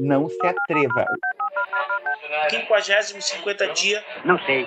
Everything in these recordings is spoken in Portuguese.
não se atreva. 50, 50 dia. Não sei.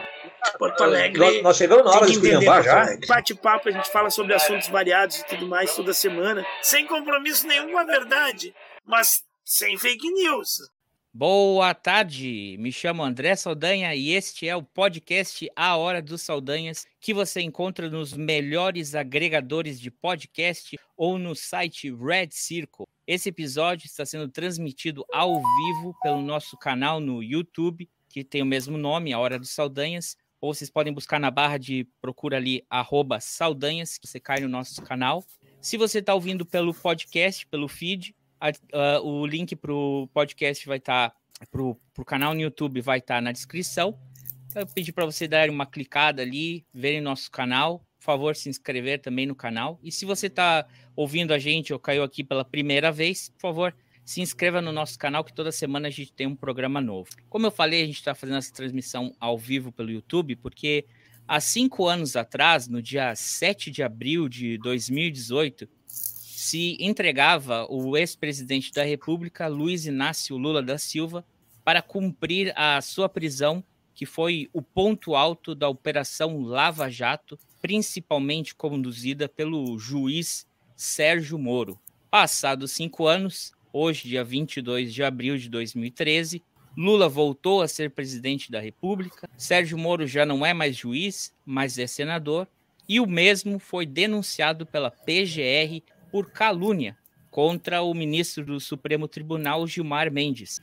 Porto Alegre. Nós, nós chegamos na hora de esculhambar já. Bate-papo, a gente fala sobre assuntos variados e tudo mais toda semana. Sem compromisso nenhum com a verdade, mas sem fake news. Boa tarde, me chamo André Saldanha e este é o podcast A Hora dos Saldanhas, que você encontra nos melhores agregadores de podcast ou no site Red Circle. Esse episódio está sendo transmitido ao vivo pelo nosso canal no YouTube, que tem o mesmo nome, A Hora dos Saldanhas, ou vocês podem buscar na barra de procura ali, arroba Saldanhas, que você cai no nosso canal. Se você está ouvindo pelo podcast, pelo feed, a, uh, o link para o podcast vai estar, tá, para o canal no YouTube vai estar tá na descrição. Então, eu pedi para você dar uma clicada ali, verem nosso canal. Favor, se inscrever também no canal. E se você está ouvindo a gente ou caiu aqui pela primeira vez, por favor, se inscreva no nosso canal que toda semana a gente tem um programa novo. Como eu falei, a gente está fazendo essa transmissão ao vivo pelo YouTube, porque há cinco anos atrás, no dia 7 de abril de 2018, se entregava o ex-presidente da República, Luiz Inácio Lula da Silva, para cumprir a sua prisão, que foi o ponto alto da Operação Lava Jato, principalmente conduzida pelo juiz Sérgio Moro. Passados cinco anos, hoje, dia 22 de abril de 2013, Lula voltou a ser presidente da República, Sérgio Moro já não é mais juiz, mas é senador, e o mesmo foi denunciado pela PGR por calúnia contra o ministro do Supremo Tribunal, Gilmar Mendes.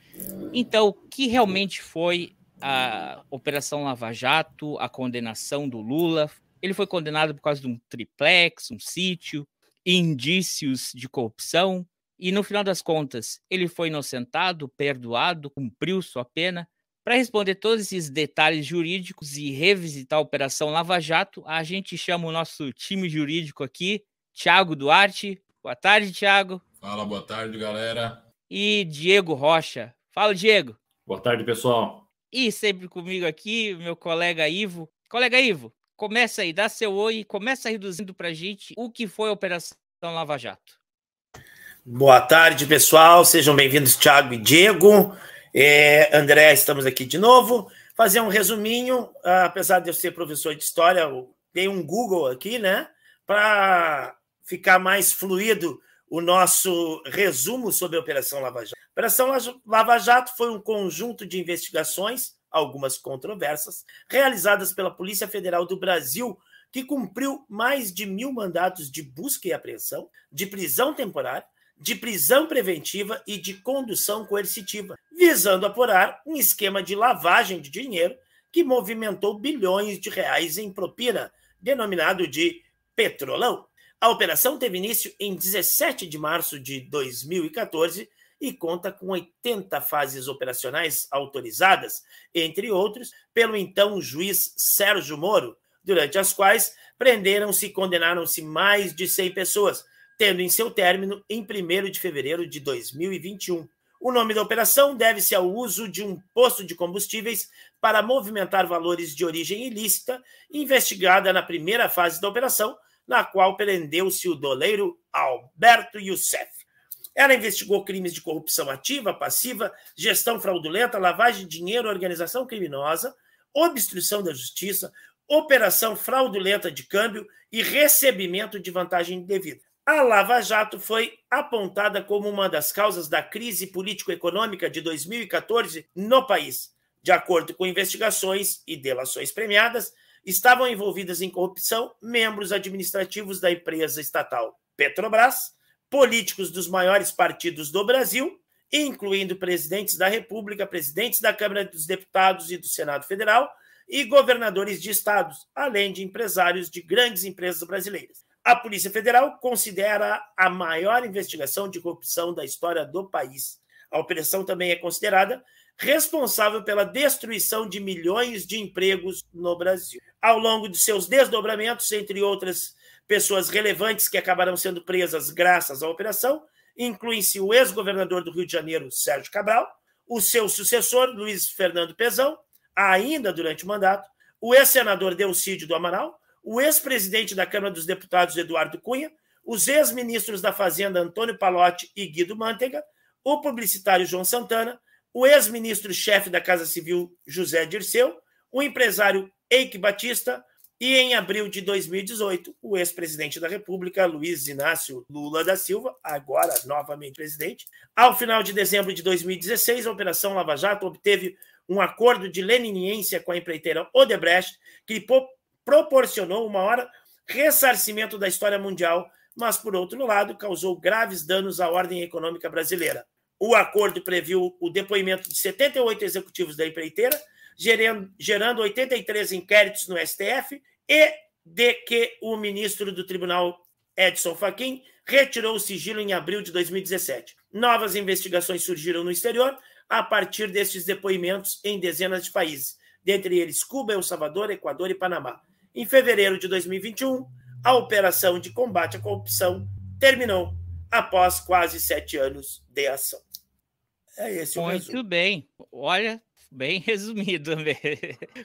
Então, o que realmente foi a Operação Lava Jato, a condenação do Lula? Ele foi condenado por causa de um triplex, um sítio, indícios de corrupção, e no final das contas, ele foi inocentado, perdoado, cumpriu sua pena. Para responder todos esses detalhes jurídicos e revisitar a Operação Lava Jato, a gente chama o nosso time jurídico aqui, Tiago Duarte. Boa tarde, Tiago. Fala, boa tarde, galera. E Diego Rocha. Fala, Diego. Boa tarde, pessoal. E sempre comigo aqui, meu colega Ivo. Colega Ivo, começa aí, dá seu oi começa reduzindo para a gente o que foi a Operação Lava Jato. Boa tarde, pessoal. Sejam bem-vindos, Thiago e Diego. É, André, estamos aqui de novo. Fazer um resuminho, apesar de eu ser professor de história, dei um Google aqui, né? Para ficar mais fluido o nosso resumo sobre a Operação Lava Jato. A Operação Lava Jato foi um conjunto de investigações, algumas controversas, realizadas pela Polícia Federal do Brasil, que cumpriu mais de mil mandatos de busca e apreensão, de prisão temporária, de prisão preventiva e de condução coercitiva, visando apurar um esquema de lavagem de dinheiro que movimentou bilhões de reais em propina, denominado de petrolão. A operação teve início em 17 de março de 2014 e conta com 80 fases operacionais autorizadas, entre outros, pelo então juiz Sérgio Moro, durante as quais prenderam-se e condenaram-se mais de 100 pessoas, tendo em seu término em 1 de fevereiro de 2021. O nome da operação deve-se ao uso de um posto de combustíveis para movimentar valores de origem ilícita, investigada na primeira fase da operação, na qual prendeu-se o doleiro Alberto Youssef. Ela investigou crimes de corrupção ativa, passiva, gestão fraudulenta, lavagem de dinheiro, organização criminosa, obstrução da justiça, operação fraudulenta de câmbio e recebimento de vantagem indevida. A Lava Jato foi apontada como uma das causas da crise político-econômica de 2014 no país. De acordo com investigações e delações premiadas, estavam envolvidas em corrupção membros administrativos da empresa estatal Petrobras, políticos dos maiores partidos do Brasil, incluindo presidentes da República, presidentes da Câmara dos Deputados e do Senado Federal e governadores de estados, além de empresários de grandes empresas brasileiras. A Polícia Federal considera a maior investigação de corrupção da história do país. A operação também é considerada responsável pela destruição de milhões de empregos no Brasil. Ao longo de seus desdobramentos, entre outras pessoas relevantes que acabarão sendo presas graças à operação, incluem-se o ex-governador do Rio de Janeiro, Sérgio Cabral, o seu sucessor, Luiz Fernando Pezão, ainda durante o mandato, o ex-senador Delcídio do Amaral, o ex-presidente da Câmara dos Deputados, Eduardo Cunha, os ex-ministros da Fazenda, Antônio Palotti e Guido Mantega, o publicitário João Santana, o ex-ministro-chefe da Casa Civil José Dirceu, o empresário Eike Batista e, em abril de 2018, o ex-presidente da República, Luiz Inácio Lula da Silva, agora novamente presidente. Ao final de dezembro de 2016, a Operação Lava Jato obteve um acordo de leniniência com a empreiteira Odebrecht, que proporcionou uma hora ressarcimento da história mundial, mas, por outro lado, causou graves danos à ordem econômica brasileira. O acordo previu o depoimento de 78 executivos da empreiteira, gerando 83 inquéritos no STF e de que o ministro do Tribunal, Edson Fachin, retirou o sigilo em abril de 2017. Novas investigações surgiram no exterior a partir destes depoimentos em dezenas de países, dentre eles Cuba, El Salvador, Equador e Panamá. Em fevereiro de 2021, a operação de combate à corrupção terminou após quase sete anos de ação. É esse Muito o resumo. bem. Olha, bem resumido.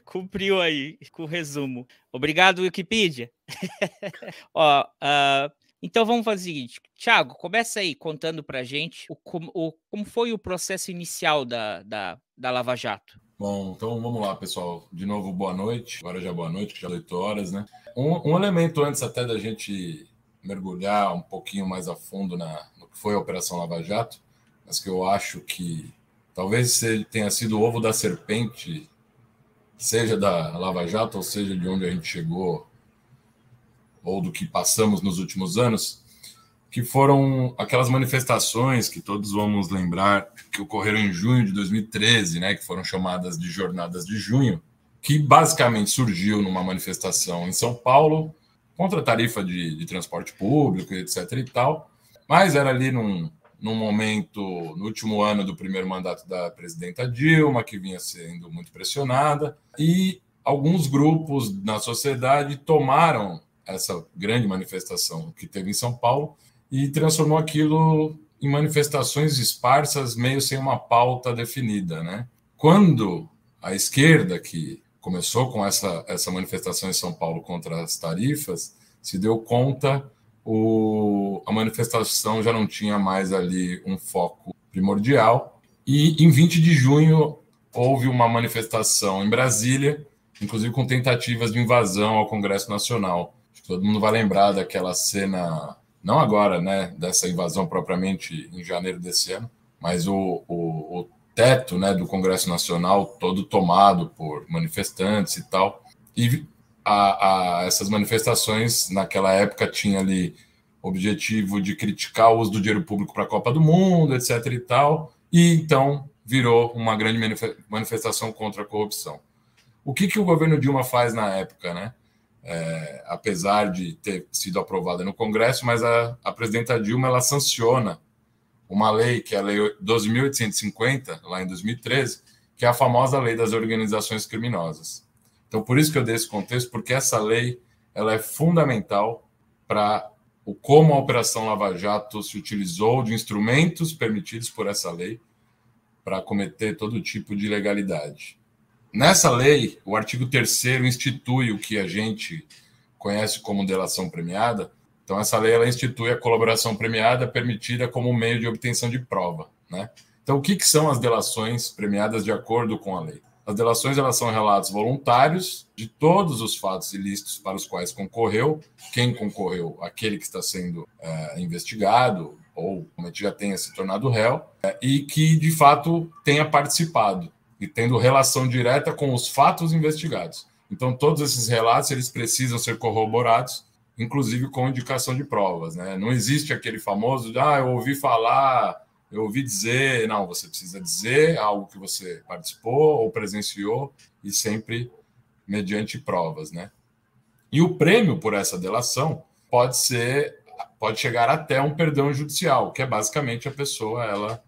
Cumpriu aí com o resumo. Obrigado, Wikipedia. Ó, uh, então vamos fazer o seguinte. Thiago, começa aí contando pra gente o, o, como foi o processo inicial da, da, da Lava Jato. Bom, então vamos lá, pessoal. De novo, boa noite. Agora já boa noite, já é 8 horas, né? Um, um, elemento antes até da gente mergulhar um pouquinho mais a fundo na, no que foi a Operação Lava Jato, mas que eu acho que talvez tenha sido o ovo da serpente, seja da Lava Jato, ou seja de onde a gente chegou, ou do que passamos nos últimos anos, que foram aquelas manifestações que todos vamos lembrar que ocorreram em junho de 2013, né, que foram chamadas de Jornadas de Junho, que basicamente surgiu numa manifestação em São Paulo contra a tarifa de, de transporte público, etc. e tal, mas era ali num, num momento, no último ano do primeiro mandato da presidenta Dilma, que vinha sendo muito pressionada, e alguns grupos na sociedade tomaram essa grande manifestação que teve em São Paulo e transformou aquilo em manifestações esparsas, meio sem uma pauta definida. Né? Quando a esquerda, que começou com essa, essa manifestação em São Paulo contra as tarifas, se deu conta o, a manifestação já não tinha mais ali um foco primordial. E em 20 de junho houve uma manifestação em Brasília, inclusive com tentativas de invasão ao Congresso Nacional. Todo mundo vai lembrar daquela cena, não agora, né, dessa invasão propriamente em janeiro desse ano, mas o, o, o teto né, do Congresso Nacional todo tomado por manifestantes e tal. E a, a, essas manifestações, naquela época, tinha ali objetivo de criticar o uso do dinheiro público para a Copa do Mundo, etc. e tal, e então virou uma grande manifestação contra a corrupção. O que, que o governo Dilma faz na época, né? É, apesar de ter sido aprovada no Congresso, mas a, a presidenta Dilma ela sanciona uma lei que é a Lei 12.850, lá em 2013, que é a famosa Lei das Organizações Criminosas. Então, por isso que eu dei esse contexto, porque essa lei ela é fundamental para o como a Operação Lava Jato se utilizou de instrumentos permitidos por essa lei para cometer todo tipo de ilegalidade. Nessa lei, o artigo 3 institui o que a gente conhece como delação premiada. Então, essa lei ela institui a colaboração premiada permitida como meio de obtenção de prova. Né? Então, o que, que são as delações premiadas de acordo com a lei? As delações elas são relatos voluntários de todos os fatos ilícitos para os quais concorreu, quem concorreu, aquele que está sendo é, investigado ou como já tenha se tornado réu, é, e que de fato tenha participado e tendo relação direta com os fatos investigados. Então todos esses relatos eles precisam ser corroborados, inclusive com indicação de provas. Né? Não existe aquele famoso, ah, eu ouvi falar eu ouvi dizer, não, você precisa dizer algo que você participou ou presenciou e sempre mediante provas, né? E o prêmio por essa delação pode ser, pode chegar até um perdão judicial, que é basicamente a pessoa ela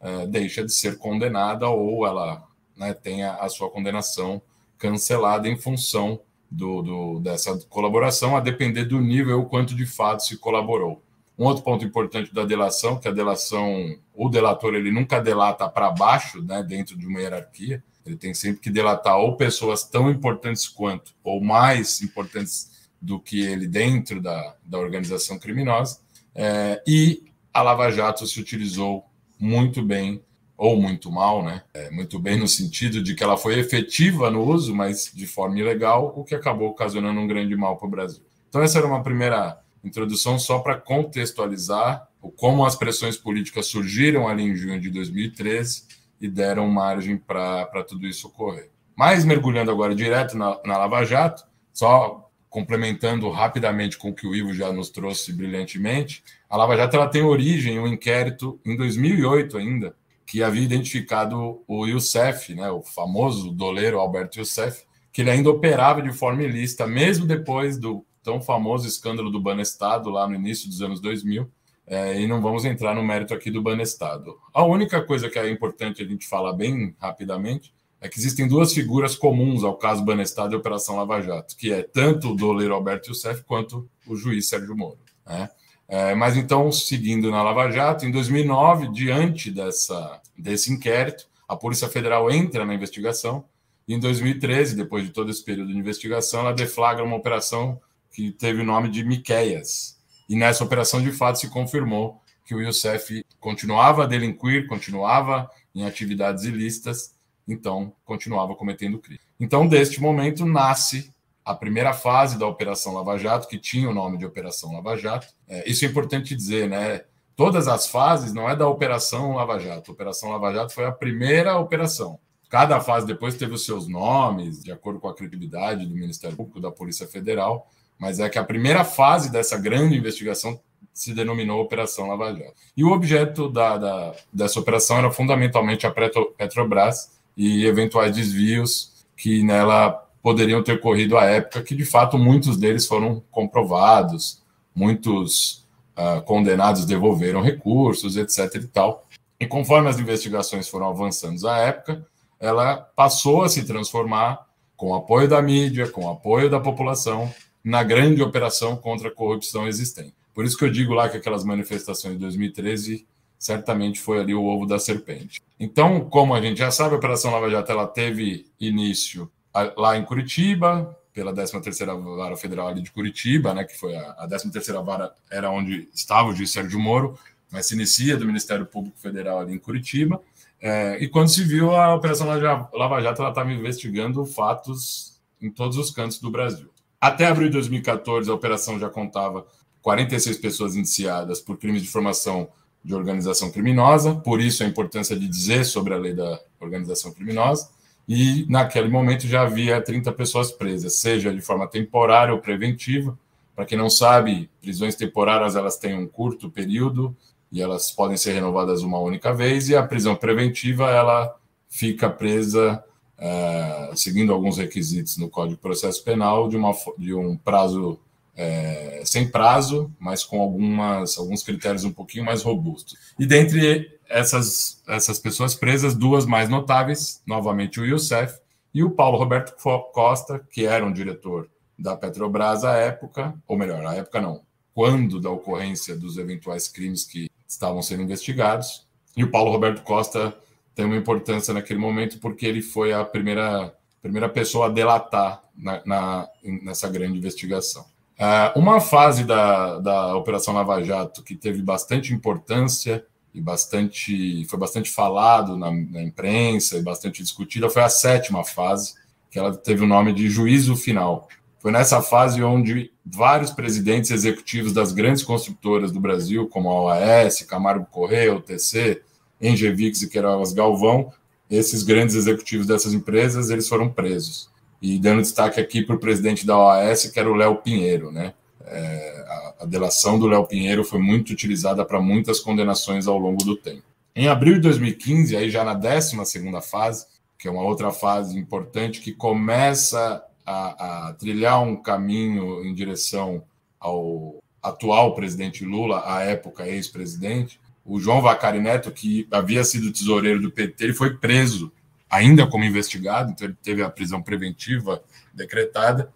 é, deixa de ser condenada ou ela né, tenha a sua condenação cancelada em função do, do, dessa colaboração, a depender do nível o quanto de fato se colaborou. Um outro ponto importante da delação, que a delação, o delator ele nunca delata para baixo, né, dentro de uma hierarquia. Ele tem sempre que delatar ou pessoas tão importantes quanto, ou mais importantes do que ele dentro da, da organização criminosa. É, e a Lava Jato se utilizou muito bem ou muito mal, né? É, muito bem no sentido de que ela foi efetiva no uso, mas de forma ilegal, o que acabou ocasionando um grande mal para o Brasil. Então essa era uma primeira introdução só para contextualizar como as pressões políticas surgiram ali em junho de 2013 e deram margem para tudo isso ocorrer. Mas mergulhando agora direto na, na Lava Jato, só complementando rapidamente com o que o Ivo já nos trouxe brilhantemente, a Lava Jato ela tem origem um inquérito em 2008 ainda, que havia identificado o Youssef, né, o famoso doleiro Alberto Youssef, que ele ainda operava de forma ilícita, mesmo depois do tão famoso escândalo do Banestado, lá no início dos anos 2000, é, e não vamos entrar no mérito aqui do Banestado. A única coisa que é importante a gente falar bem rapidamente é que existem duas figuras comuns ao caso Banestado e Operação Lava Jato, que é tanto o doleiro Alberto Youssef quanto o juiz Sérgio Moro. Né? É, mas então, seguindo na Lava Jato, em 2009, diante dessa, desse inquérito, a Polícia Federal entra na investigação e em 2013, depois de todo esse período de investigação, ela deflagra uma operação que teve o nome de Miqueias. E nessa operação, de fato, se confirmou que o Youssef continuava a delinquir, continuava em atividades ilícitas, então continuava cometendo crime. Então, deste momento, nasce a primeira fase da Operação Lava Jato, que tinha o nome de Operação Lava Jato. É, isso é importante dizer, né? Todas as fases não é da Operação Lava Jato. A Operação Lava Jato foi a primeira operação. Cada fase depois teve os seus nomes, de acordo com a credibilidade do Ministério Público, da Polícia Federal, mas é que a primeira fase dessa grande investigação se denominou Operação Lava Jato. E o objeto da, da, dessa operação era fundamentalmente a Petrobras e eventuais desvios que nela poderiam ter ocorrido à época, que de fato muitos deles foram comprovados, muitos uh, condenados devolveram recursos, etc. e tal. E conforme as investigações foram avançando à época, ela passou a se transformar, com apoio da mídia, com apoio da população, na grande operação contra a corrupção existente. Por isso que eu digo lá que aquelas manifestações de 2013 certamente foi ali o ovo da serpente. Então, como a gente já sabe, a Operação Lava Jato ela teve início lá em Curitiba, pela 13ª Vara Federal ali de Curitiba, né, que foi a, a 13ª Vara, era onde estava o juiz Sérgio Moro, mas se inicia do Ministério Público Federal ali em Curitiba, é, e quando se viu a Operação Lava Jato, ela estava investigando fatos em todos os cantos do Brasil. Até abril de 2014, a operação já contava 46 pessoas indiciadas por crimes de formação de organização criminosa, por isso a importância de dizer sobre a lei da organização criminosa e naquele momento já havia 30 pessoas presas, seja de forma temporária ou preventiva. Para quem não sabe, prisões temporárias elas têm um curto período e elas podem ser renovadas uma única vez, e a prisão preventiva ela fica presa uh, seguindo alguns requisitos no Código de Processo Penal de, uma, de um prazo é, sem prazo, mas com algumas, alguns critérios um pouquinho mais robustos. E dentre essas, essas pessoas presas, duas mais notáveis, novamente o Youssef e o Paulo Roberto Costa, que era um diretor da Petrobras à época, ou melhor, à época não, quando da ocorrência dos eventuais crimes que estavam sendo investigados. E o Paulo Roberto Costa tem uma importância naquele momento porque ele foi a primeira, primeira pessoa a delatar na, na nessa grande investigação. Uh, uma fase da, da Operação Lava Jato que teve bastante importância e bastante foi bastante falado na, na, imprensa e bastante discutida foi a sétima fase, que ela teve o nome de juízo final. Foi nessa fase onde vários presidentes executivos das grandes construtoras do Brasil, como a OAS, Camargo Correia, UTC, Engevix e Queiroz Galvão, esses grandes executivos dessas empresas, eles foram presos. E dando destaque aqui para o presidente da OAS, que era o Léo Pinheiro, né? É, a, a delação do Léo Pinheiro foi muito utilizada para muitas condenações ao longo do tempo. Em abril de 2015, aí já na 12 fase, que é uma outra fase importante que começa a, a trilhar um caminho em direção ao atual presidente Lula, à época ex-presidente, o João Vacari Neto, que havia sido tesoureiro do PT, ele foi preso, ainda como investigado, então ele teve a prisão preventiva decretada.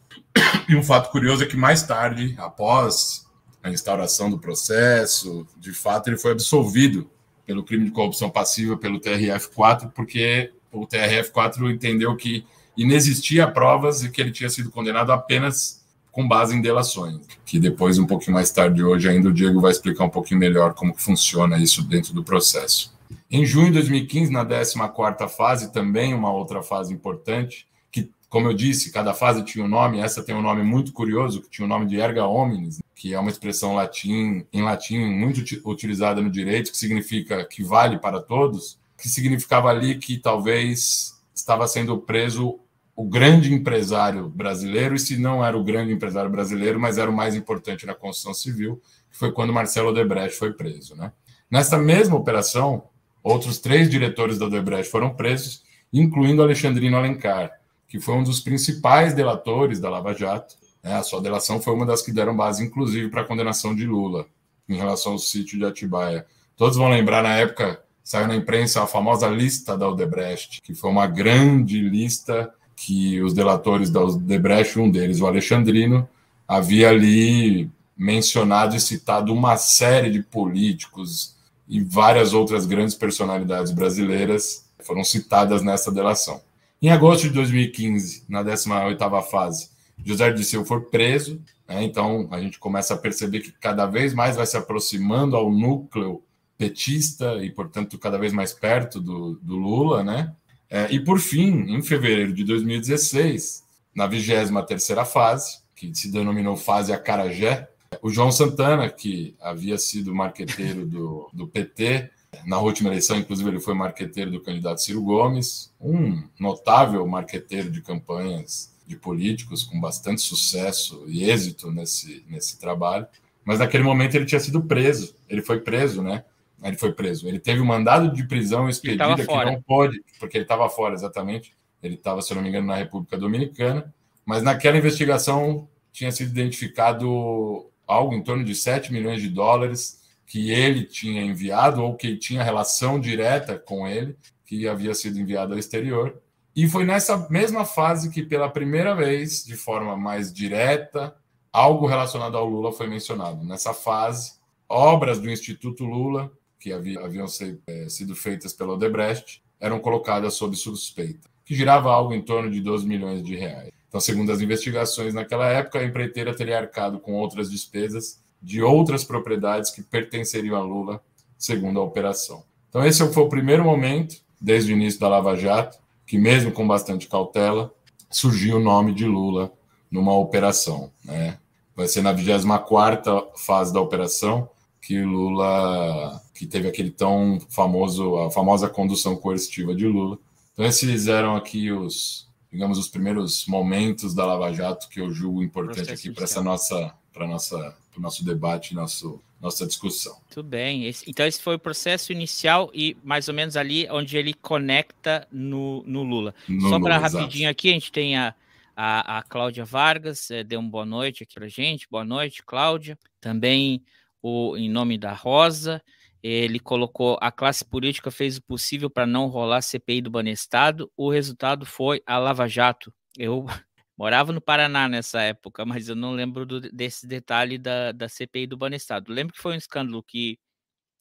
E um fato curioso é que mais tarde, após a instauração do processo, de fato ele foi absolvido pelo crime de corrupção passiva pelo TRF4, porque o TRF4 entendeu que inexistia provas e que ele tinha sido condenado apenas com base em delações, que depois, um pouquinho mais tarde hoje, ainda o Diego vai explicar um pouquinho melhor como funciona isso dentro do processo. Em junho de 2015, na 14ª fase, também uma outra fase importante, que, como eu disse, cada fase tinha um nome, essa tem um nome muito curioso, que tinha o nome de erga omnes, que é uma expressão latim, em latim muito utilizada no direito, que significa que vale para todos, que significava ali que talvez estava sendo preso o grande empresário brasileiro, e se não era o grande empresário brasileiro, mas era o mais importante na construção civil, que foi quando Marcelo Odebrecht foi preso. Né? Nessa mesma operação, Outros três diretores da Odebrecht foram presos, incluindo Alexandrino Alencar, que foi um dos principais delatores da Lava Jato. Né? A sua delação foi uma das que deram base, inclusive, para a condenação de Lula em relação ao sítio de Atibaia. Todos vão lembrar, na época, saiu na imprensa a famosa lista da Odebrecht, que foi uma grande lista que os delatores da Odebrecht, um deles, o Alexandrino, havia ali mencionado e citado uma série de políticos, e várias outras grandes personalidades brasileiras foram citadas nessa delação. Em agosto de 2015, na 18ª fase, José Dirceu foi preso, né, então a gente começa a perceber que cada vez mais vai se aproximando ao núcleo petista e, portanto, cada vez mais perto do, do Lula, né? É, e, por fim, em fevereiro de 2016, na 23ª fase, que se denominou fase Acarajé, o João Santana, que havia sido marqueteiro do, do PT, na última eleição, inclusive, ele foi marqueteiro do candidato Ciro Gomes, um notável marqueteiro de campanhas de políticos com bastante sucesso e êxito nesse, nesse trabalho. Mas naquele momento ele tinha sido preso. Ele foi preso, né? Ele foi preso. Ele teve um mandado de prisão expedida que não pode, porque ele estava fora, exatamente. Ele estava, se não me engano, na República Dominicana. Mas naquela investigação tinha sido identificado algo em torno de 7 milhões de dólares que ele tinha enviado ou que tinha relação direta com ele, que havia sido enviado ao exterior. E foi nessa mesma fase que, pela primeira vez, de forma mais direta, algo relacionado ao Lula foi mencionado. Nessa fase, obras do Instituto Lula, que havia, haviam é, sido feitas pela Odebrecht, eram colocadas sob suspeita, que girava algo em torno de 12 milhões de reais. Então, segundo as investigações naquela época, a empreiteira teria arcado com outras despesas de outras propriedades que pertenceriam a Lula, segundo a operação. Então, esse foi o primeiro momento, desde o início da Lava Jato, que, mesmo com bastante cautela, surgiu o nome de Lula numa operação. Né? Vai ser na 24 fase da operação que Lula, que teve aquele tão famoso, a famosa condução coercitiva de Lula. Então, esses eram aqui os, digamos, os primeiros momentos da Lava Jato que eu julgo importante aqui para essa nossa, para nossa, o nosso debate, nosso, nossa discussão. Tudo bem. Esse, então esse foi o processo inicial e mais ou menos ali onde ele conecta no, no Lula. No Só para rapidinho aqui, a gente tem a, a, a Cláudia Vargas, é, deu uma boa noite aqui para gente. Boa noite, Cláudia. Também o em nome da Rosa. Ele colocou a classe política fez o possível para não rolar CPI do Banestado. O resultado foi a Lava Jato. Eu morava no Paraná nessa época, mas eu não lembro do, desse detalhe da, da CPI do Banestado. Lembro que foi um escândalo que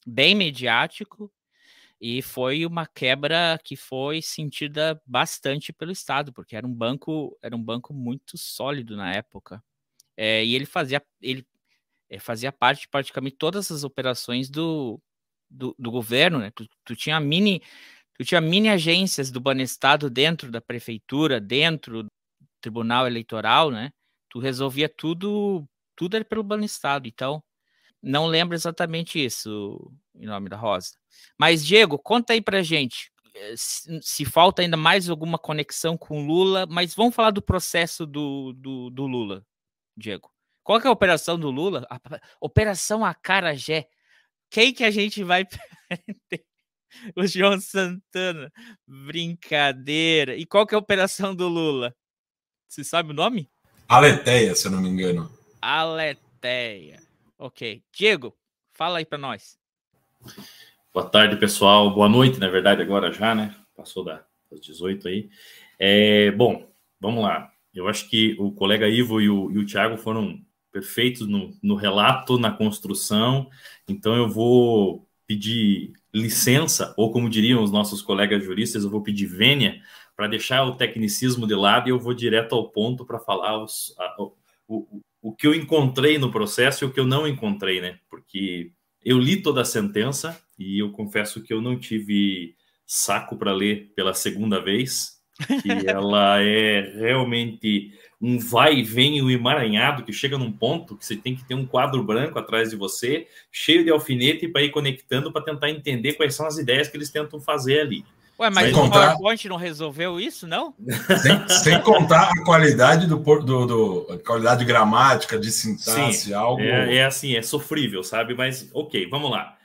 bem mediático e foi uma quebra que foi sentida bastante pelo Estado, porque era um banco era um banco muito sólido na época. É, e ele fazia ele é, fazia parte de praticamente todas as operações do, do, do governo, né? Tu, tu, tinha mini, tu tinha mini agências do Banestado dentro da prefeitura, dentro do Tribunal Eleitoral, né? Tu resolvia tudo, tudo era pelo Banestado. Então, não lembro exatamente isso em nome da Rosa. Mas, Diego, conta aí pra gente eh, se, se falta ainda mais alguma conexão com Lula, mas vamos falar do processo do, do, do Lula, Diego. Qual é a operação do Lula? A, operação Acarajé. Quem que a gente vai O João Santana. Brincadeira. E qual que é a operação do Lula? Você sabe o nome? Aleteia, se eu não me engano. Aleteia. Ok. Diego, fala aí para nós. Boa tarde, pessoal. Boa noite, na verdade, agora já, né? Passou das 18 aí. É, bom, vamos lá. Eu acho que o colega Ivo e o, e o Thiago foram perfeitos no, no relato, na construção. Então eu vou pedir licença, ou como diriam os nossos colegas juristas, eu vou pedir vênia para deixar o tecnicismo de lado e eu vou direto ao ponto para falar os, a, o, o, o que eu encontrei no processo e o que eu não encontrei, né? Porque eu li toda a sentença e eu confesso que eu não tive saco para ler pela segunda vez, que ela é realmente um vai e vem o emaranhado que chega num ponto que você tem que ter um quadro branco atrás de você, cheio de alfinete para ir conectando para tentar entender quais são as ideias que eles tentam fazer ali. Ué, mas sem o contar... PowerPoint não resolveu isso, não? Sem, sem contar a qualidade do, do, do a qualidade gramática, de sintaxe, Sim, algo. É, é, assim, é sofrível, sabe? Mas ok, vamos lá.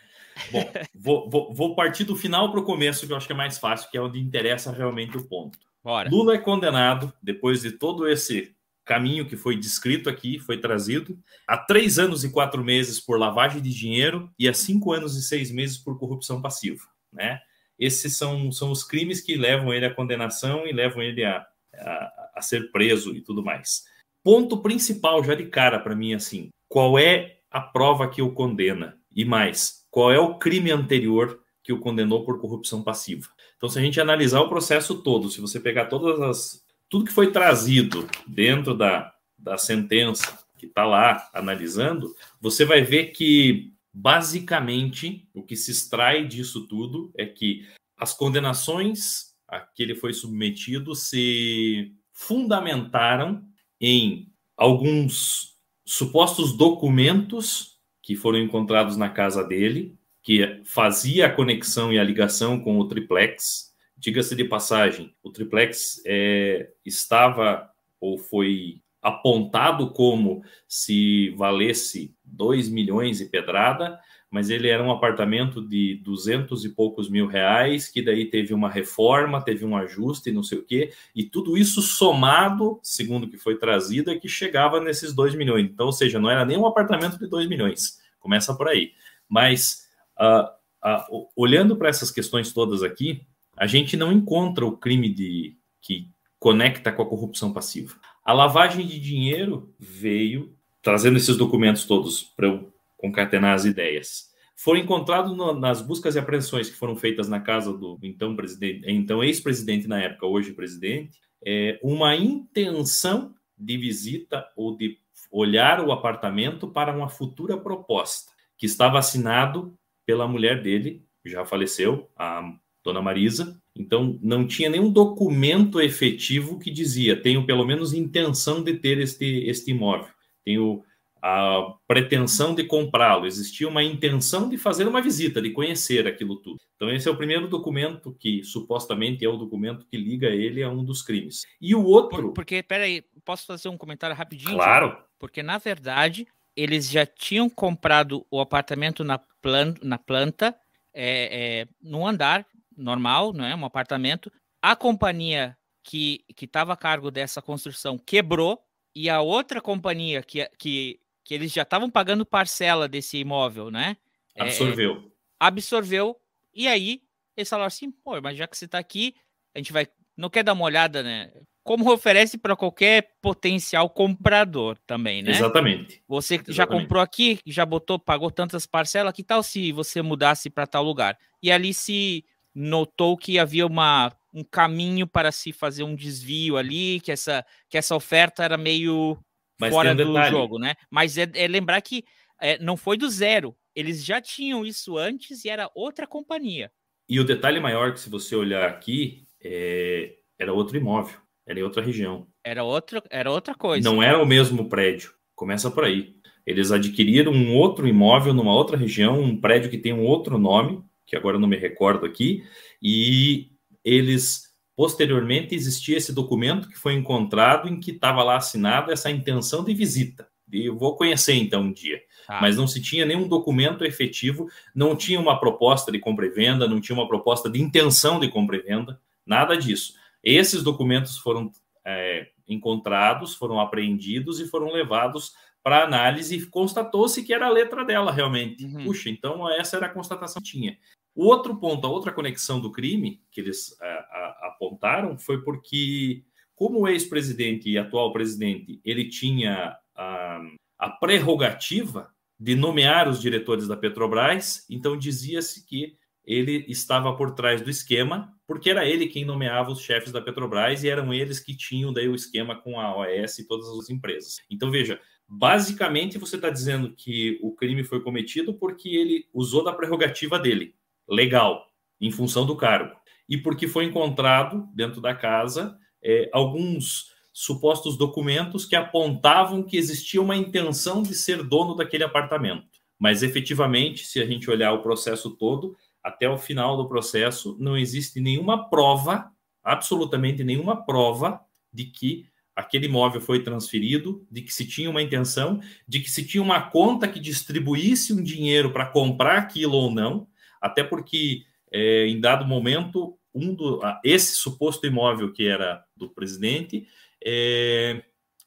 Bom, vou, vou, vou partir do final para o começo, que eu acho que é mais fácil, que é onde interessa realmente o ponto. Bora. Lula é condenado, depois de todo esse caminho que foi descrito aqui, foi trazido, a três anos e quatro meses por lavagem de dinheiro e a cinco anos e seis meses por corrupção passiva. Né? Esses são, são os crimes que levam ele à condenação e levam ele a, a, a ser preso e tudo mais. Ponto principal, já de cara para mim, assim, qual é a prova que o condena? E mais, qual é o crime anterior que o condenou por corrupção passiva? Então, se a gente analisar o processo todo, se você pegar todas as tudo que foi trazido dentro da, da sentença que está lá analisando, você vai ver que basicamente o que se extrai disso tudo é que as condenações a que ele foi submetido se fundamentaram em alguns supostos documentos que foram encontrados na casa dele que fazia a conexão e a ligação com o triplex. Diga-se de passagem, o triplex é, estava ou foi apontado como se valesse 2 milhões e pedrada, mas ele era um apartamento de 200 e poucos mil reais, que daí teve uma reforma, teve um ajuste, não sei o quê, e tudo isso somado, segundo que foi trazido, é que chegava nesses 2 milhões. Então, ou seja, não era nem um apartamento de 2 milhões, começa por aí. Mas uh, uh, olhando para essas questões todas aqui, a gente não encontra o crime de que conecta com a corrupção passiva. A lavagem de dinheiro veio trazendo esses documentos todos para eu concatenar as ideias. Foram encontrados nas buscas e apreensões que foram feitas na casa do então presidente, então ex-presidente na época, hoje presidente, é, uma intenção de visita ou de olhar o apartamento para uma futura proposta que estava assinado pela mulher dele, já faleceu, a dona Marisa. Então, não tinha nenhum documento efetivo que dizia: tenho pelo menos intenção de ter este, este imóvel, tenho a pretensão de comprá-lo. Existia uma intenção de fazer uma visita, de conhecer aquilo tudo. Então, esse é o primeiro documento que supostamente é o documento que liga ele a um dos crimes. E o outro. Por, porque, peraí, posso fazer um comentário rapidinho? Claro. Porque, na verdade, eles já tinham comprado o apartamento na, plan, na planta, é, é, no andar normal, não é? Um apartamento. A companhia que estava a cargo dessa construção quebrou e a outra companhia que, que, que eles já estavam pagando parcela desse imóvel, né? É, absorveu. É, absorveu. E aí eles falaram assim, pô, mas já que você está aqui, a gente vai. Não quer dar uma olhada, né? Como oferece para qualquer potencial comprador também, né? Exatamente. Você Exatamente. já comprou aqui, já botou, pagou tantas parcelas, que tal se você mudasse para tal lugar? E ali se notou que havia uma, um caminho para se fazer um desvio ali, que essa, que essa oferta era meio Mas fora um do jogo, né? Mas é, é lembrar que é, não foi do zero. Eles já tinham isso antes e era outra companhia. E o detalhe maior que se você olhar aqui, é, era outro imóvel. Era em outra região. Era, outro, era outra coisa. Não era o mesmo prédio. Começa por aí. Eles adquiriram um outro imóvel numa outra região, um prédio que tem um outro nome, que agora não me recordo aqui, e eles posteriormente existia esse documento que foi encontrado em que estava lá assinado essa intenção de visita. E eu vou conhecer então um dia. Ah. Mas não se tinha nenhum documento efetivo, não tinha uma proposta de compra e venda, não tinha uma proposta de intenção de compra e venda, nada disso. Esses documentos foram é, encontrados, foram apreendidos e foram levados para análise e constatou-se que era a letra dela realmente. Uhum. Puxa, então essa era a constatação que tinha. O outro ponto, a outra conexão do crime que eles a, a, apontaram foi porque, como o ex-presidente e atual presidente, ele tinha a, a prerrogativa de nomear os diretores da Petrobras, então dizia-se que ele estava por trás do esquema, porque era ele quem nomeava os chefes da Petrobras e eram eles que tinham daí o esquema com a OAS e todas as empresas. Então, veja, basicamente você está dizendo que o crime foi cometido porque ele usou da prerrogativa dele, legal, em função do cargo, e porque foi encontrado dentro da casa é, alguns supostos documentos que apontavam que existia uma intenção de ser dono daquele apartamento. Mas efetivamente, se a gente olhar o processo todo, até o final do processo, não existe nenhuma prova, absolutamente nenhuma prova, de que aquele imóvel foi transferido, de que se tinha uma intenção, de que se tinha uma conta que distribuísse um dinheiro para comprar aquilo ou não, até porque é, em dado momento um do, esse suposto imóvel que era do presidente é,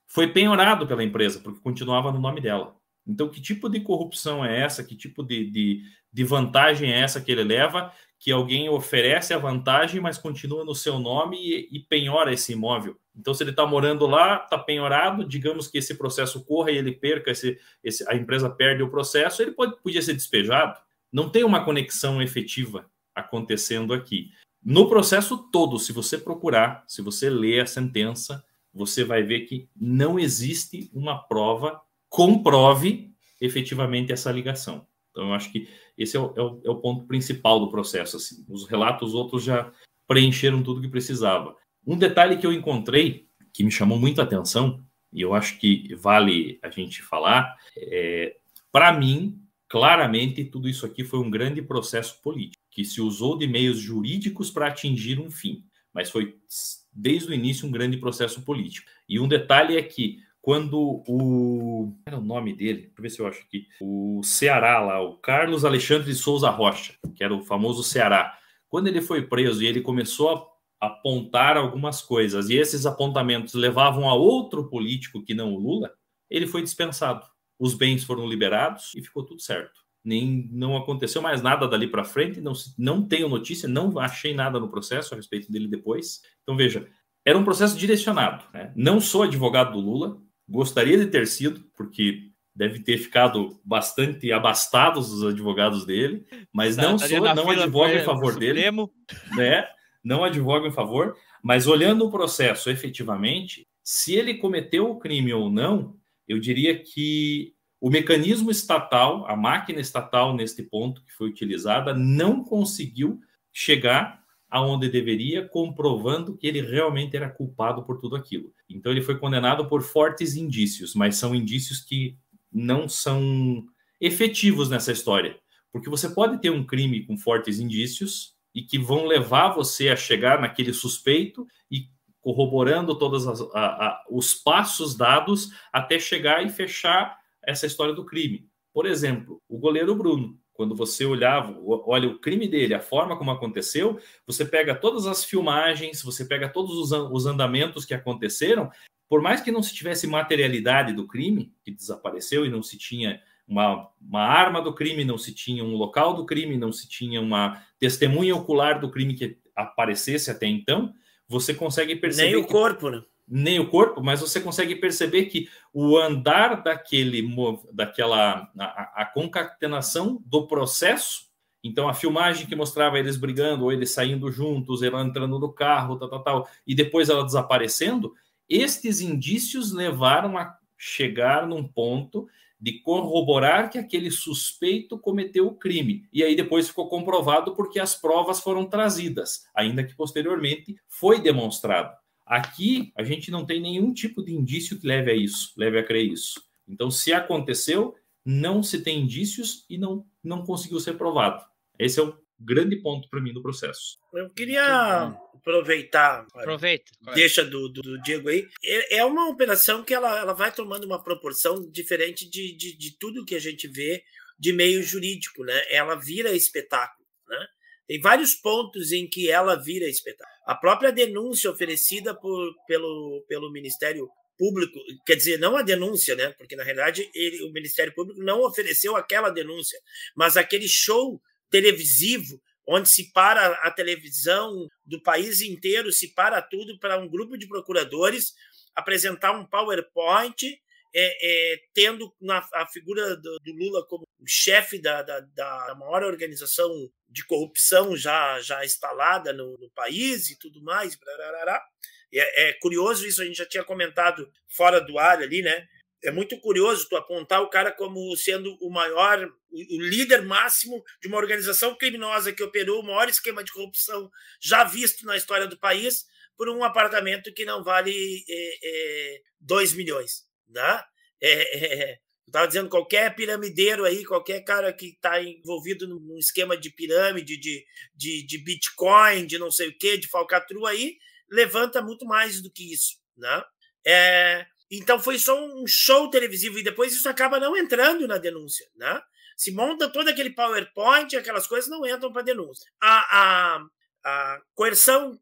foi penhorado pela empresa porque continuava no nome dela. Então, que tipo de corrupção é essa? Que tipo de, de, de vantagem é essa que ele leva? Que alguém oferece a vantagem, mas continua no seu nome e, e penhora esse imóvel. Então, se ele está morando lá, está penhorado, digamos que esse processo corra e ele perca, esse, esse, a empresa perde o processo, ele pode, podia ser despejado. Não tem uma conexão efetiva acontecendo aqui. No processo todo, se você procurar, se você ler a sentença, você vai ver que não existe uma prova comprove efetivamente essa ligação. Então, eu acho que esse é o, é o, é o ponto principal do processo. Assim. Os relatos outros já preencheram tudo que precisava. Um detalhe que eu encontrei que me chamou muito atenção, e eu acho que vale a gente falar, é, para mim, claramente, tudo isso aqui foi um grande processo político, que se usou de meios jurídicos para atingir um fim, mas foi desde o início um grande processo político. E um detalhe é que quando o. Era o nome dele? Deixa eu ver se eu acho aqui. O Ceará lá, o Carlos Alexandre de Souza Rocha, que era o famoso Ceará. Quando ele foi preso e ele começou a apontar algumas coisas, e esses apontamentos levavam a outro político que não o Lula, ele foi dispensado. Os bens foram liberados e ficou tudo certo. Nem não aconteceu mais nada dali para frente, não, não tenho notícia, não achei nada no processo a respeito dele depois. Então veja, era um processo direcionado. Né? Não sou advogado do Lula, Gostaria de ter sido, porque deve ter ficado bastante abastados os advogados dele, mas não sou, não advogo em favor dele, né? Não advogo em favor, mas olhando o processo efetivamente, se ele cometeu o crime ou não, eu diria que o mecanismo estatal, a máquina estatal neste ponto que foi utilizada, não conseguiu chegar aonde deveria, comprovando que ele realmente era culpado por tudo aquilo. Então ele foi condenado por fortes indícios, mas são indícios que não são efetivos nessa história, porque você pode ter um crime com fortes indícios e que vão levar você a chegar naquele suspeito e corroborando todos os passos dados até chegar e fechar essa história do crime. Por exemplo, o goleiro Bruno. Quando você olhava, olha o crime dele, a forma como aconteceu, você pega todas as filmagens, você pega todos os andamentos que aconteceram, por mais que não se tivesse materialidade do crime, que desapareceu e não se tinha uma, uma arma do crime, não se tinha um local do crime, não se tinha uma testemunha ocular do crime que aparecesse até então, você consegue perceber. Nem o corpo, né? Nem o corpo, mas você consegue perceber que o andar daquele, daquela, a, a, concatenação do processo, então a filmagem que mostrava eles brigando, ou eles saindo juntos, ela entrando no carro, tal, tal, tal, e depois ela desaparecendo, estes indícios levaram a chegar num ponto de corroborar que aquele suspeito cometeu o crime. E aí depois ficou comprovado porque as provas foram trazidas, ainda que posteriormente foi demonstrado. Aqui, a gente não tem nenhum tipo de indício que leve a isso, leve a crer isso. Então, se aconteceu, não se tem indícios e não, não conseguiu ser provado. Esse é o grande ponto para mim do processo. Eu queria aproveitar, aproveita, deixa do, do, do, Diego aí. É, é uma operação que ela, ela vai tomando uma proporção diferente de, de, de tudo que a gente vê de meio jurídico, né? Ela vira espetáculo, né? Tem vários pontos em que ela vira espetáculo. A própria denúncia oferecida por, pelo, pelo Ministério Público, quer dizer, não a denúncia, né? Porque na realidade ele, o Ministério Público não ofereceu aquela denúncia, mas aquele show televisivo onde se para a televisão do país inteiro, se para tudo para um grupo de procuradores apresentar um PowerPoint é, é, tendo na, a figura do, do Lula como chefe da, da, da, maior organização de corrupção já, já instalada no, no país e tudo mais. É, é, curioso isso, a gente já tinha comentado fora do ar ali, né? é muito curioso tu apontar o cara como sendo o maior, o líder máximo de uma organização criminosa que operou o maior esquema de corrupção já visto na história do país por um apartamento que não vale 2 é, é, milhões. Né? É, é, estava dizendo, qualquer piramideiro aí, qualquer cara que está envolvido num esquema de pirâmide, de, de, de Bitcoin, de não sei o quê, de falcatrua aí, levanta muito mais do que isso. Né? É, então foi só um show televisivo e depois isso acaba não entrando na denúncia. Né? Se monta todo aquele PowerPoint, aquelas coisas não entram para denúncia. A, a, a coerção,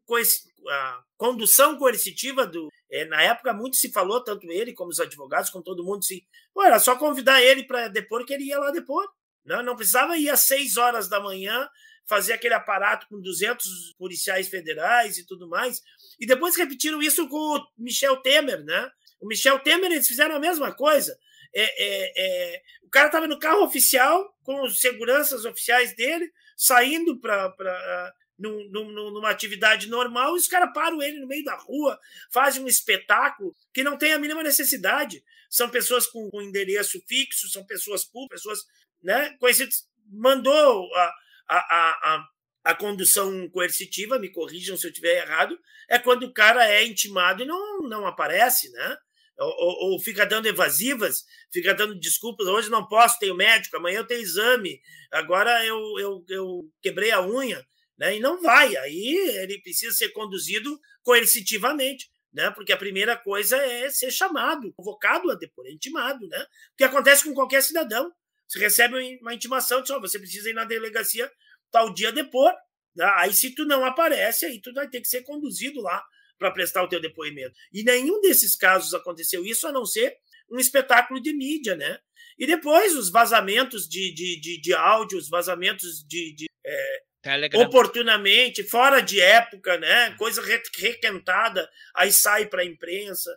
a condução coercitiva do. É, na época, muito se falou, tanto ele como os advogados, como todo mundo, se. Pô, era só convidar ele para depor que ele ia lá depor. Não, não precisava ir às seis horas da manhã fazer aquele aparato com 200 policiais federais e tudo mais. E depois repetiram isso com o Michel Temer, né? O Michel Temer, eles fizeram a mesma coisa. É, é, é, o cara estava no carro oficial, com os seguranças oficiais dele, saindo para num, num, numa atividade normal, os caras param ele no meio da rua, fazem um espetáculo que não tem a mínima necessidade. São pessoas com, com endereço fixo, são pessoas públicas, pessoas né, conhecidas. Mandou a, a, a, a condução coercitiva, me corrijam se eu estiver errado, é quando o cara é intimado e não, não aparece, né? Ou, ou, ou, fica dando evasivas, fica dando desculpas. Hoje não posso, tenho médico, amanhã eu tenho exame, agora eu, eu, eu quebrei a unha né? E não vai. Aí ele precisa ser conduzido coercitivamente, né? Porque a primeira coisa é ser chamado, convocado a depor, é intimado, né? O que acontece com qualquer cidadão. Você recebe uma intimação, diz, oh, você precisa ir na delegacia tal dia depor. Né? Aí, se tu não aparece, aí tu vai ter que ser conduzido lá para prestar o teu depoimento. E nenhum desses casos aconteceu isso, a não ser um espetáculo de mídia, né? E depois os vazamentos de, de, de, de áudios, vazamentos de, de é, Telegram. oportunamente, fora de época, né? Coisa requentada, aí sai para a imprensa.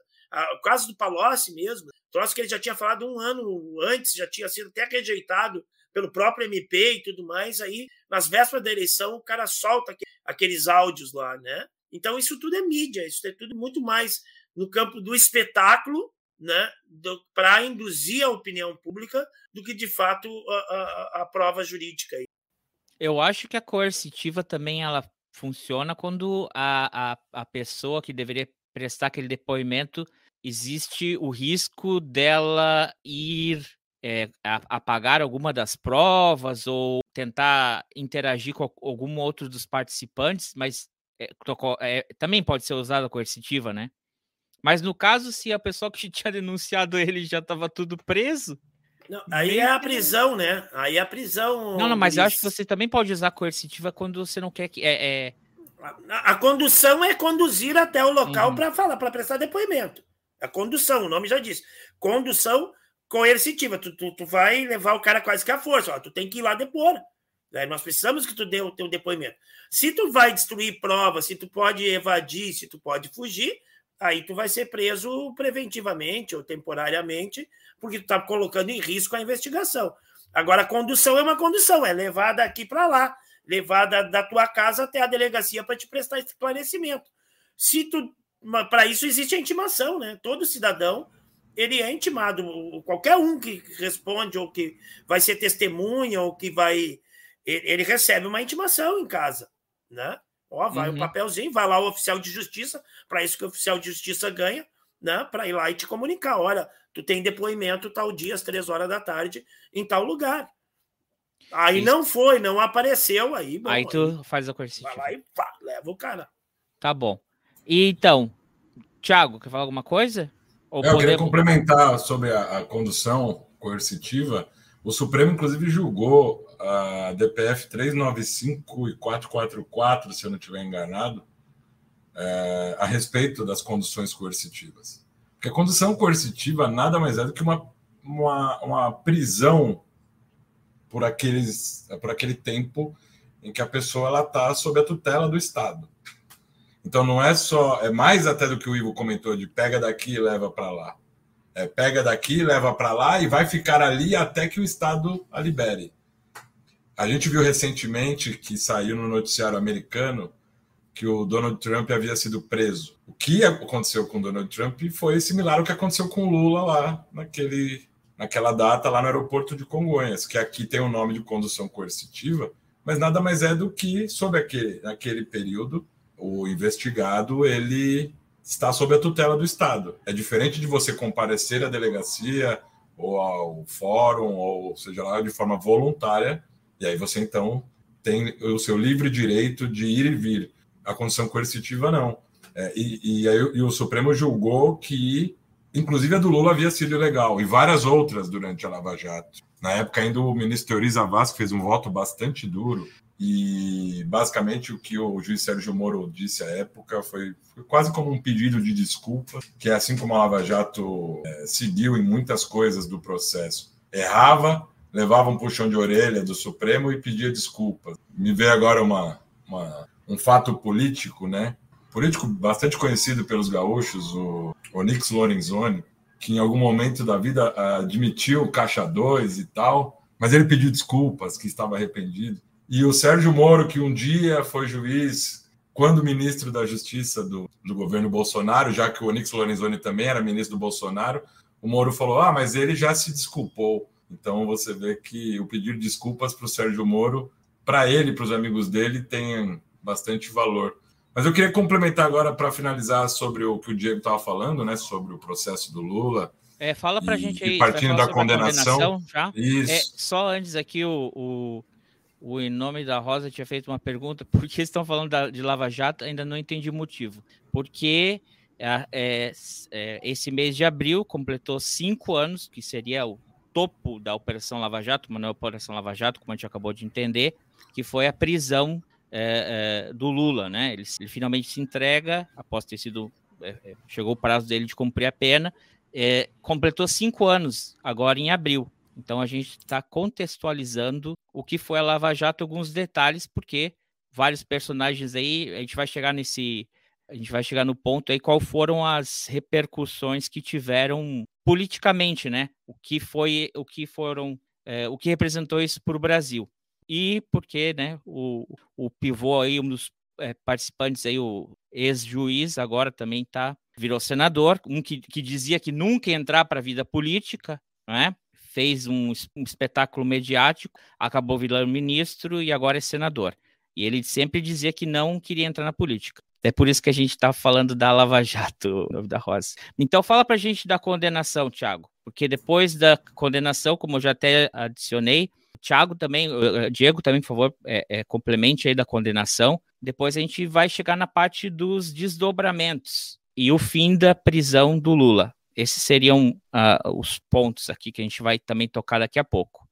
O caso do Palocci mesmo, troço que ele já tinha falado um ano antes, já tinha sido até rejeitado pelo próprio MP e tudo mais. Aí, nas vésperas da eleição, o cara solta aqueles áudios lá, né? Então, isso tudo é mídia, isso é tudo muito mais no campo do espetáculo, né? Para induzir a opinião pública do que, de fato, a, a, a prova jurídica. Eu acho que a coercitiva também ela funciona quando a, a, a pessoa que deveria prestar aquele depoimento existe o risco dela ir é, apagar alguma das provas ou tentar interagir com algum outro dos participantes, mas é, é, também pode ser usada a coercitiva, né? Mas no caso, se a pessoa que tinha denunciado ele já estava tudo preso, não, aí é a prisão, né? Aí é a prisão. Não, não, mas eu acho que você também pode usar coercitiva quando você não quer que. É, é... A, a, condução é conduzir até o local uhum. para falar, para prestar depoimento. A condução, o nome já diz. Condução coercitiva. Tu, tu, tu, vai levar o cara quase que à força. Ó, tu tem que ir lá depor. Né? Nós precisamos que tu dê o teu depoimento. Se tu vai destruir provas, se tu pode evadir, se tu pode fugir, aí tu vai ser preso preventivamente ou temporariamente porque tu está colocando em risco a investigação. Agora, a condução é uma condução, é levar daqui para lá, levar da, tua casa até a delegacia para te prestar esclarecimento. Se tu, para isso existe a intimação, né? Todo cidadão ele é intimado, qualquer um que responde ou que vai ser testemunha ou que vai, ele recebe uma intimação em casa, né? Ó, vai uhum. um papelzinho, vai lá o oficial de justiça, para isso que o oficial de justiça ganha, né? Para ir lá e te comunicar, olha, tu tem depoimento tal dia, às três horas da tarde, em tal lugar. Aí Isso. não foi, não apareceu, aí. Bom, aí tu aí, faz a coercitiva. Vai lá e pá, leva o cara. Tá bom. E então, Thiago, quer falar alguma coisa? Ou é, Eu queria complementar sobre a, a, condução coercitiva. O Supremo, inclusive, julgou a DPF 395 e 444, se eu não estiver enganado, é, a respeito das conduções coercitivas. Porque a condução coercitiva nada mais é do que uma, uma, uma prisão por, aqueles, por aquele tempo em que a pessoa está sob a tutela do Estado. Então não é só, é mais até do que o Ivo comentou de pega daqui e leva para lá. É, pega daqui, leva para lá e vai ficar ali até que o Estado a libere. A gente viu recentemente que saiu no noticiário americano que o Donald Trump havia sido preso. O que aconteceu com Donald Trump foi similar ao que aconteceu com Lula lá naquele, naquela data, lá no aeroporto de Congonhas, que aqui tem o nome de condução coercitiva, mas nada mais é do que, sob aquele, período, o investigado ele está sob a tutela do Estado. É diferente de você comparecer à delegacia ou ao fórum, ou seja lá, de forma voluntária, e aí você então tem o seu livre direito de ir e vir. A condição coercitiva, não. É, e, e, aí, e o Supremo julgou que, inclusive, a do Lula havia sido ilegal, e várias outras durante a Lava Jato. Na época, ainda o ministro Teori Zavascki fez um voto bastante duro, e basicamente o que o juiz Sérgio Moro disse à época foi, foi quase como um pedido de desculpa, que assim como a Lava Jato é, seguiu em muitas coisas do processo, errava, levava um puxão de orelha do Supremo e pedia desculpas. Me veio agora uma, uma, um fato político, né? Político bastante conhecido pelos gaúchos, o Onyx Lorenzoni, que em algum momento da vida admitiu caixa 2 e tal, mas ele pediu desculpas, que estava arrependido. E o Sérgio Moro, que um dia foi juiz, quando ministro da Justiça do, do governo Bolsonaro, já que o Onix Lorenzoni também era ministro do Bolsonaro, o Moro falou: ah, mas ele já se desculpou. Então você vê que o pedir desculpas para o Sérgio Moro, para ele, para os amigos dele, tem bastante valor. Mas eu queria complementar agora para finalizar sobre o que o Diego estava falando, né? Sobre o processo do Lula. É, fala para a gente aí. Partindo da condenação. condenação já. Isso. É, só antes aqui o, o o Em Nome da Rosa tinha feito uma pergunta, por que estão falando da, de Lava Jato? Ainda não entendi o motivo. Porque é, é, é, esse mês de abril completou cinco anos, que seria o topo da Operação Lava Jato, mas não é a Operação Lava Jato, como a gente acabou de entender, que foi a prisão é, é, do Lula, né? Ele, ele, finalmente se entrega, após ter sido. É, chegou o prazo dele de cumprir a pena, completou cinco anos, agora em abril. Então a gente está contextualizando o que foi a Lava Jato, alguns detalhes, porque vários personagens aí, a gente vai chegar nesse. A gente vai chegar no ponto aí qual foram as repercussões que tiveram politicamente, né? O que foi, o que foram, é, o que representou isso para o Brasil. E porque, né, o, o pivô aí, um dos é, participantes aí, o ex-juiz, agora também tá, virou senador, um que, que dizia que nunca ia entrar para a vida política, não é? fez um, um espetáculo mediático, acabou virando ministro e agora é senador. E ele sempre dizia que não queria entrar na política. É por isso que a gente está falando da Lava Jato, da Rosa. Então fala para a gente da condenação, Thiago. Porque depois da condenação, como eu já até adicionei, Thiago também, Diego também, por favor, é, é, complemente aí da condenação. Depois a gente vai chegar na parte dos desdobramentos e o fim da prisão do Lula. Esses seriam uh, os pontos aqui que a gente vai também tocar daqui a pouco.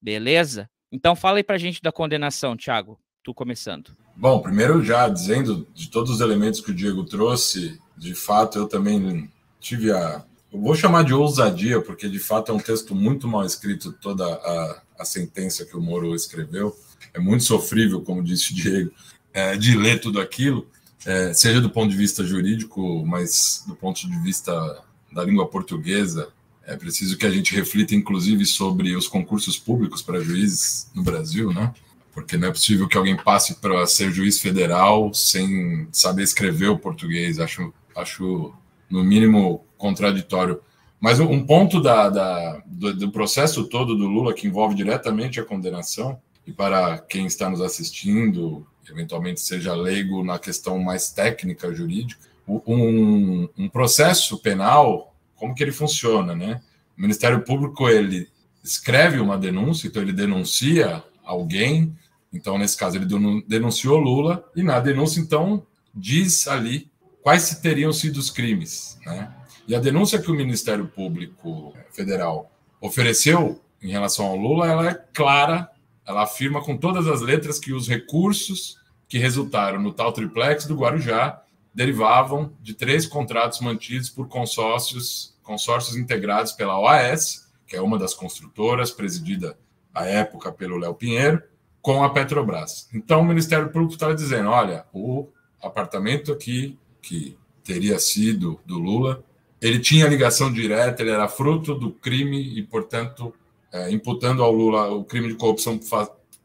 Beleza? Então fala aí para a gente da condenação, Thiago. Tu começando. Bom, primeiro já dizendo de todos os elementos que o Diego trouxe, de fato eu também tive a. Eu vou chamar de ousadia, porque de fato é um texto muito mal escrito, toda a, a sentença que o Moro escreveu. É muito sofrível, como disse o Diego, é, de ler tudo aquilo, é, seja do ponto de vista jurídico, mas do ponto de vista da língua portuguesa. É preciso que a gente reflita, inclusive, sobre os concursos públicos para juízes no Brasil, né? Porque não é possível que alguém passe para ser juiz federal sem saber escrever o português. Acho, acho no mínimo, contraditório. Mas um ponto da, da do, do, processo todo do Lula que envolve diretamente a condenação, e para quem está nos assistindo, eventualmente seja leigo na questão mais técnica jurídica, um, um processo penal, como que ele funciona, né? O Ministério Público, ele escreve uma denúncia, então ele denuncia alguém, então nesse caso ele denunciou Lula, e na denúncia então diz ali quais teriam sido os crimes, né? E a denúncia que o Ministério Público Federal ofereceu em relação ao Lula, ela é clara, ela afirma com todas as letras que os recursos que resultaram no tal triplex do Guarujá derivavam de três contratos mantidos por consórcios, consórcios integrados pela OAS, que é uma das construtoras, presidida à época pelo Léo Pinheiro, com a Petrobras. Então o Ministério Público estava dizendo: olha, o apartamento aqui, que teria sido do Lula, ele tinha ligação direta, ele era fruto do crime e, portanto, é, imputando ao Lula o crime de corrupção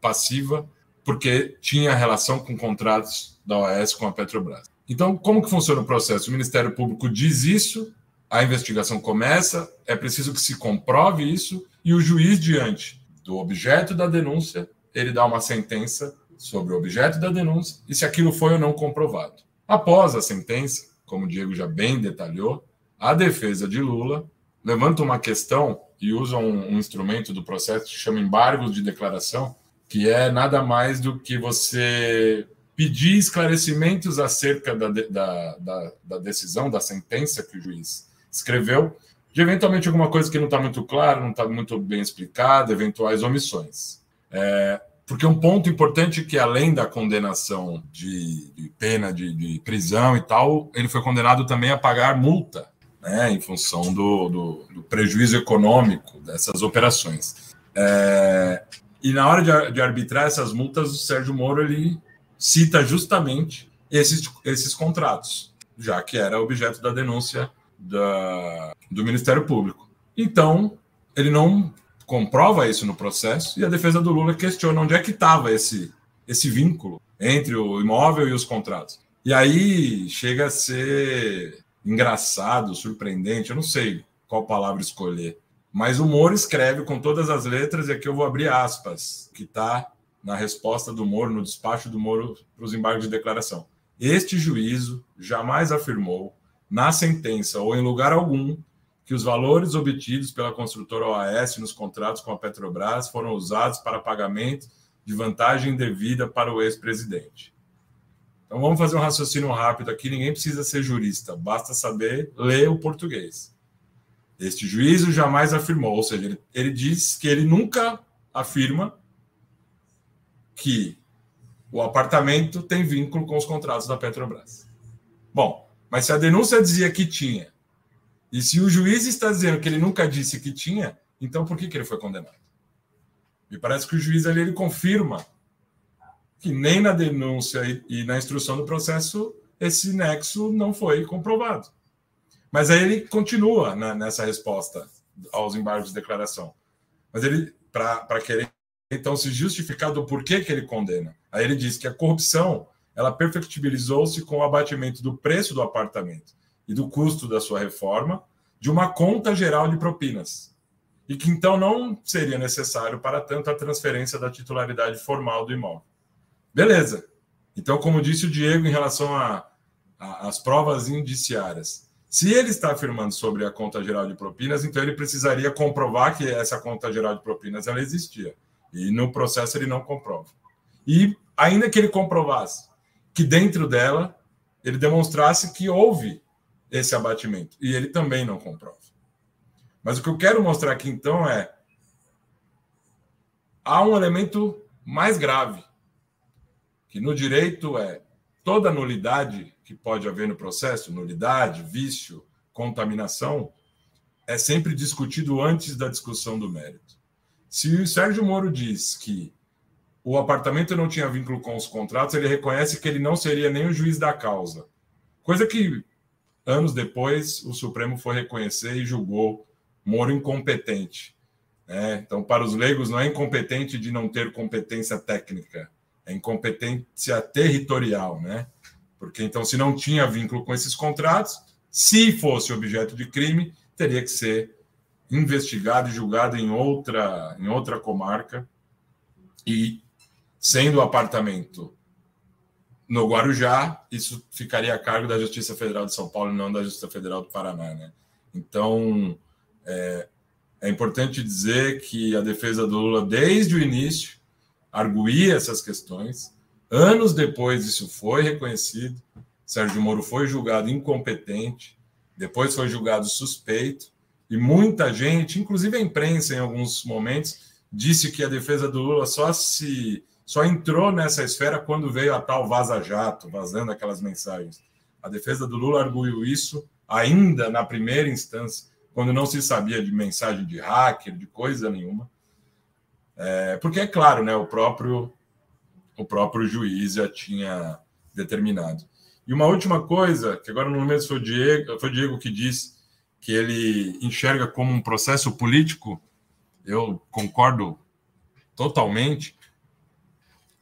passiva porque tinha relação com contratos da OAS com a Petrobras. Então, como que funciona o processo? O Ministério Público diz isso, a investigação começa, é preciso que se comprove isso, e o juiz, diante do objeto da denúncia, ele dá uma sentença sobre o objeto da denúncia e se aquilo foi ou não comprovado. Após a sentença, como o Diego já bem detalhou, a defesa de Lula levanta uma questão e usa um, um instrumento do processo que chama embargos de declaração, que é nada mais do que você pedir esclarecimentos acerca da, da, da, da decisão, da sentença que o juiz escreveu, de eventualmente alguma coisa que não está muito clara, não está muito bem explicada, eventuais omissões. É, porque um ponto importante é que, além da condenação de, de pena de, de, prisão e tal, ele foi condenado também a pagar multa, né, em função do, do, do prejuízo econômico dessas operações. É, e na hora de, de, arbitrar essas multas, o Sérgio Moro ele cita justamente esses, esses contratos, já que era objeto da denúncia da, do Ministério Público. Então, ele não comprova isso no processo e a defesa do Lula questiona onde é que estava esse, esse vínculo entre o imóvel e os contratos. E aí chega a ser engraçado, surpreendente, eu não sei qual palavra escolher. Mas o Moro escreve com todas as letras, e aqui eu vou abrir aspas, que está na resposta do Moro, no despacho do Moro para os embargos de declaração. Este juízo jamais afirmou, na sentença ou em lugar algum, que os valores obtidos pela construtora OAS nos contratos com a Petrobras foram usados para pagamento de vantagem devida para o ex-presidente. Então vamos fazer um raciocínio rápido aqui. Ninguém precisa ser jurista, basta saber ler o português. Este juízo jamais afirmou, ou seja, ele, ele diz que ele nunca afirma que o apartamento tem vínculo com os contratos da Petrobras. Bom, mas se a denúncia dizia que tinha e se o juiz está dizendo que ele nunca disse que tinha, então por que, que ele foi condenado? Me parece que o juiz ali ele confirma que nem na denúncia e, na instrução do processo esse nexo não foi comprovado. Mas aí ele continua né, nessa resposta aos embargos de declaração. Mas ele, para querer então se justificar do porquê que ele condena. Aí ele diz que a corrupção ela perfectibilizou-se com o abatimento do preço do apartamento e do custo da sua reforma de uma conta geral de propinas, e que então não seria necessário para tanto a transferência da titularidade formal do imóvel. Beleza. Então, como disse o Diego em relação às provas indiciárias, se ele está afirmando sobre a conta geral de propinas, então ele precisaria comprovar que essa conta geral de propinas ela existia. E no processo ele não comprova. E ainda que ele comprovasse que dentro dela ele demonstrasse que houve esse abatimento. E ele também não comprova. Mas o que eu quero mostrar aqui então é há um elemento mais grave, que no direito é toda nulidade que pode haver no processo, nulidade, vício, contaminação, é sempre discutido antes da discussão do mérito. Se o Sérgio Moro diz que o apartamento não tinha vínculo com os contratos, ele reconhece que ele não seria nem o juiz da causa. Coisa que Anos depois, o Supremo foi reconhecer e julgou Moro incompetente. Né? Então, para os leigos, não é incompetente de não ter competência técnica, é incompetência territorial, né? Porque então, se não tinha vínculo com esses contratos, se fosse objeto de crime, teria que ser investigado e julgado em outra, em outra comarca. E sendo o apartamento no Guarujá, isso ficaria a cargo da Justiça Federal de São Paulo e não da Justiça Federal do Paraná. Né? Então, é, é importante dizer que a defesa do Lula, desde o início, arguía essas questões. Anos depois, isso foi reconhecido. Sérgio Moro foi julgado incompetente, depois foi julgado suspeito, e muita gente, inclusive a imprensa, em alguns momentos, disse que a defesa do Lula só se só entrou nessa esfera quando veio a tal vaza-jato, vazando aquelas mensagens. A defesa do Lula arguiu isso ainda na primeira instância, quando não se sabia de mensagem de hacker, de coisa nenhuma. É, porque é claro, né, o próprio o próprio juiz já tinha determinado. E uma última coisa, que agora no momento foi o Diego, foi o Diego que disse que ele enxerga como um processo político, eu concordo totalmente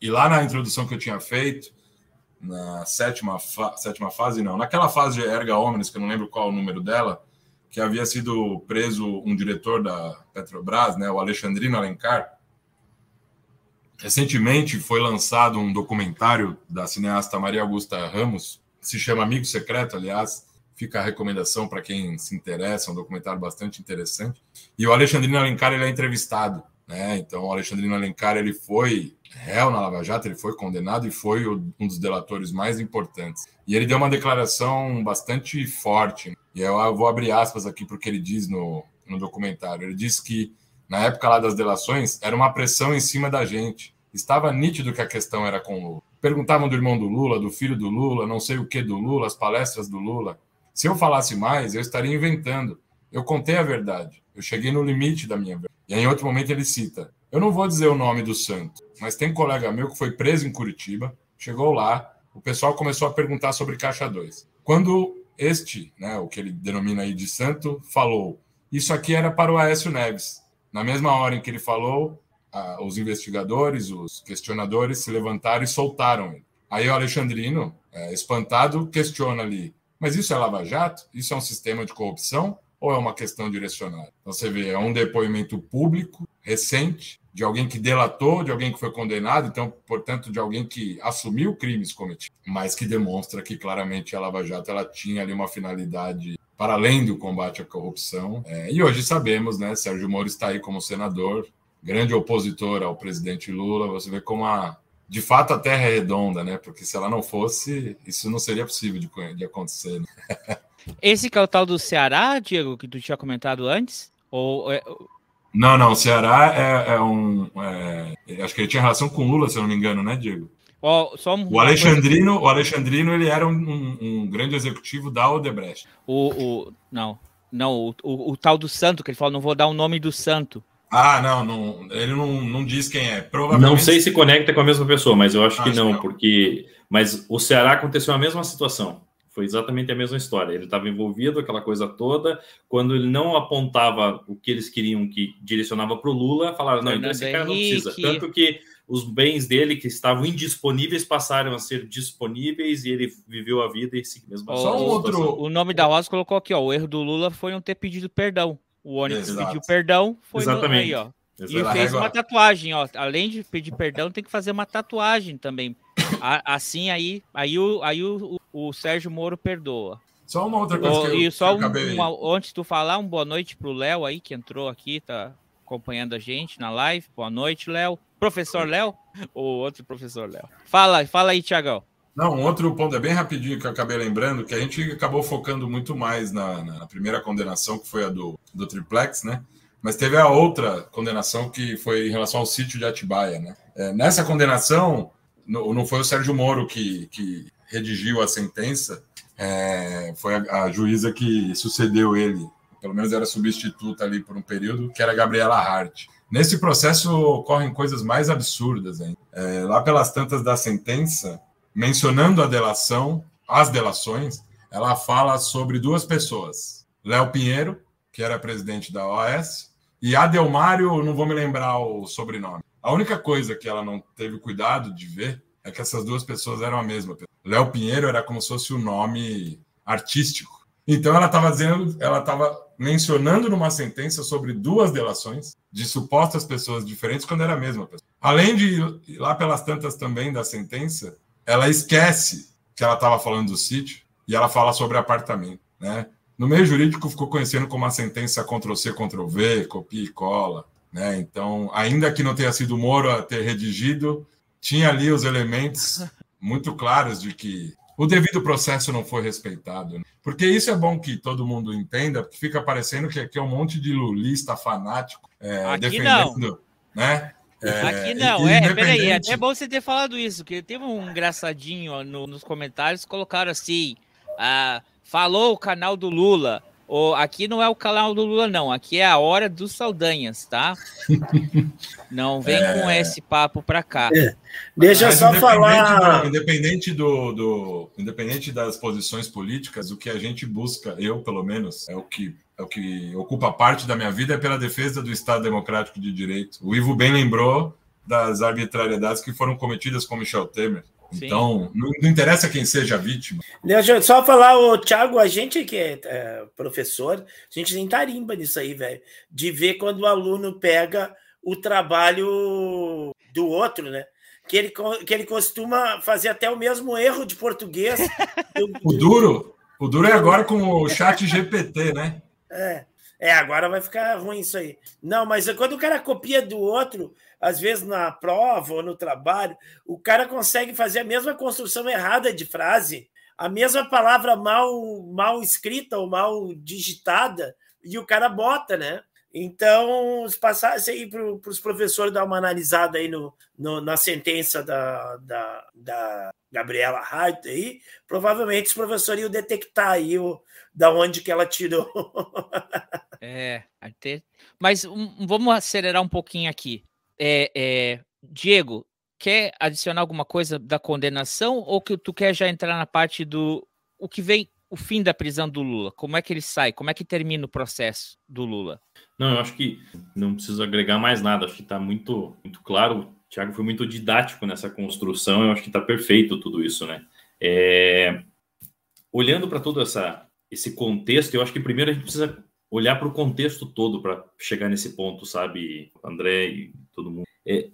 E lá na introdução que eu tinha feito, na sétima, fa sétima fase, não, naquela fase de Erga Omnes, que eu não lembro qual o número dela, que havia sido preso um diretor da Petrobras, né, o Alexandrino Alencar. Recentemente foi lançado um documentário da cineasta Maria Augusta Ramos, se chama Amigo Secreto, aliás, fica a recomendação para quem se interessa, é um documentário bastante interessante. E o Alexandrino Alencar ele é entrevistado, né? Então o Alexandrino Alencar ele foi réu na Lava Jato, ele foi condenado e foi um dos delatores mais importantes. E ele deu uma declaração bastante forte. E eu vou abrir aspas aqui para o que ele diz no, no documentário. Ele diz que na época lá das delações era uma pressão em cima da gente. Estava nítido que a questão era com o Lula. Perguntavam do irmão do Lula, do filho do Lula, não sei o que do Lula, as palestras do Lula. Se eu falasse mais, eu estaria inventando. Eu contei a verdade. Eu cheguei no limite da minha verdade. E em outro momento ele cita: Eu não vou dizer o nome do santo, mas tem um colega meu que foi preso em Curitiba, chegou lá, o pessoal começou a perguntar sobre Caixa 2. Quando este, né, o que ele denomina aí de santo, falou: Isso aqui era para o Aécio Neves. Na mesma hora em que ele falou, os investigadores, os questionadores se levantaram e soltaram ele. Aí o Alexandrino, é, espantado, questiona ali: mas isso é Lava Jato? Isso é um sistema de corrupção ou é uma questão direcionada? Então você vê, é um depoimento público, recente, de alguém que delatou, de alguém que foi condenado, então, portanto, de alguém que assumiu crimes cometidos, mas que demonstra que claramente a Lava Jato ela tinha ali uma finalidade para além do combate à corrupção. É, e hoje sabemos, né, Sérgio Moro está aí como senador, grande opositor ao presidente Lula. Você vê como a, de fato a Terra é redonda, né? Porque se ela não fosse, isso não seria possível de, de acontecer. Né? Esse que é o tal do Ceará, Diego, que tu tinha comentado antes? Ou é... Não, não, o Ceará é, é um. É, acho que ele tinha relação com Lula, se eu não me engano, né, Diego? Oh, só um... o Alexandrino, o Alexandrino, ele era um, um, um grande executivo da Odebrecht. O, o não, não, o, o, o, tal do santo que ele falou, não vou dar o nome do santo. Ah, não, não ele não, não diz quem é. Provavelmente... Não sei se conecta com a mesma pessoa, mas eu acho, acho que, não, que não, porque. Mas o Ceará aconteceu a mesma situação. Foi exatamente a mesma história. Ele estava envolvido, aquela coisa toda. Quando ele não apontava o que eles queriam que direcionava para o Lula, falaram: não, então esse cara não precisa. Tanto que os bens dele que estavam indisponíveis passaram a ser disponíveis e ele viveu a vida e se mesmo. Só um outro. O nome da Rosa colocou aqui: ó, o erro do Lula foi não ter pedido perdão. O ônibus Exato. pediu perdão, foi Exatamente. No, aí, ó. E fez uma tatuagem, ó. Além de pedir perdão, tem que fazer uma tatuagem também. assim aí, aí o, aí o, o, Sérgio Moro perdoa. Só uma outra coisa que eu, E só um, uma, antes de tu falar, um boa noite pro Léo aí, que entrou aqui, tá acompanhando a gente na live. Boa noite, Léo. Professor Léo? Ou outro professor Léo? Fala, fala aí, Tiagão. Não, outro ponto é bem rapidinho que eu acabei lembrando, que a gente acabou focando muito mais na, na primeira condenação, que foi a do, do triplex, né? Mas teve a outra condenação que foi em relação ao sítio de Atibaia, né? É, nessa condenação, no, não foi o Sérgio Moro que, que redigiu a sentença, é, foi a, a, juíza que sucedeu ele, pelo menos era substituta ali por um período, que era a Gabriela Hart. Nesse processo ocorrem coisas mais absurdas, hein? É, lá pelas tantas da sentença, mencionando a delação, as delações, ela fala sobre duas pessoas: Léo Pinheiro, que era presidente da OAS, e Adelmário, não vou me lembrar o sobrenome. A única coisa que ela não teve cuidado de ver é que essas duas pessoas eram a mesma. Léo Pinheiro era como se fosse o um nome artístico. Então ela estava dizendo, ela estava mencionando numa sentença sobre duas delações de supostas pessoas diferentes quando era a mesma pessoa. Além de lá pelas tantas também da sentença, ela esquece que ela estava falando do sítio e ela fala sobre apartamento, né? No meio jurídico ficou conhecendo como a sentença Ctrl-C, Ctrl-V, copia e cola, né? Então, ainda que não tenha sido o Moro a ter redigido, tinha ali os elementos muito claros de que o devido processo não foi respeitado. Né? Porque isso é bom que todo mundo entenda, porque fica parecendo que aqui é um monte de lulista fanático é, defendendo, não. né? É, Aqui não, é, peraí, é até bom você ter falado isso, que teve um engraçadinho no, nos comentários, colocaram assim, ah, falou o canal do Lula, ou, aqui não é o canal do Lula não, aqui é a hora dos Saldanhas, tá? não vem é... com esse papo pra cá. É. Deixa eu só independente falar... Do, independente, do, do, independente das posições políticas, o que a gente busca, eu pelo menos, é o que é o que ocupa parte da minha vida, é pela defesa do Estado Democrático de Direito. O Ivo bem lembrou das arbitrariedades que foram cometidas com Michel Temer. Sim. Então, não, não, interessa quem seja a vítima. Deixa eu só falar, o Thiago, a gente que é, é professor, a gente nem tarimba nisso aí, velho. De ver quando o aluno pega o trabalho do outro, né? Que ele, que ele costuma fazer até o mesmo erro de português. Do, o duro, o duro é agora com o chat GPT, né? É. É, agora vai ficar ruim isso aí. Não, mas quando o cara copia do outro, às vezes na prova ou no trabalho, o cara consegue fazer a mesma construção errada de frase, a mesma palavra mal, mal escrita ou mal digitada, e o cara bota, né? Então, se passasse aí para os professores dar uma analisada aí no, no, na sentença da, da, da Gabriela Hart aí, provavelmente os professores iam detectar aí o, da onde que ela tirou. é, até... mas um, vamos acelerar um pouquinho aqui. É, é, Diego, quer adicionar alguma coisa da condenação ou que tu quer já entrar na parte do o que vem o fim da prisão do Lula? Como é que ele sai? Como é que termina o processo do Lula? Não, eu acho que não preciso agregar mais nada. Acho que está muito, muito claro. O Thiago foi muito didático nessa construção. Eu acho que está perfeito tudo isso, né? É... Olhando para todo essa, esse contexto, eu acho que primeiro a gente precisa olhar para o contexto todo para chegar nesse ponto, sabe, André todo mundo. É...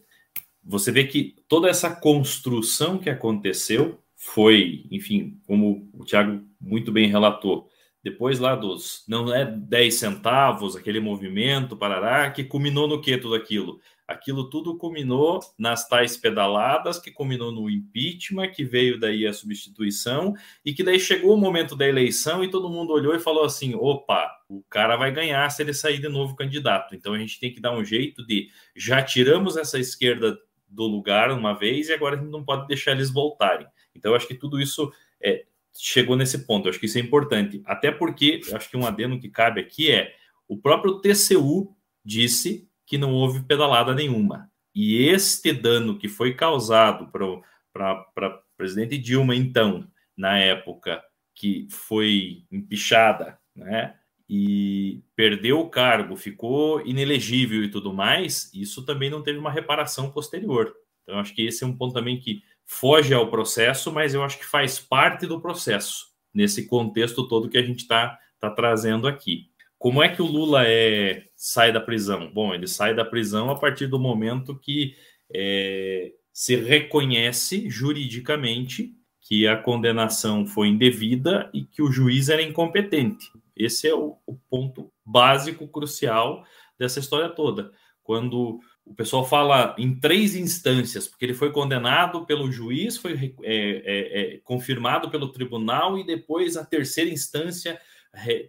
Você vê que toda essa construção que aconteceu foi, enfim, como o Thiago muito bem relatou, depois lá dos não é 10 centavos, aquele movimento, parará, que culminou no que tudo aquilo? Aquilo tudo culminou nas tais pedaladas, que culminou no impeachment, que veio daí a substituição, e que daí chegou o momento da eleição e todo mundo olhou e falou assim: opa, o cara vai ganhar se ele sair de novo candidato. Então a gente tem que dar um jeito de já tiramos essa esquerda do lugar uma vez e agora a gente não pode deixar eles voltarem. Então, eu acho que tudo isso é, chegou nesse ponto. Eu acho que isso é importante. Até porque, acho que um adendo que cabe aqui é o próprio TCU disse que não houve pedalada nenhuma. E este dano que foi causado para presidente Dilma, então, na época que foi empichada, né? E perdeu o cargo, ficou inelegível e tudo mais, isso também não teve uma reparação posterior. Então, acho que esse é um ponto também que foge ao processo, mas eu acho que faz parte do processo, nesse contexto todo que a gente está tá trazendo aqui. Como é que o Lula é, sai da prisão? Bom, ele sai da prisão a partir do momento que é, se reconhece juridicamente que a condenação foi indevida e que o juiz era incompetente. Esse é o, o ponto básico, crucial dessa história toda. Quando o pessoal fala em três instâncias, porque ele foi condenado pelo juiz, foi é, é, é, confirmado pelo tribunal e depois a terceira instância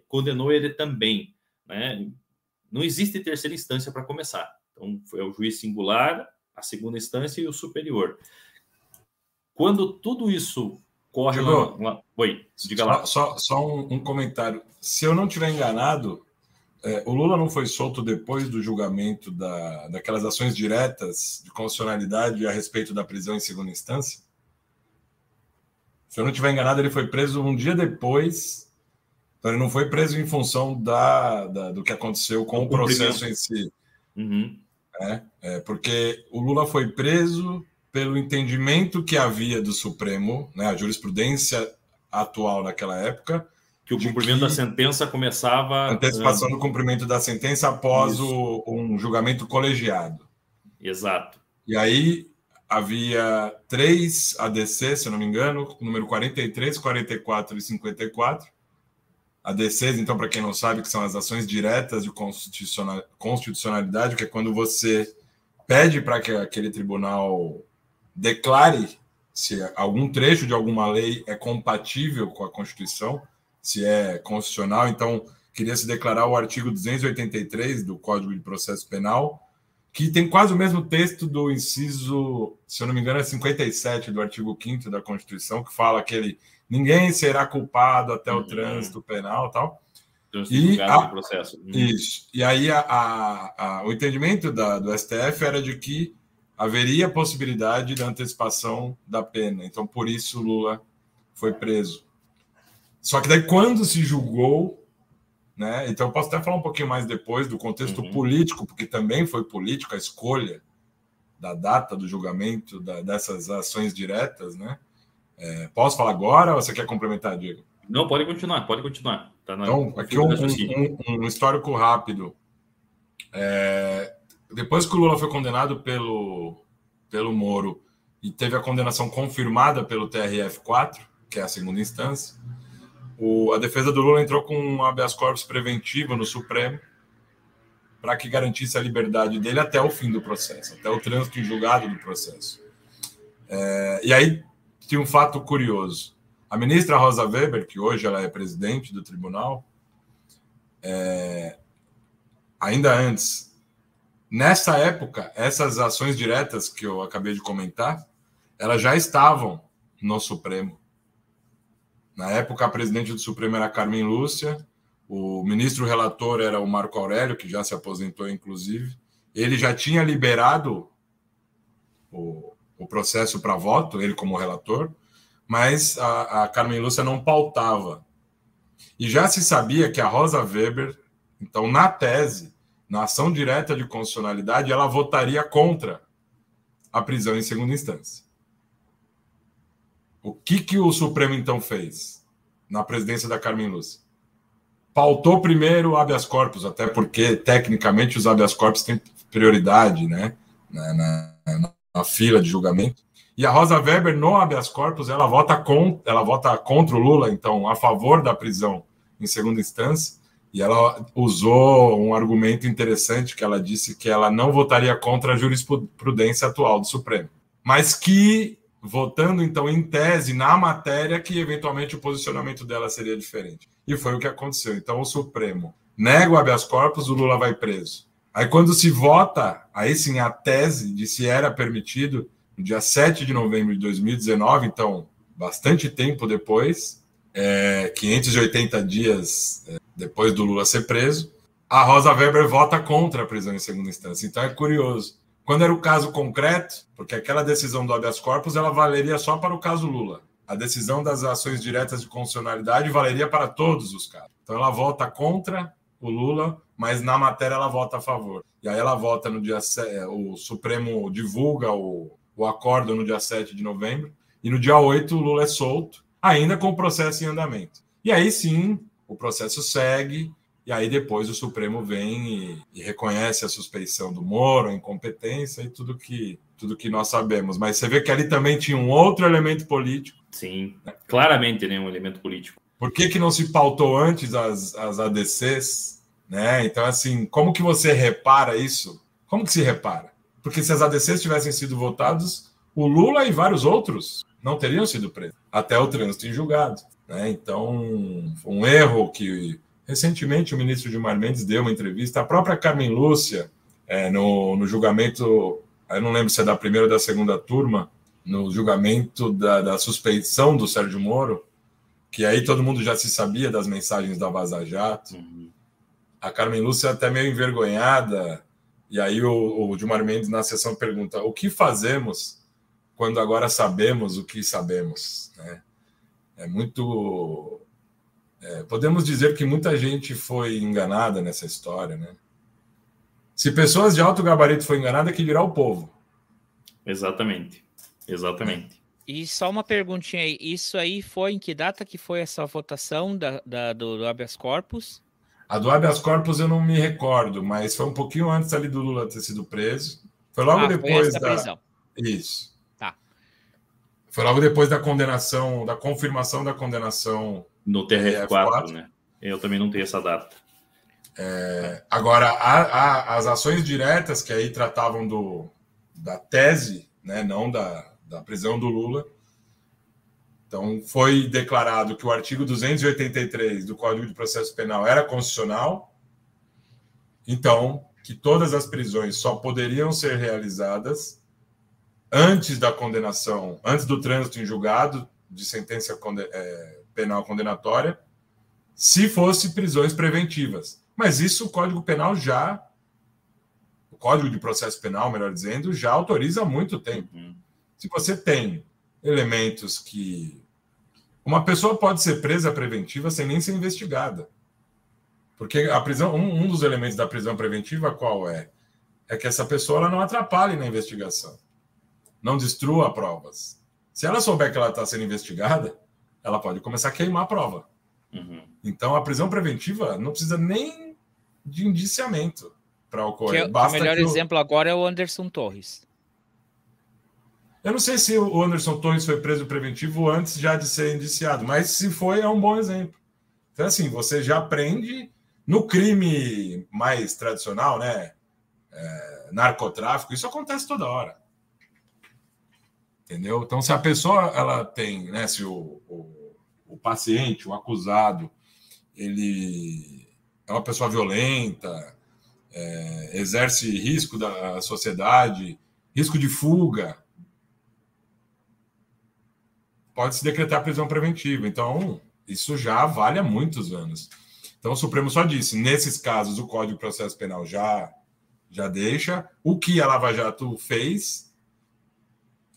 condenou ele também. Né? Não existe terceira instância para começar. Então, é o juiz singular, a segunda instância e o superior. Quando tudo isso corre lá, lá... Oi, diga só, lá. Só, só um, um comentário. Se eu não estiver enganado, é, o Lula não foi solto depois do julgamento da, daquelas ações diretas de constitucionalidade a respeito da prisão em segunda instância? Se eu não estiver enganado, ele foi preso um dia depois. Então, ele não foi preso em função da, da do que aconteceu com o, processo em si. Uhum. É, é, porque o Lula foi preso pelo entendimento que havia do Supremo, né, a jurisprudência atual naquela época, que o cumprimento que... da sentença começava. Antecipação do cumprimento da sentença após o, um julgamento colegiado. Exato. E aí havia três ADC, se eu não me engano, número 43, 44 e 54. ADCs, então, para quem não sabe, que são as ações diretas de constitucionalidade, que é quando você pede para que aquele tribunal declare se algum trecho de alguma lei é compatível com a Constituição se é constitucional. Então, queria se declarar o artigo 283 do Código de Processo Penal, que tem quase o mesmo texto do inciso, se eu não me engano, é 57 do artigo 5 da Constituição, que fala que ele, ninguém será culpado até o uhum. trânsito penal tal. E a, processo. Uhum. Isso. E aí a, a, a, o entendimento da, do STF era de que haveria possibilidade da antecipação da pena. Então, por isso, Lula foi preso. Só que daí, quando se julgou, né? Então, eu posso até falar um pouquinho mais depois do contexto uhum. político, porque também foi político a escolha da data do julgamento da, dessas ações diretas, né? É, posso falar agora ou você quer complementar, Diego? Não, pode continuar, pode continuar. Tá na, então, aqui um, um, um, histórico rápido. É, depois que o Lula foi condenado pelo, pelo Moro e teve a condenação confirmada pelo TRF4, que é a segunda instância, o, a defesa do Lula entrou com um habeas corpus preventivo no Supremo para que garantisse a liberdade dele até o fim do processo, até o trânsito em julgado do processo. É, e aí tinha um fato curioso. A ministra Rosa Weber, que hoje ela é presidente do tribunal, é, ainda antes, nessa época, essas ações diretas que eu acabei de comentar, elas já estavam no Supremo. Na época, a presidente do Supremo era Carmen Lúcia, o ministro relator era o Marco Aurélio, que já se aposentou, inclusive. Ele já tinha liberado o, o processo para voto, ele como relator, mas a, a Carmen Lúcia não pautava. E já se sabia que a Rosa Weber, então, na tese, na ação direta de constitucionalidade, ela votaria contra a prisão em segunda instância. O que, que o Supremo então fez na presidência da Carmen Lúcia? Pautou primeiro o habeas corpus, até porque tecnicamente os habeas corpus têm prioridade né, na, na, na fila de julgamento. E a Rosa Weber, no habeas corpus, ela vota, com, ela vota contra o Lula, então, a favor da prisão em segunda instância. E ela usou um argumento interessante que ela disse que ela não votaria contra a jurisprudência atual do Supremo, mas que votando então em tese na matéria que eventualmente o posicionamento dela seria diferente. E foi o que aconteceu. Então o Supremo nega o habeas corpus, o Lula vai preso. Aí quando se vota, aí sim a tese de se era permitido, no dia 7 de novembro de 2019, então bastante tempo depois, é, 580 dias é, depois do Lula ser preso, a Rosa Weber vota contra a prisão em segunda instância. Então é curioso. Quando era o caso concreto, porque aquela decisão do habeas corpus ela valeria só para o caso Lula. A decisão das ações diretas de constitucionalidade valeria para todos os casos. Então ela vota contra o Lula, mas na matéria ela vota a favor. E aí ela vota no dia é, o Supremo divulga o, o acordo no dia 7 de novembro, e no dia 8 o Lula é solto, ainda com o processo em andamento. E aí sim, o processo segue, e aí depois o Supremo vem e, e, reconhece a suspeição do Moro, a incompetência e tudo que tudo que nós sabemos. Mas você vê que ali também tinha um outro elemento político. Sim, claramente né, um elemento político. Por que, que não se pautou antes as, as ADCs? Né? Então, assim, como que você repara isso? Como que se repara? Porque se as ADCs tivessem sido votadas, o Lula e vários outros não teriam sido presos até o trânsito em julgado. Né? Então, um erro que Recentemente, o ministro Gilmar Mendes deu uma entrevista, a própria Carmen Lúcia, é, no, no julgamento, eu não lembro se é da primeira ou da segunda turma, no julgamento da, da suspeição do Sérgio Moro, que aí todo mundo já se sabia das mensagens da Vaza Jato. Uhum. A Carmen Lúcia até meio envergonhada, e aí o, o Gilmar Mendes na sessão pergunta: o que fazemos quando agora sabemos o que sabemos? Né? É muito é, podemos dizer que muita gente foi enganada nessa história, né? Se pessoas de alto gabarito foram enganadas, que dirá o povo. Exatamente. Exatamente. E só uma perguntinha aí, isso aí foi em que data que foi essa votação da, da do, do, habeas corpus? A do habeas corpus eu não me recordo, mas foi um pouquinho antes ali do Lula ter sido preso. Foi logo ah, depois da prisão. Isso. Tá. Foi logo depois da condenação, da confirmação da condenação no TRF4, né? Eu também não tenho essa data. É, agora, a, a, as ações diretas que aí tratavam do, da tese, né, não da, da prisão do Lula. Então, foi declarado que o artigo 283 do Código de Processo Penal era constitucional. Então, que todas as prisões só poderiam ser realizadas antes da condenação, antes do trânsito em julgado de sentença é, penal condenatória se fosse prisões preventivas. Mas isso o Código Penal já, o Código de Processo Penal, melhor dizendo, já autoriza há muito tempo. Uhum. Se você tem elementos que. Uma pessoa pode ser presa preventiva sem nem ser investigada. Porque a prisão, um, um dos elementos da prisão preventiva qual é? é que essa pessoa ela não atrapalhe na investigação, não destrua provas. Se ela souber que ela está sendo investigada, ela pode começar a queimar a prova. Uhum. Então, a prisão preventiva não precisa nem de indiciamento para ocorrer. Que, Basta o melhor exemplo agora é o Anderson Torres. Eu não sei se o Anderson Torres foi preso preventivo antes já de ser indiciado, mas se foi, é um bom exemplo. Então, assim, você já aprende no crime mais tradicional, né? É, narcotráfico, isso acontece toda hora. Entendeu? Então, se a pessoa ela tem, né? Se o, o, o paciente, o acusado, ele é uma pessoa violenta, é, exerce risco da sociedade, risco de fuga, pode se decretar prisão preventiva. Então, isso já vale há muitos anos. Então, o Supremo só disse: nesses casos, o Código de Processo Penal já, já deixa. O que a Lava Jato fez,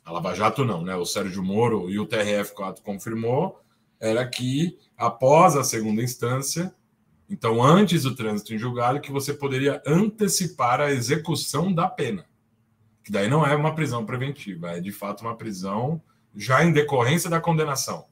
a Lava Jato não, né? O Sérgio Moro e o TRF4 confirmou, era que após a segunda instância, então antes do trânsito em julgado, que você poderia antecipar a execução da pena. Que daí não é uma prisão preventiva, é de fato uma prisão já em decorrência da condenação.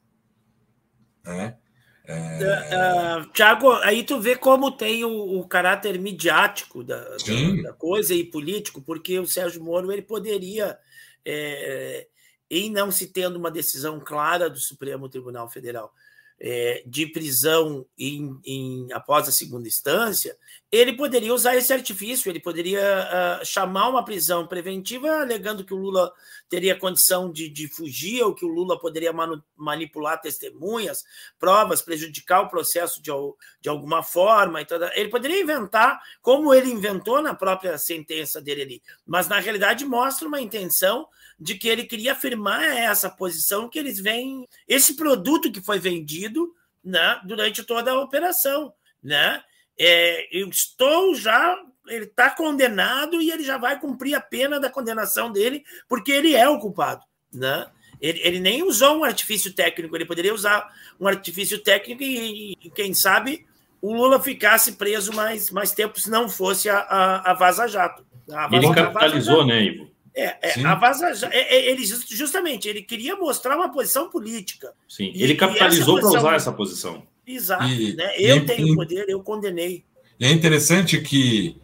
Né? É... Uh, uh, Tiago, aí tu vê como tem o, o caráter midiático da, da, da, coisa e político, porque o Sérgio Moro ele poderia, é, em não se tendo uma decisão clara do Supremo Tribunal Federal, é, de prisão em, em, após a segunda instância, ele poderia usar esse artifício, ele poderia uh, chamar uma prisão preventiva, alegando que o Lula teria condição de, de fugir, ou que o Lula poderia manu, manipular testemunhas, provas, prejudicar o processo de, de alguma forma. Então, ele poderia inventar, como ele inventou na própria sentença dele ali, mas na realidade mostra uma intenção de que ele queria afirmar essa posição que eles veem, esse produto que foi vendido né, durante toda a operação. Né? É, eu estou já. Ele está condenado e ele já vai cumprir a pena da condenação dele, porque ele é o culpado. Né? Ele, ele nem usou um artifício técnico, ele poderia usar um artifício técnico e, e quem sabe, o Lula ficasse preso mais, mais tempo se não fosse a, a, a Vaza Jato. A Vaza, ele capitalizou, né, Ivo? É, é a Vaza é, é, ele justamente ele queria mostrar uma posição política. Sim, ele capitalizou para usar essa posição. Exato. E, né? Eu e, tenho poder, eu condenei. E é interessante que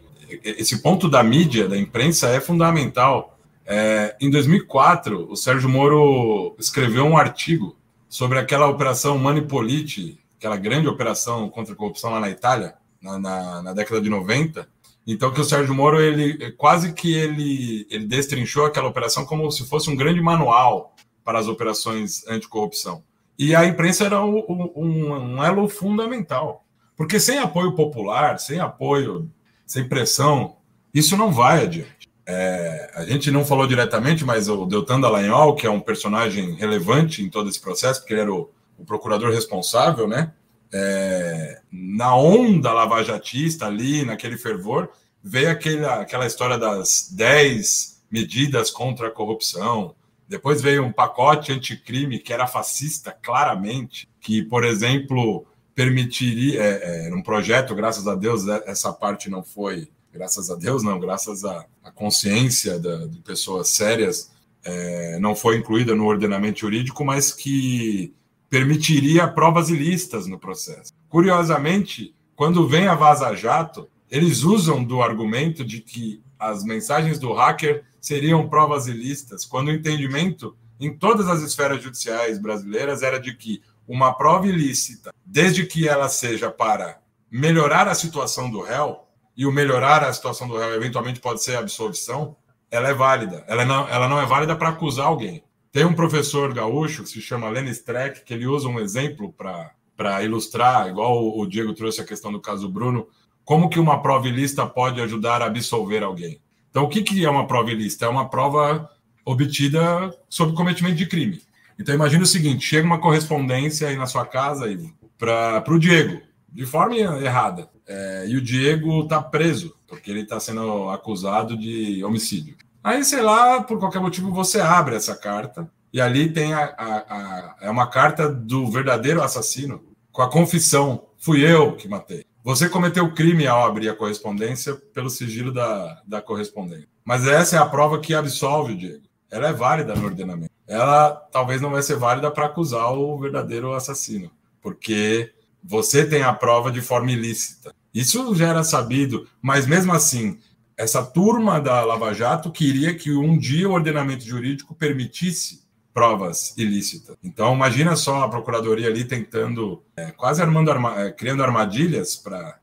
esse ponto da mídia, da imprensa, é fundamental. É, em 2004, o Sérgio Moro escreveu um artigo sobre aquela operação Manipolite, aquela grande operação contra a corrupção lá na Itália, na, na, na década de 90, então que o Sérgio Moro ele quase que ele ele destrinchou aquela operação como se fosse um grande manual para as operações anticorrupção. E a imprensa era um, um, um elo fundamental, porque sem apoio popular, sem apoio, sem pressão, isso não vai adiante. É, a gente não falou diretamente, mas o Deltan Dallagnol, que é um personagem relevante em todo esse processo, porque ele era o, o procurador responsável, né? É, na onda lavajatista ali, naquele fervor, veio aquela, aquela história das 10 medidas contra a corrupção. Depois veio um pacote anticrime que era fascista, claramente, que, por exemplo, permitiria. É, é, um projeto, graças a Deus, é, essa parte não foi. Graças a Deus, não, graças à, consciência da, de pessoas sérias, é, não foi incluída no ordenamento jurídico, mas que permitiria provas ilícitas no processo. Curiosamente, quando vem a Vaza Jato, eles usam do argumento de que as mensagens do hacker seriam provas ilícitas, quando o entendimento em todas as esferas judiciais brasileiras era de que uma prova ilícita, desde que ela seja para melhorar a situação do réu, e o melhorar a situação do réu eventualmente pode ser a absolvição, ela é válida. Ela não, ela não é válida para acusar alguém. Tem um professor gaúcho que se chama Lenny Streck, que ele usa um exemplo para ilustrar, igual o Diego trouxe a questão do caso Bruno, como que uma prova ilícita pode ajudar a absolver alguém. Então, o que, que é uma prova ilícita? É uma prova obtida sob cometimento de crime. Então, imagine o seguinte: chega uma correspondência aí na sua casa para o Diego, de forma errada, é, e o Diego está preso, porque ele está sendo acusado de homicídio. Aí, sei lá, por qualquer motivo, você abre essa carta e ali tem a, a, a, é uma carta do verdadeiro assassino com a confissão: fui eu que matei. você cometeu crime ao abrir a correspondência pelo sigilo da, da correspondência. Mas essa é a prova que absolve o Diego. Ela é válida no ordenamento. Ela talvez não vai ser válida para acusar o verdadeiro assassino, porque você tem a prova de forma ilícita. Isso já era sabido, mas mesmo assim, essa turma da Lava Jato queria que um dia o ordenamento jurídico permitisse provas ilícitas. Então, imagina só a procuradoria ali tentando, é, quase armando, arma, é, criando armadilhas para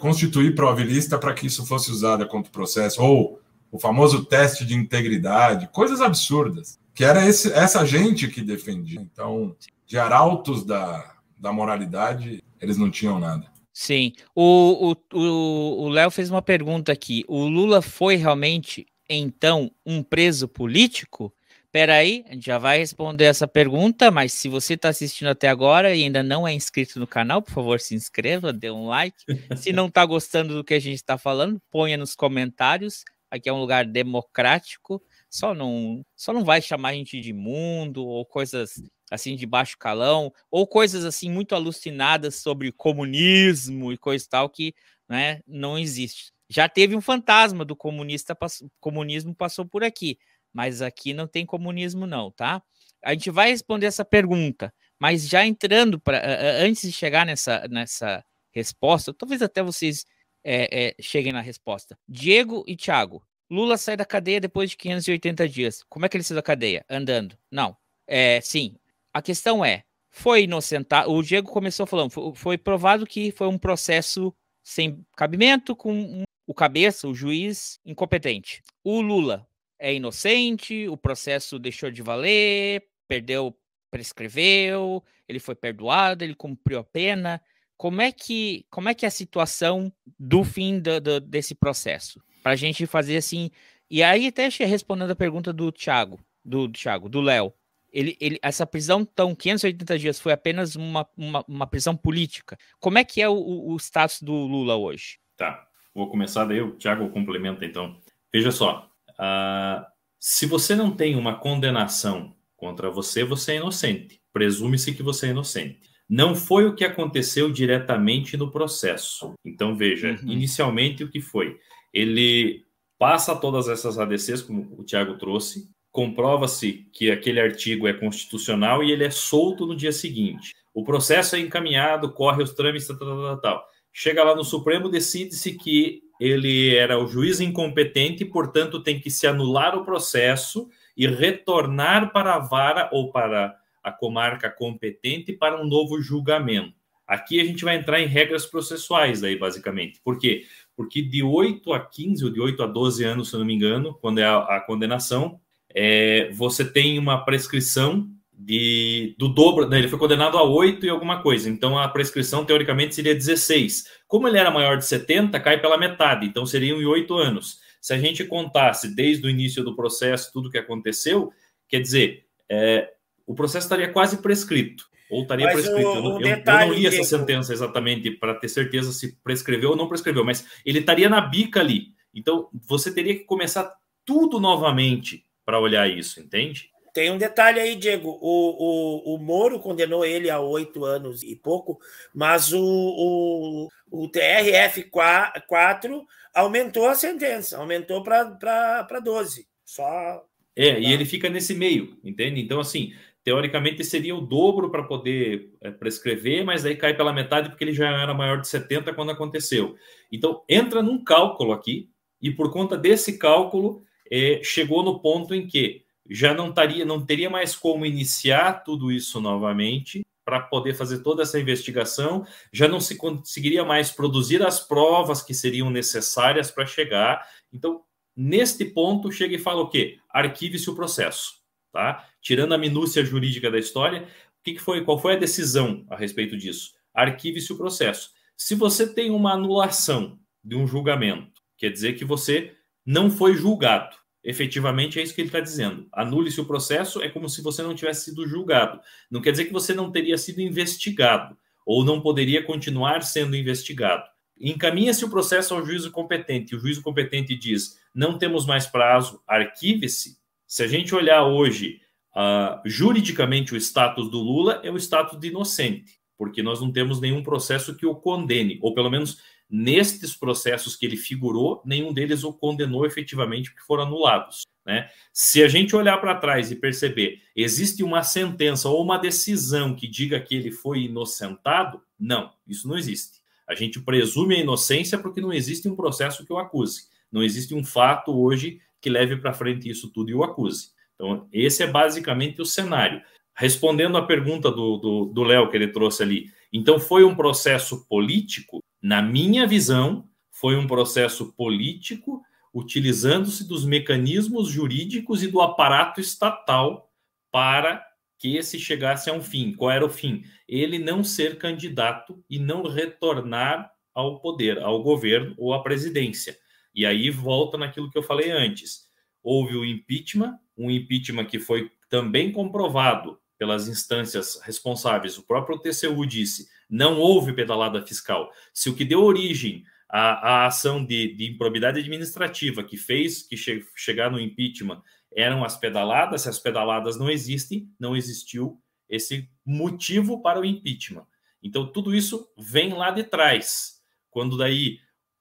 constituir prova ilícita para que isso fosse usado contra o processo, ou o famoso teste de integridade, coisas absurdas, que era esse, essa gente que defendia. Então, de arautos da, da moralidade, eles não tinham nada. Sim. O Léo fez uma pergunta aqui. O Lula foi realmente, então, um preso político? Peraí, a gente já vai responder essa pergunta, mas se você está assistindo até agora e ainda não é inscrito no canal, por favor, se inscreva, dê um like. se não está gostando do que a gente está falando, ponha nos comentários. Aqui é um lugar democrático. Só não, só não vai chamar a gente de mundo ou coisas assim de baixo calão, ou coisas assim muito alucinadas sobre comunismo e coisa tal que né, não existe. Já teve um fantasma do comunista, comunismo passou por aqui mas aqui não tem comunismo, não, tá? A gente vai responder essa pergunta, mas já entrando para antes de chegar nessa, nessa resposta, talvez até vocês é, é, cheguem na resposta. Diego e Thiago, Lula sai da cadeia depois de 580 dias. Como é que ele saiu da cadeia? Andando. Não. É, sim. A questão é, foi inocentado. O Diego começou falando, foi, provado que foi um processo sem cabimento com o cabeça, o juiz incompetente. O Lula é inocente, o processo deixou de valer, perdeu, prescreveu, ele foi perdoado, ele cumpriu a pena. Como é que, como é, que é a situação do fim do, do, desse processo? Para a gente fazer assim. E aí, até respondendo a pergunta do Thiago, do, do Thiago, do Léo. Ele, ele, essa prisão, tão 580 dias, foi apenas uma, uma, uma prisão política. Como é que é o, o, status do Lula hoje? Tá, vou começar daí, o Thiago complementa então. Veja só, ah, se você não tem uma condenação contra você, você é inocente. Presume-se que você é inocente. Não foi o que aconteceu diretamente no processo. Então, veja, uhum. inicialmente o que foi? Ele passa todas essas ADCs, como o Tiago trouxe, comprova-se que aquele artigo é constitucional e ele é solto no dia seguinte. O processo é encaminhado, corre os trâmites, tal, tal, tal, tal. Chega lá no Supremo, decide-se que ele era o juiz incompetente, portanto, tem que se anular o processo e retornar para a vara ou para a comarca competente para um novo julgamento. Aqui a gente vai entrar em regras processuais, daí, basicamente. Por quê? Porque de 8 a 15 ou de 8 a 12 anos, se eu não me engano, quando é a, a condenação, é, você tem uma prescrição de, do dobro, né? ele foi condenado a 8 e alguma coisa, então a prescrição teoricamente seria 16. Como ele era maior de 70, cai pela metade, então seriam em 8 anos. Se a gente contasse desde o início do processo tudo o que aconteceu, quer dizer, é, o processo estaria quase prescrito, ou estaria mas prescrito. O, o eu, eu, não li essa sentença exatamente para ter certeza se prescreveu ou não prescreveu, mas ele estaria na bica ali. Então você teria que começar tudo novamente para olhar isso, entende? Tem um detalhe aí, Diego. O, o, o Moro condenou ele a oito anos e pouco, mas o, o, o TRF4 aumentou a sentença, aumentou para 12. Só. É, e ele fica nesse meio, entende? Então, assim, teoricamente seria o dobro para poder é, prescrever, mas aí cai pela metade porque ele já era maior de 70 quando aconteceu. Então, entra num cálculo aqui, e por conta desse cálculo, é, chegou no ponto em que já não, taria, não teria mais como iniciar tudo isso novamente para poder fazer toda essa investigação, já não se conseguiria mais produzir as provas que seriam necessárias para chegar. Então, neste ponto, chega e fala o quê? Arquive-se o processo, tá? Tirando a minúcia jurídica da história, o que, que foi? Qual foi a decisão a respeito disso? Arquive-se o processo. Se você tem uma anulação de um julgamento, quer dizer que você não foi julgado. Efetivamente é isso que ele está dizendo. Anule-se o processo, é como se você não tivesse sido julgado. Não quer dizer que você não teria sido investigado ou não poderia continuar sendo investigado. Encaminha-se o processo ao juízo competente. O juízo competente diz: não temos mais prazo, arquive-se. Se a gente olhar hoje uh, juridicamente o status do Lula, é o status de inocente. porque nós não temos nenhum processo que o condene, ou pelo menos nestes processos que ele figurou, nenhum deles o condenou efetivamente porque foram anulados. Né? Se a gente olhar para trás e perceber, existe uma sentença ou uma decisão que diga que ele foi inocentado? Não, isso não existe. A gente presume a inocência porque não existe um processo que o acuse. Não existe um fato hoje que leve para frente isso tudo e o acuse. Então, esse é basicamente o cenário. Respondendo à pergunta do Léo que ele trouxe ali, então foi um processo político? Na minha visão, foi um processo político utilizando-se dos mecanismos jurídicos e do aparato estatal para que esse chegasse a um fim. Qual era o fim? Ele não ser candidato e não retornar ao poder, ao governo ou à presidência. E aí volta naquilo que eu falei antes. Houve o impeachment, um impeachment que foi também comprovado pelas instâncias responsáveis. O próprio TCU disse: não houve pedalada fiscal. Se o que deu origem à, à ação de, de, improbidade administrativa que fez que che chegar no impeachment eram as pedaladas, se as pedaladas não existem, não existiu esse motivo para o impeachment. Então, tudo isso vem lá de trás. Quando daí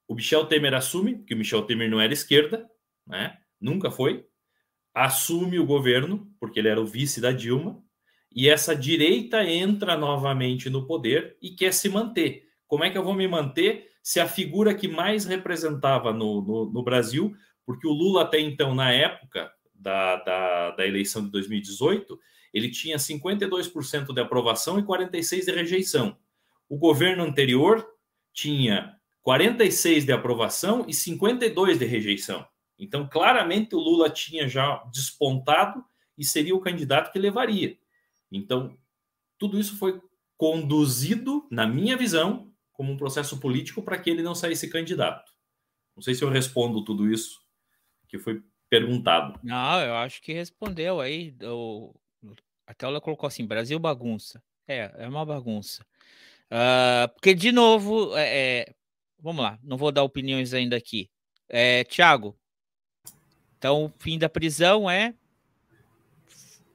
o Michel Temer assume, que o Michel Temer não era esquerda, né? Nunca foi, assume o governo, porque ele era o vice da Dilma, e essa direita entra novamente no poder e quer se manter. Como é que eu vou me manter se a figura que mais representava no, no, no Brasil, porque o Lula até então, na época, da, da, da eleição de 2018, ele tinha 52% de aprovação e 46% de rejeição. O governo anterior tinha 46% de aprovação e 52% de rejeição. Então, claramente, o Lula tinha já despontado e seria o candidato que levaria. Então, tudo isso foi conduzido, na minha visão, como um processo político para que ele não saísse candidato. Não sei se eu respondo tudo isso que foi perguntado. Não, eu acho que respondeu aí. O, a tela colocou assim: Brasil bagunça. É, é uma bagunça. Uh, porque, de novo, é, é, vamos lá, não vou dar opiniões ainda aqui. É, Tiago, então o fim da prisão é,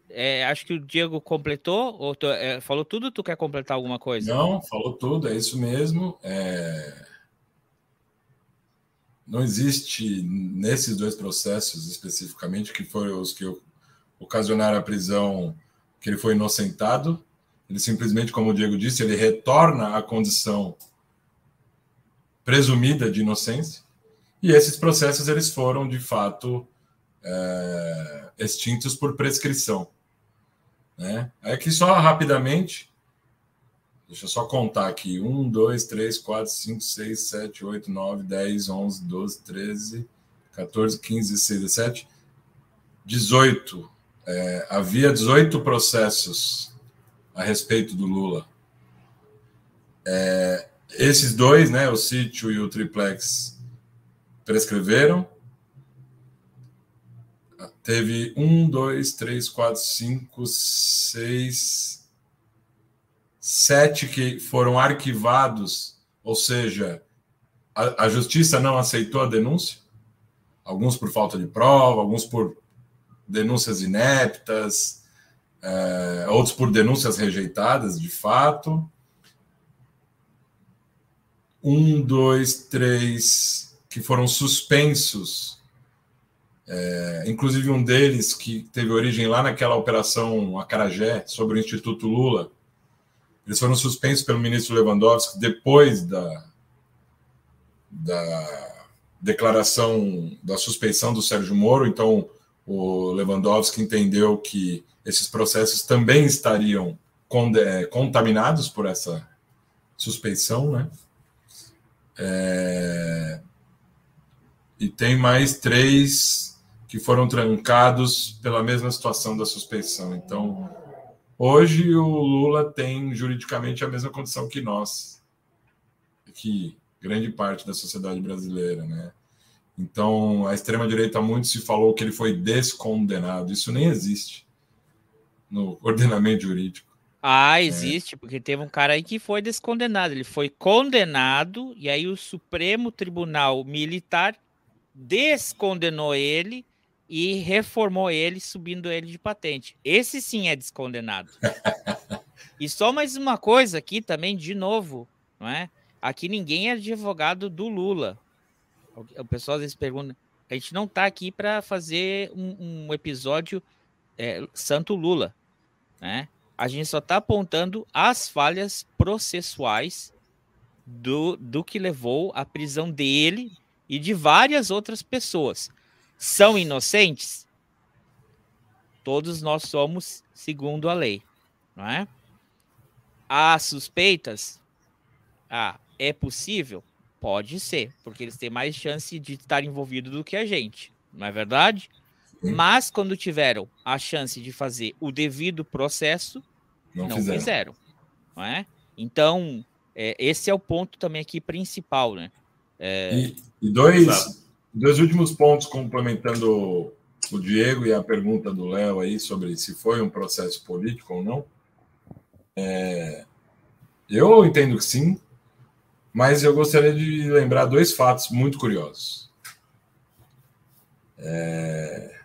é. acho que o Diego completou, ou tu, é, falou tudo tu quer completar alguma coisa? Não, falou tudo, é isso mesmo. É não existe nesses dois processos especificamente, que foram os que ocasionaram a prisão, que ele foi inocentado. Ele simplesmente, como o Diego disse, ele retorna à condição presumida de inocência. E esses processos eles foram de fato é, extintos por prescrição. Né? É que só rapidamente Deixa eu só contar aqui. 1, 2, 3, 4, 5, 6, 7, 8, 9, 10, 11, 12, 13, 14, 15, 16, 17, 18. É, havia 18 processos a respeito do Lula. É, esses dois, né, o sítio e o triplex, prescreveram. Teve um, dois, três, quatro, cinco, seis, sete que foram arquivados, ou seja, a, a, justiça não aceitou a denúncia, alguns por falta de prova, alguns por denúncias ineptas, é, outros por denúncias rejeitadas, de fato. Um, dois, três que foram suspensos, é, inclusive um deles que teve origem lá naquela operação Acarajé sobre o Instituto Lula, eles foram suspensos pelo ministro Lewandowski depois da, da declaração da suspeição do Sérgio Moro. Então, o Lewandowski entendeu que esses processos também estariam contaminados por essa suspeição, né? É... E tem mais três que foram trancados pela mesma situação da suspeição. Então, Hoje o Lula tem juridicamente a mesma condição que nós, que grande parte da sociedade brasileira, né? Então, a extrema direita muito se falou que ele foi descondenado. Isso nem existe no ordenamento jurídico. Ah, existe, é. porque teve um cara aí que foi descondenado. Ele foi condenado e aí o Supremo Tribunal Militar descondenou ele e reformou ele, subindo ele de patente. Esse sim é descondenado. E só mais uma coisa aqui também, de novo, não é? Aqui ninguém é advogado do Lula. O pessoal às vezes pergunta, a gente não está aqui para fazer um, um episódio é, Santo Lula, né? A gente só está apontando as falhas processuais do, do que levou à prisão dele e de várias outras pessoas. São inocentes? Todos nós somos segundo a lei, não é? Há suspeitas? Ah, é possível? Pode ser, porque eles têm mais chance de estar envolvidos do que a gente, não é verdade? Mas quando tiveram a chance de fazer o devido processo, não, não fizeram. fizeram. não é? Então, é, esse é o ponto também aqui principal, né? É... E, e, dois, dois últimos pontos complementando o Diego e a pergunta do Léo aí sobre se foi um processo político ou não. É, eu entendo que sim, mas eu gostaria de lembrar dois fatos muito curiosos. É,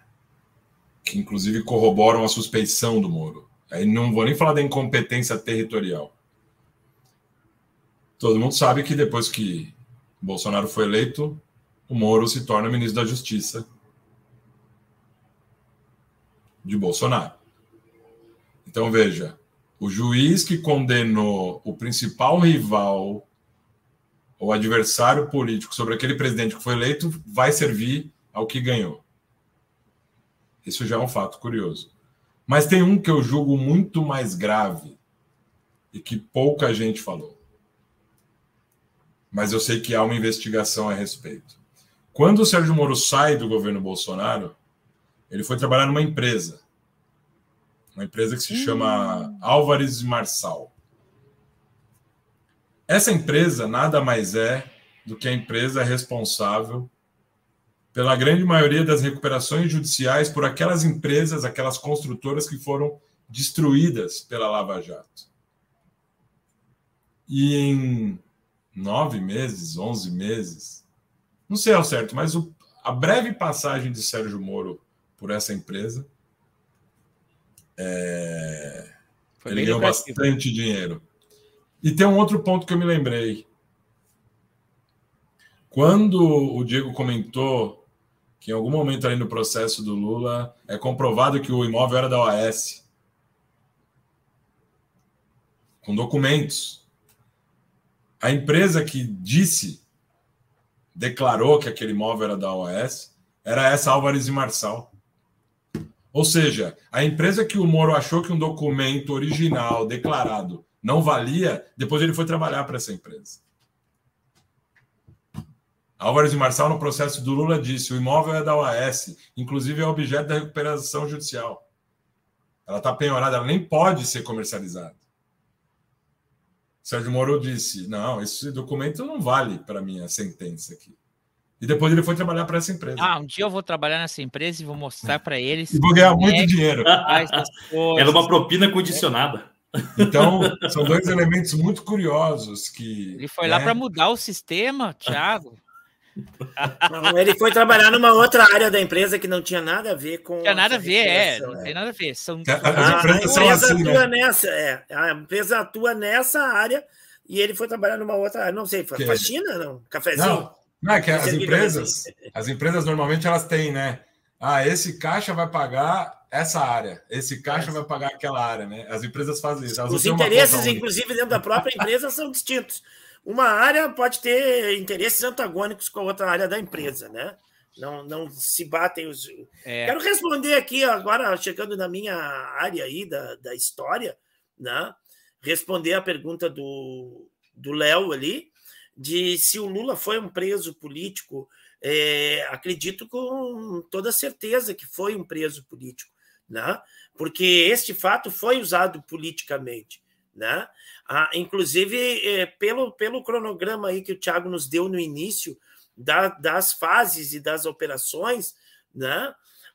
que inclusive corroboram a suspeição do Moro. Aí não vou nem falar da incompetência territorial. Todo mundo sabe que depois que Bolsonaro foi eleito, o Moro se torna ministro da Justiça de Bolsonaro. Então veja, o juiz que condenou o principal rival ou adversário político sobre aquele presidente que foi eleito vai servir ao que ganhou. Isso já é um fato curioso. Mas tem um que eu julgo muito mais grave e que pouca gente falou. Mas eu sei que há uma investigação a respeito. Quando o Sérgio Moro sai do governo Bolsonaro, ele foi trabalhar numa empresa. Uma empresa que se chama hum. Álvares e Marçal. Essa empresa nada mais é do que a empresa responsável pela grande maioria das recuperações judiciais por aquelas empresas, aquelas construtoras que foram destruídas pela Lava Jato. E em nove meses, onze meses, não sei ao certo, mas o, a breve passagem de Sérgio Moro por essa empresa, é, ele ganhou bastante dinheiro. E tem um outro ponto que eu me lembrei. Quando o Diego comentou que em algum momento ali no processo do Lula é comprovado que o imóvel era da OAS. Com documentos. A empresa que disse, declarou que aquele imóvel era da OAS, era essa Álvares e Marçal. Ou seja, a empresa que o Moro achou que um documento original declarado não valia, depois ele foi trabalhar para essa empresa. Álvares de Marçal, no processo do Lula, disse: o imóvel é da OAS, inclusive é objeto da recuperação judicial. Ela está penhorada, ela nem pode ser comercializada. Sérgio Moro disse: não, esse documento não vale para minha sentença aqui. E depois ele foi trabalhar para essa empresa. Ah, um dia eu vou trabalhar nessa empresa e vou mostrar para eles. E vou ganhar muito é dinheiro. Era uma propina condicionada. Então, são dois elementos muito curiosos que. Ele foi né? lá para mudar o sistema, Thiago. Não, ele foi trabalhar numa outra área da empresa que não tinha nada a ver com. Tinha nada a ver, é. Não tem nada a ver. São... A, a empresa assim, atua né? nessa, é. A empresa atua nessa área e ele foi trabalhar numa outra área. Não sei, foi que... faxina? Não? Cafezinho? Não, não é que as empresas, as empresas normalmente elas têm, né? Ah, esse caixa vai pagar essa área, esse caixa é. vai pagar aquela área, né? As empresas fazem isso. Os interesses, inclusive, dentro da própria empresa são distintos uma área pode ter interesses antagônicos com a outra área da empresa, né? Não, não se batem os. É. Quero responder aqui, agora, chegando na minha área aí da, da história, né? Responder a pergunta do Léo ali, de se o Lula foi um preso político. É, acredito com toda certeza que foi um preso político, né? porque este fato foi usado politicamente. Né? Ah, inclusive, é, pelo, pelo cronograma aí que o Thiago nos deu no início da, das fases e das operações, né?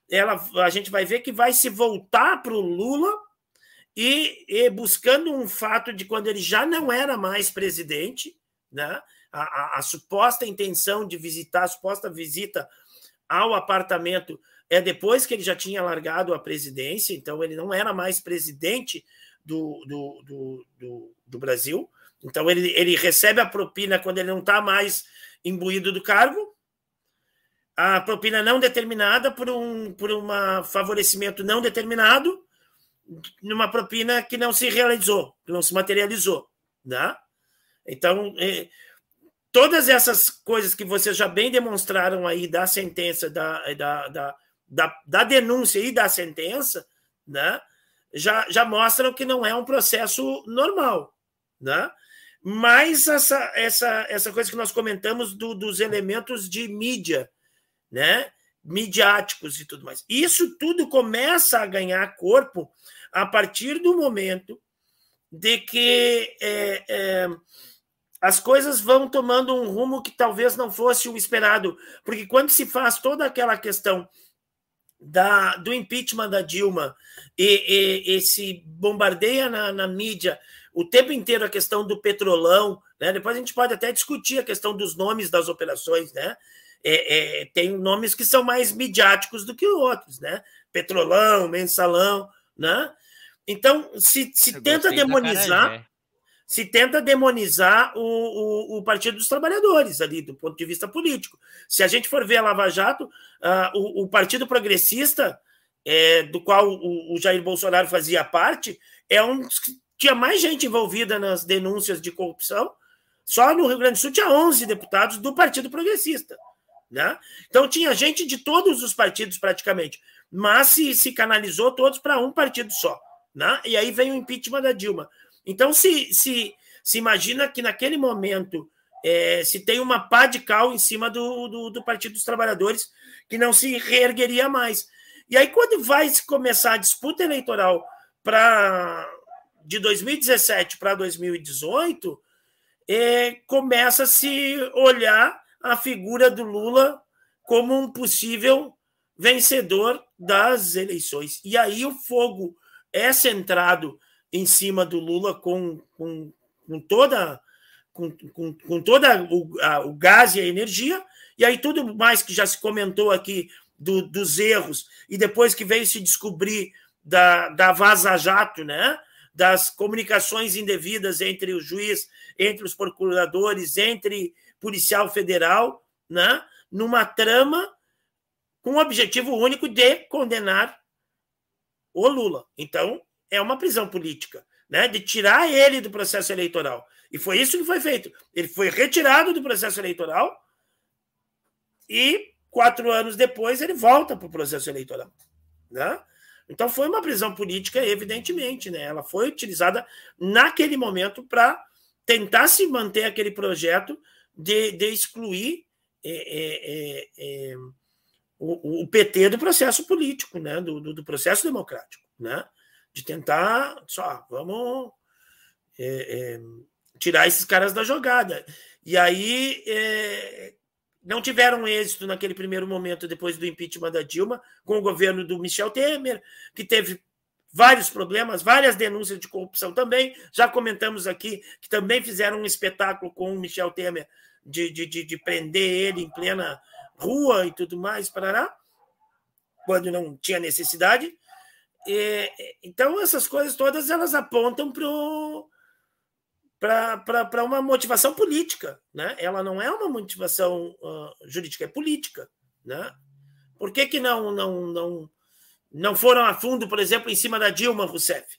Ela, a gente vai ver que vai se voltar para o Lula e, e, buscando um fato de quando ele já não era mais presidente, né? A, a, a, suposta intenção de visitar, a suposta visita ao apartamento é depois que ele já tinha largado a presidência, então ele não era mais presidente do, do, do, do, do Brasil. Então, ele, ele recebe a propina quando ele não está mais imbuído do cargo, a propina não determinada por um por um favorecimento não determinado, numa propina que não se realizou, que não se materializou. Né? Então, é, todas essas coisas que vocês já bem demonstraram aí da sentença, da, da, da, da, da denúncia e da sentença, né? já, já mostram que não é um processo normal. Né? Mas essa, essa, essa coisa que nós comentamos do, dos elementos de mídia, né? midiáticos e tudo mais. Isso tudo começa a ganhar corpo a partir do momento de que é, é, as coisas vão tomando um rumo que talvez não fosse o esperado, porque quando se faz toda aquela questão da, do impeachment da Dilma e, e, e se bombardeia na, na, mídia o tempo inteiro a questão do petrolão, né? depois a gente pode até discutir a questão dos nomes das operações, né? É, é, tem nomes que são mais midiáticos do que outros, né? Petrolão, mensalão, né? Então, se, se tenta demonizar, se tenta demonizar o, o, o, Partido dos Trabalhadores ali, do ponto de vista político. Se a gente for ver a Lava Jato, uh, o, o, Partido Progressista, é, do qual o, o, Jair Bolsonaro fazia parte, é um que tinha mais gente envolvida nas denúncias de corrupção. Só no Rio Grande do Sul tinha 11 deputados do Partido Progressista. Né? Então tinha gente de todos os partidos praticamente, mas se, se canalizou todos para um partido só. Né? E aí vem o impeachment da Dilma. Então, se, se, se imagina que naquele momento é, se tem uma pá de cal em cima do, do, do, Partido dos Trabalhadores que não se reergueria mais. E aí, quando vai começar a disputa eleitoral para de 2017 para 2018, é, começa a se olhar a figura do Lula como um possível vencedor das eleições. E aí o fogo é centrado em cima do Lula com, com, com toda com, com, com toda o, a, o gás e a energia, e aí tudo mais que já se comentou aqui do, dos erros, e depois que veio se descobrir da, da vaza-jato, né? Das comunicações indevidas entre o juiz, entre os procuradores, entre policial federal, né? numa trama com o objetivo único de condenar o Lula. Então, é uma prisão política, né? De tirar ele do processo eleitoral. E foi isso que foi feito. Ele foi retirado do processo eleitoral e quatro anos depois ele volta para o processo eleitoral, né? Então foi uma prisão política, evidentemente, né? Ela foi utilizada naquele momento para tentar se manter aquele projeto de, de excluir é, é, é, é o, o, PT do processo político, né? Do, do, do processo democrático, né? de tentar só vamos é, é, tirar esses caras da jogada. E aí não tiveram êxito naquele primeiro momento depois do impeachment da Dilma, com o governo do Michel Temer, que teve vários problemas, várias denúncias de corrupção também. Já comentamos aqui que também fizeram um espetáculo com o Michel Temer de, de, de, de prender ele em plena rua e tudo mais, parará, quando não tinha necessidade. E, então, essas coisas todas elas apontam para uma motivação política. Né? Ela não é uma motivação uh, jurídica, é política. Né? Por que, que não, não, não, não foram a fundo, por exemplo, em cima da Dilma Rousseff?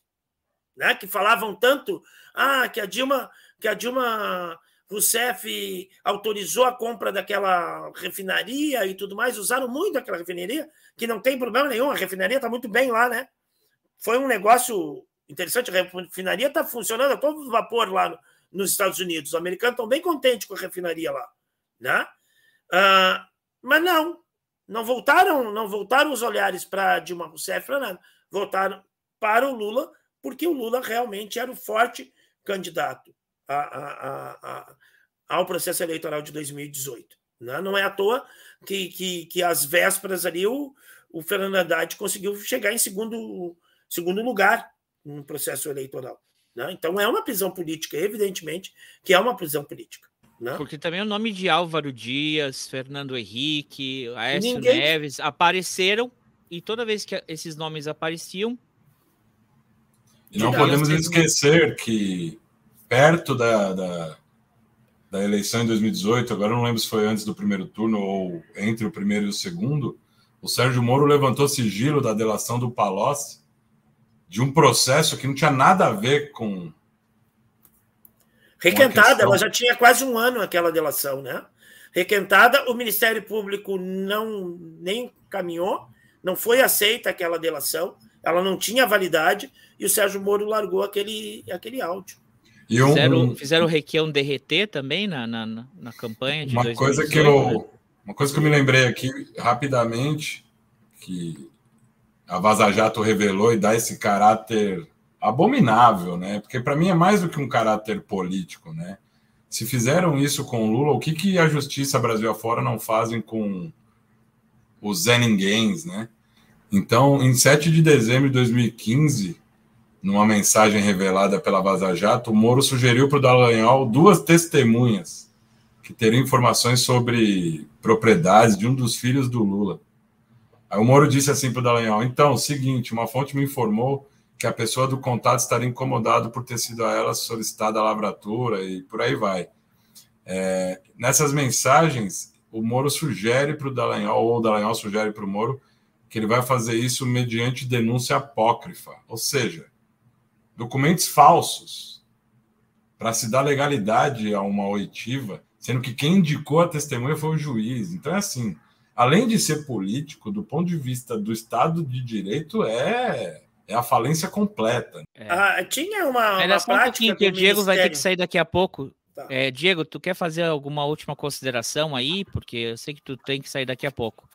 Né? Que falavam tanto ah, que a Dilma, que a Dilma Rousseff autorizou a compra daquela refinaria e tudo mais, usaram muito aquela refinaria, que não tem problema nenhum, a refinaria está muito bem lá, né? foi um negócio interessante. A refinaria está funcionando a todo vapor lá no, nos Estados Unidos. Os americanos estão bem contentes com a refinaria lá. Né? Ah, mas não, não voltaram, não voltaram os olhares para Dilma Rousseff para nada. Voltaram para o Lula, porque o Lula realmente era o forte candidato a, a, a, ao processo eleitoral de 2018. Né? Não é à toa que, que, que às vésperas ali o, o Fernando Haddad conseguiu chegar em segundo segundo lugar no processo eleitoral. Né? Então é uma prisão política, evidentemente que é uma prisão política. Né? Porque também o nome de Álvaro Dias, Fernando Henrique, Aécio Ninguém... Neves apareceram e toda vez que esses nomes apareciam, E não podemos esquecer que perto da, da, da, eleição em 2018, agora não lembro se foi antes do primeiro turno ou entre o primeiro e o segundo, o Sérgio Moro levantou sigilo da delação do Palocci de um processo que não tinha nada a ver com. Requentada, ela já tinha quase um ano aquela delação, né? Requentada, o Ministério Público não nem caminhou, não foi aceita aquela delação, ela não tinha validade e o Sérgio Moro largou aquele, aquele áudio. E um, fizeram, fizeram o Requião derreter também na, na, na campanha de uma 2018, coisa que eu né? Uma coisa que eu me lembrei aqui rapidamente, que a Vaza Jato revelou e dá esse caráter abominável, né? Porque para mim é mais do que um caráter político, né? Se fizeram isso com o Lula, o que, que a justiça Brasil afora não fazem com os Zé Ninguéms, né? Então, em 7 de dezembro de 2015, numa mensagem revelada pela Vaza Jato, o Moro sugeriu para o Dallagnol duas testemunhas que teriam informações sobre propriedades de um dos filhos do Lula. Aí o Moro disse assim para o Dallagnol: então, seguinte, uma fonte me informou que a pessoa do contato estaria incomodado por ter sido a ela solicitada a lavratura e por aí vai. É, nessas mensagens, o Moro sugere para o Dallagnol, ou o Dallagnol sugere para o Moro, que ele vai fazer isso mediante denúncia apócrifa, ou seja, documentos falsos para se dar legalidade a uma oitiva, sendo que quem indicou a testemunha foi o juiz. Então é assim, além de ser político, do ponto de vista do Estado de Direito, é, é a falência completa. É. Ah, tinha uma, uma só um pouquinho, que o Diego vai ter que sair daqui a pouco. Tá. É, Diego, tu quer fazer alguma última consideração aí? Porque eu sei que tu tem que sair daqui a pouco.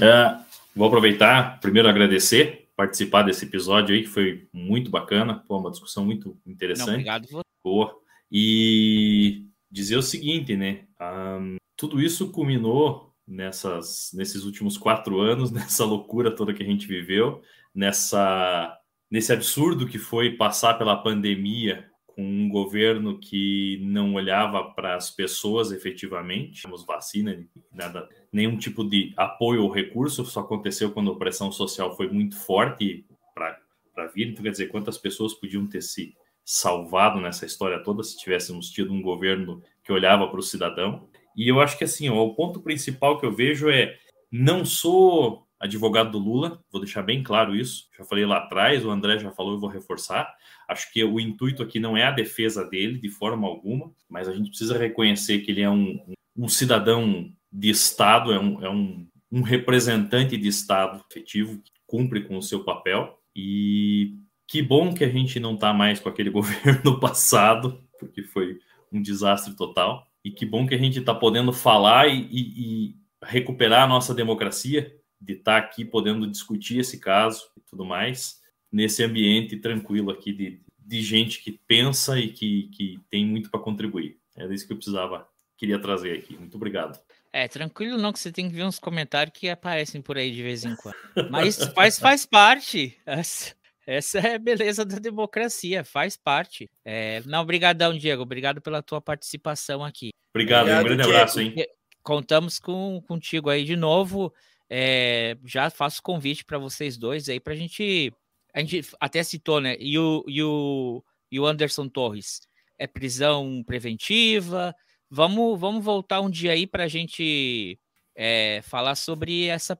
É, vou aproveitar, primeiro agradecer, participar desse episódio aí, que foi muito bacana, Pô, uma discussão muito interessante. Não, obrigado. Boa. E dizer o seguinte, né? Um, tudo isso culminou nessas, nesses últimos quatro anos, nessa loucura toda que a gente viveu, nessa, nesse absurdo que foi passar pela pandemia com um governo que não olhava para as pessoas efetivamente, temos vacina, nada, nenhum tipo de apoio ou recurso, só aconteceu quando a pressão social foi muito forte para vir. Então, quer dizer, quantas pessoas podiam ter se salvado nessa história toda se tivéssemos tido um governo que olhava para o cidadão? E eu acho que assim, ó, o ponto principal que eu vejo é não sou advogado do Lula, vou deixar bem claro isso. Já falei lá atrás, o André já falou, eu vou reforçar. Acho que o intuito aqui não é a defesa dele de forma alguma, mas a gente precisa reconhecer que ele é um, um cidadão de Estado, é um, é um, um representante de Estado efetivo, que cumpre com o seu papel. E que bom que a gente não está mais com aquele governo passado, porque foi um desastre total. E que bom que a gente está podendo falar e, e, e, recuperar a nossa democracia, de estar tá aqui podendo discutir esse caso e tudo mais, nesse ambiente tranquilo aqui de, de gente que pensa e que, que tem muito para contribuir. Era isso que eu precisava, queria trazer aqui. Muito obrigado. É, tranquilo não, que você tem que ver uns comentários que aparecem por aí de vez em quando. Mas faz, faz parte. Essa é a beleza da democracia, faz parte. É, não, obrigadão, Diego. Obrigado pela tua participação aqui. Obrigado, Obrigado um grande Diego. abraço, hein? Contamos com, contigo aí de novo. É, já faço convite para vocês dois aí para a gente. A gente até citou, né? E o, e o, e o Anderson Torres é prisão preventiva. Vamos, vamos voltar um dia aí para a gente é, falar sobre essa,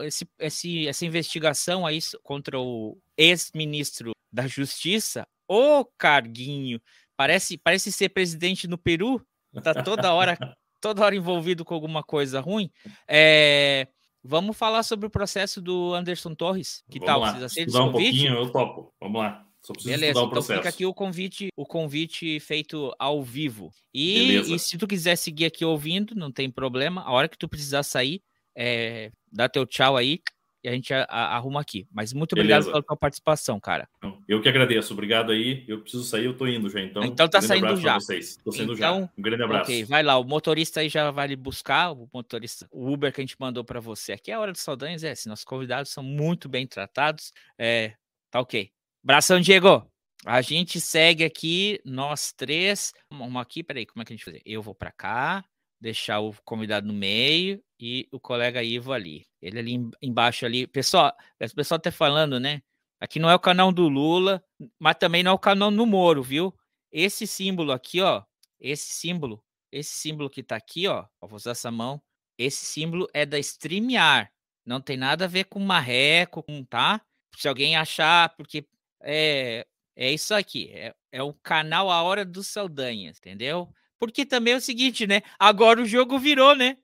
esse, esse, essa investigação aí contra o ex-ministro da Justiça, o Carguinho. Parece, parece ser presidente no Peru, tá toda hora, toda hora envolvido com alguma coisa ruim. É, vamos falar sobre o processo do Anderson Torres. Que vamos tal? Lá. Vocês aceitam um pouquinho, eu topo. Vamos lá. Só preciso Beleza, estudar o processo. então fica aqui o convite, o convite feito ao vivo. E, e, se tu quiser seguir aqui ouvindo, não tem problema. A hora que tu precisar sair, é, dá teu tchau aí e a gente a, a, arruma aqui. Mas muito obrigado Beleza. pela tua participação, cara. Eu que agradeço. Obrigado aí. Eu preciso sair, eu tô indo já. Então, então tá um saindo já. Tô saindo então, já. Um grande abraço. Ok, vai lá. O motorista aí já vai lhe buscar. O motorista, o Uber que a gente mandou para você. Aqui é a hora dos saudanhas, é. Se nossos convidados são muito bem tratados, é, tá ok. Abração, Diego. A gente segue aqui, nós três. Uma aqui, peraí, como é que a gente faz? Eu vou para cá, deixar o convidado no meio e o colega Ivo ali. Ele ali embaixo ali. Pessoal, o pessoal tá falando, né? Aqui não é o canal do Lula, mas também não é o canal do Moro, viu? Esse símbolo aqui, ó, esse símbolo, esse símbolo que tá aqui, ó, vou usar essa mão, esse símbolo é da StreamYard. Não tem nada a ver com marreco, com, tá? Se alguém achar, porque é, é isso aqui, é, é o canal A Hora dos Saldanhas, entendeu? Porque também é o seguinte, né? Agora o jogo virou, né?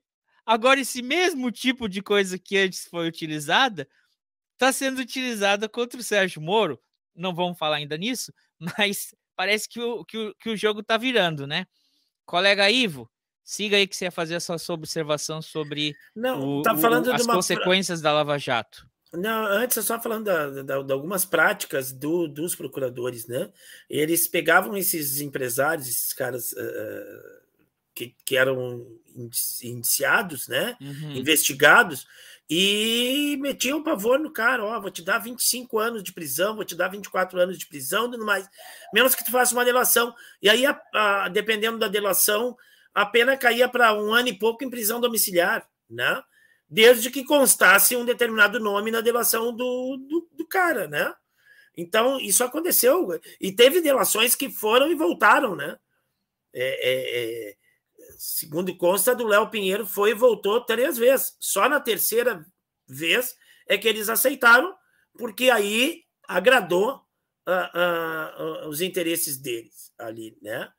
Agora esse mesmo tipo de coisa que antes foi utilizada está sendo utilizada contra o Sérgio Moro. Não vamos falar ainda nisso, mas parece que o, que o, que o jogo está virando, né? Colega Ivo, siga aí que você ia fazer a sua observação sobre Não, o, tá falando o, as consequências da Lava Jato. Não, antes eu só falando da, da, de algumas práticas do, dos procuradores, né? Eles pegavam esses empresários, esses caras uh, que, que eram indiciados, né? Uhum. Investigados, e metiam o pavor no cara, ó, vou te dar 25 anos de prisão, vou te dar 24 anos de prisão, tudo mais, menos que tu faça uma delação. E aí, a, a, dependendo da delação, a pena caía para um ano e pouco em prisão domiciliar, né? Desde que constasse um determinado nome na delação do, do, do cara, né? Então, isso aconteceu. E teve delações que foram e voltaram, né? É, é, é, segundo consta do Léo Pinheiro, foi e voltou três vezes. Só na terceira vez é que eles aceitaram, porque aí agradou uh, uh, os interesses deles ali, né?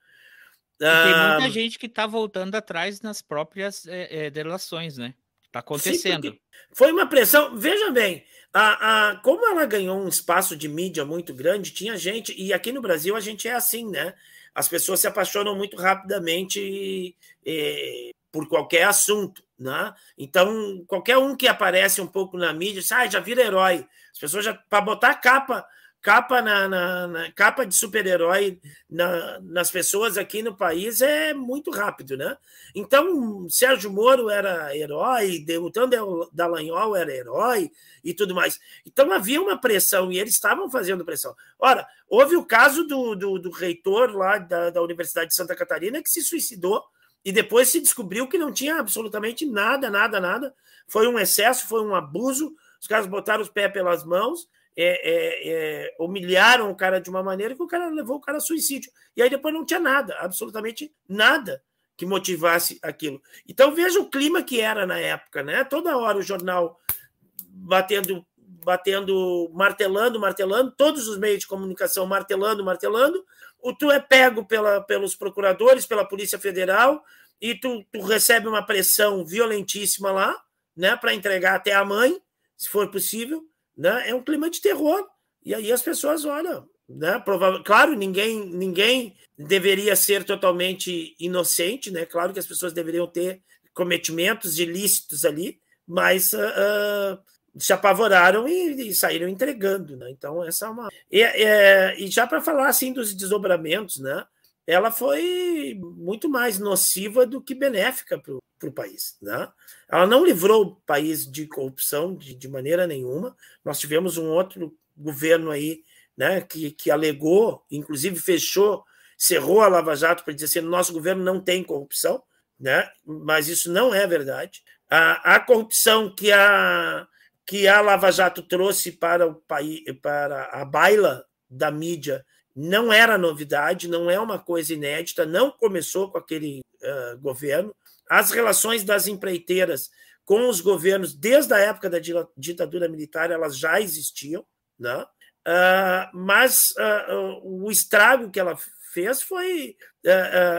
tem muita ah, gente que está voltando atrás nas próprias é, é, delações, né? Está acontecendo. Sim, foi uma pressão. Veja bem, a, a, como ela ganhou um espaço de mídia muito grande, tinha gente, e aqui no Brasil a gente é assim, né? As pessoas se apaixonam muito rapidamente eh, por qualquer assunto, né? Então, qualquer um que aparece um pouco na mídia, ah, já vira herói. As pessoas já, para botar capa capa na, na, na capa de super-herói na, nas pessoas aqui no país é muito rápido, né? Então, Sérgio Moro era herói, Deltan Dallagnol era herói e tudo mais. Então havia uma pressão e eles estavam fazendo pressão. Ora, houve o caso do, do, do reitor lá da, da Universidade de Santa Catarina que se suicidou e depois se descobriu que não tinha absolutamente nada, nada, nada. Foi um excesso, foi um abuso. Os caras botaram os pés pelas mãos é, é, é, humilharam o cara de uma maneira que o cara levou o cara a suicídio. E aí depois não tinha nada, absolutamente nada que motivasse aquilo. Então veja o clima que era na época, né? Toda hora o jornal batendo, batendo, martelando, martelando, todos os meios de comunicação martelando, martelando. O tu é pego pela, pelos procuradores, pela Polícia Federal e tu, tu recebe uma pressão violentíssima lá, né? Para entregar até a mãe, se for possível né? É um clima de terror. E aí as pessoas olham, né? Provável, claro, ninguém ninguém deveria ser totalmente inocente, né? Claro que as pessoas deveriam ter cometimentos ilícitos ali, mas uh, se apavoraram e, e, saíram entregando, né? Então essa é uma e, é, e já para falar assim dos desdobramentos, né? Ela foi muito mais nociva do que benéfica para o país. Né? Ela não livrou o país de corrupção de, de, maneira nenhuma. Nós tivemos um outro governo aí né, que, que alegou, inclusive fechou, cerrou a Lava Jato para dizer assim: nosso governo não tem corrupção, né? mas isso não é verdade. A, a corrupção que a, que a Lava Jato trouxe para o país, para a baila da mídia não era novidade, não é uma coisa inédita, não começou com aquele uh, governo as relações das empreiteiras com os governos, desde a época da ditadura militar, elas já existiam, né? Uh, mas uh, uh, o estrago que ela fez foi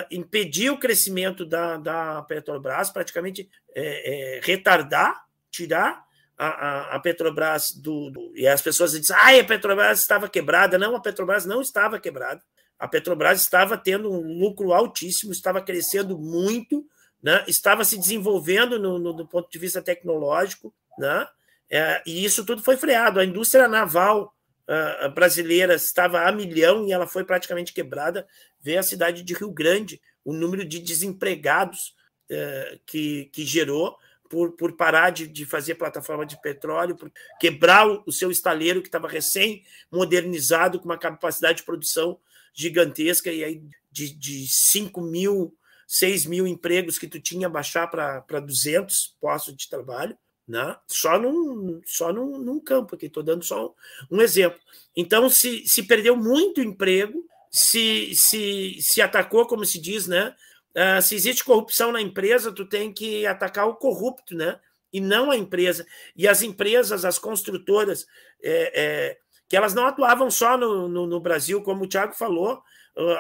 impedir o crescimento da, da Petrobras, praticamente é, é, retardar, tirar a, a, a Petrobras do, do, E as pessoas dizem, ah, a Petrobras estava quebrada. Não, a Petrobras não estava quebrada. A Petrobras estava tendo um lucro altíssimo, estava crescendo muito, né? estava se desenvolvendo no, no, do ponto de vista tecnológico, né? É, e isso tudo foi freado. A indústria naval uh, brasileira estava a milhão e ela foi praticamente quebrada. Vê a cidade de Rio Grande, o número de desempregados uh, que, que gerou por, por parar de, de fazer plataforma de petróleo, por quebrar o, o seu estaleiro que estava recém-modernizado, com uma capacidade de produção gigantesca, e aí de, de 5 mil 6 mil empregos que tu tinha baixar para 200 postos de trabalho, Né? Só, num, só num, num campo aqui, estou dando só um, um, exemplo. Então, se, se perdeu muito emprego, se, se, se atacou, como se diz, né? Uh, se existe corrupção na empresa, tu tem que atacar o corrupto, né? E não a empresa. E as empresas, as construtoras, é, é, que elas não atuavam só no, no, no Brasil, como o Tiago falou,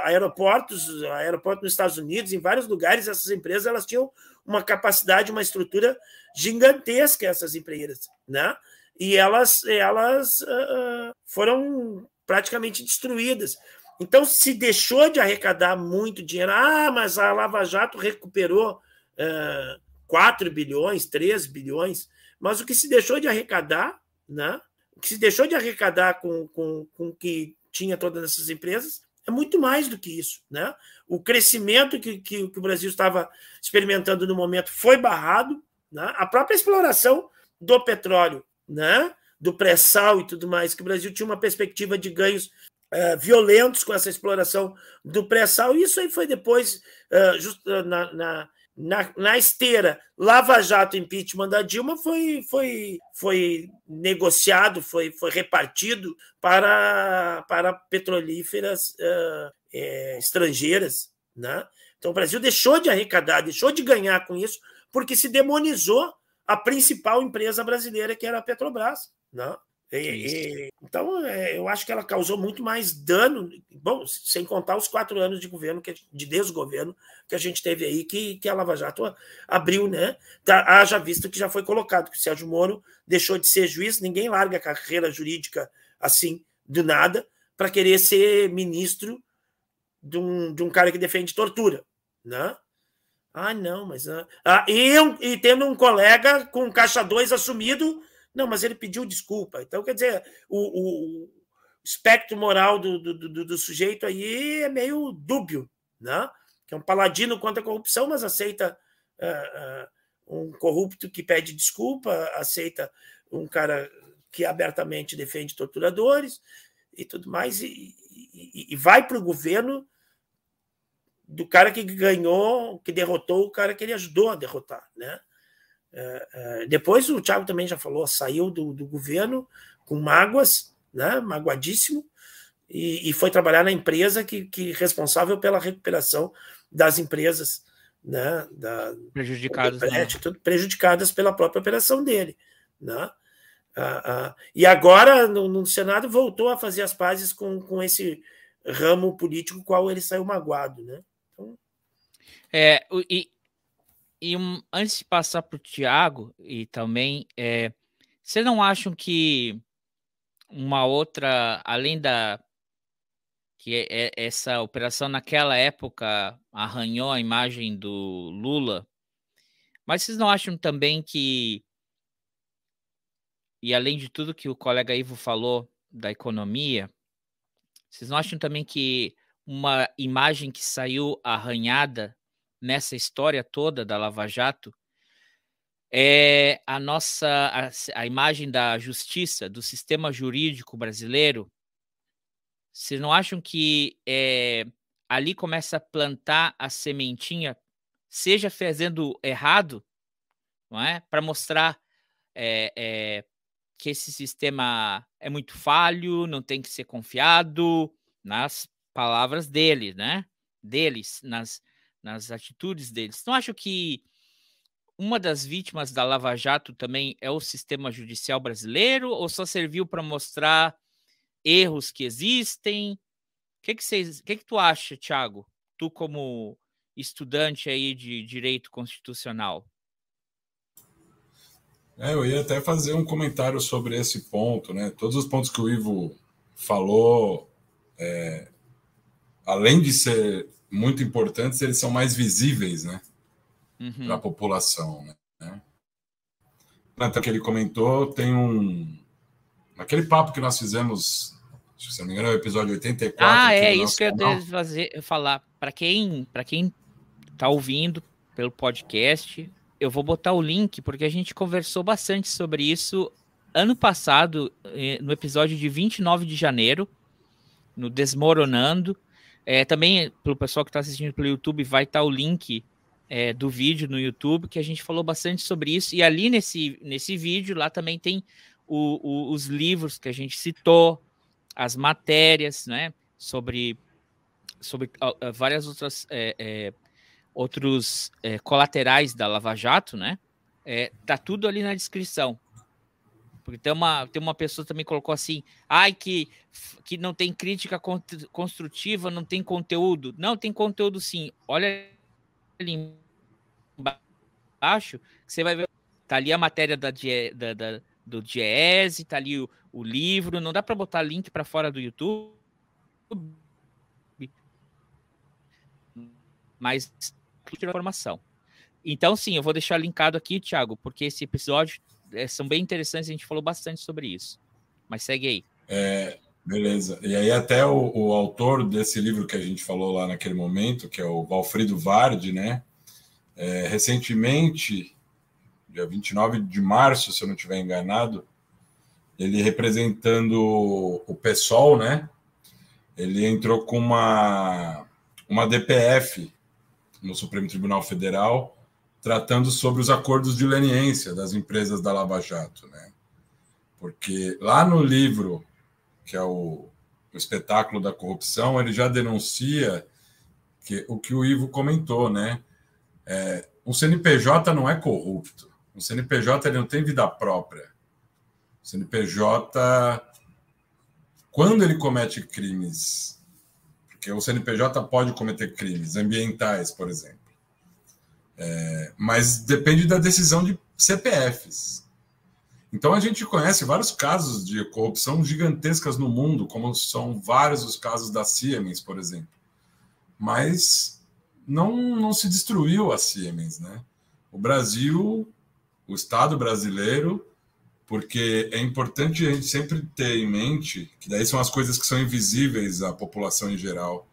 aeroportos, aeroporto nos Estados Unidos, em vários lugares, essas empresas elas tinham uma capacidade, uma estrutura gigantesca, essas empresas, né? E elas, elas uh, foram praticamente destruídas. Então, se deixou de arrecadar muito dinheiro, ah, mas a Lava Jato recuperou uh, 4 bilhões, 3 bilhões, mas o que se deixou de arrecadar, né? o que se deixou de arrecadar com, com, com que tinha todas essas empresas, é muito mais do que isso. Né? O crescimento que, que, que o Brasil estava experimentando no momento foi barrado. Né? A própria exploração do petróleo, né? do pré-sal e tudo mais, que o Brasil tinha uma perspectiva de ganhos uh, violentos com essa exploração do pré-sal. Isso aí foi depois, uh, just, uh, na, na na, na esteira Lava Jato impeachment da Dilma foi, foi, foi negociado, foi, foi repartido para, para petrolíferas uh, é, estrangeiras. Né? Então o Brasil deixou de arrecadar, deixou de ganhar com isso, porque se demonizou a principal empresa brasileira, que era a Petrobras. Né? E, e, então, é, eu acho que ela causou muito mais dano, bom, sem contar os quatro anos de governo, que, de desgoverno que a gente teve aí, que, que a Lava Jato abriu, né? Tá, haja visto que já foi colocado, que o Sérgio Moro deixou de ser juiz, ninguém larga a carreira jurídica assim, do nada, para querer ser ministro de um, de um cara que defende tortura, né? Ah, não, mas. Ah, e, e tendo um colega com caixa 2 assumido não, mas ele pediu desculpa. Então, quer dizer, o, o espectro moral do, do, do, do, sujeito aí é meio dúbio, né? Que é um paladino contra a corrupção, mas aceita uh, uh, um corrupto que pede desculpa, aceita um cara que abertamente defende torturadores e tudo mais, e, e, e vai para o governo do cara que ganhou, que derrotou o cara que ele ajudou a derrotar, né? É, é, depois o Thiago também já falou, saiu do, do governo com mágoas, né, magoadíssimo, e, e, foi trabalhar na empresa que, que responsável pela recuperação das empresas né, da, prejudicadas, né? prejudicadas pela própria operação dele. Né? Ah, ah, e agora, no, no, Senado, voltou a fazer as pazes com, com esse ramo político qual ele saiu magoado. Né? Então... É, e, e um, antes de passar para o Tiago, e também, é, vocês não acham que uma outra, além da. que é, é, essa operação naquela época arranhou a imagem do Lula, mas vocês não acham também que. E além de tudo que o colega Ivo falou da economia, vocês não acham também que uma imagem que saiu arranhada nessa história toda da Lava Jato é a nossa a, a imagem da justiça, do sistema jurídico brasileiro. Vocês não acham que é, ali começa a plantar a sementinha, seja fazendo errado, não é, para mostrar é, é, que esse sistema é muito falho, não tem que ser confiado, nas palavras dele, né? Deles, nas, nas atitudes deles. Não acho que uma das vítimas da Lava Jato também é o sistema judicial brasileiro ou só serviu para mostrar erros que existem? O que que, vocês, que que tu acha, Thiago? Tu como estudante aí de direito constitucional. É, eu ia até fazer um comentário sobre esse ponto, né? Todos os pontos que o Ivo falou, é, além de ser muito importantes, eles são mais visíveis, né? Uhum. Para a população, né? Então, que ele comentou, tem um. Aquele papo que nós fizemos, se não me engano, é o episódio 84. Ah, é isso que eu ia fazer, falar. Para quem para quem está ouvindo pelo podcast, eu vou botar o link, porque a gente conversou bastante sobre isso ano passado, eh, no episódio de 29 de janeiro, no Desmoronando. É, também, para o pessoal que está assistindo pelo YouTube, vai estar tá o link é, do vídeo no YouTube, que a gente falou bastante sobre isso. E ali nesse, nesse vídeo, lá também tem o, o, os livros que a gente citou, as matérias, né? Sobre, sobre uh, várias outras é, é, outros é, colaterais da Lava Jato, né? É, tá tudo ali na descrição. Porque tem uma, tem uma pessoa também colocou assim, ai, que, que não tem crítica construtiva, não tem conteúdo. Não, tem conteúdo sim. Olha ali embaixo, você vai ver. Tá ali a matéria da, da, da do Diese, tá ali o, o livro. Não dá para botar link para fora do YouTube. Mas informação. Então, sim, eu vou deixar linkado aqui, Thiago, porque esse episódio é, são bem interessantes, a gente falou bastante sobre isso. Mas segue aí. É, beleza. E aí, até o, o, autor desse livro que a gente falou lá naquele momento, que é o Valfrido Vardi, né? É, recentemente, dia 29 de março, se eu não estiver enganado, ele representando o PSOL, né? Ele entrou com uma, uma DPF no Supremo Tribunal Federal tratando sobre os acordos de leniência das empresas da Lava Jato, né? Porque lá no livro, que é o, o espetáculo da corrupção, ele já denuncia que o que o Ivo comentou, né? É, um CNPJ não é corrupto. Um CNPJ ele não tem vida própria. O CNPJ, quando ele comete crimes, porque o CNPJ pode cometer crimes ambientais, por exemplo é, mas depende da decisão de CPFs. Então a gente conhece vários casos de corrupção gigantescas no mundo, como são vários os casos da Siemens, por exemplo. Mas não, não se destruiu a Siemens, né? O Brasil, o Estado brasileiro, porque é importante a gente sempre ter em mente que daí são as coisas que são invisíveis à população em geral.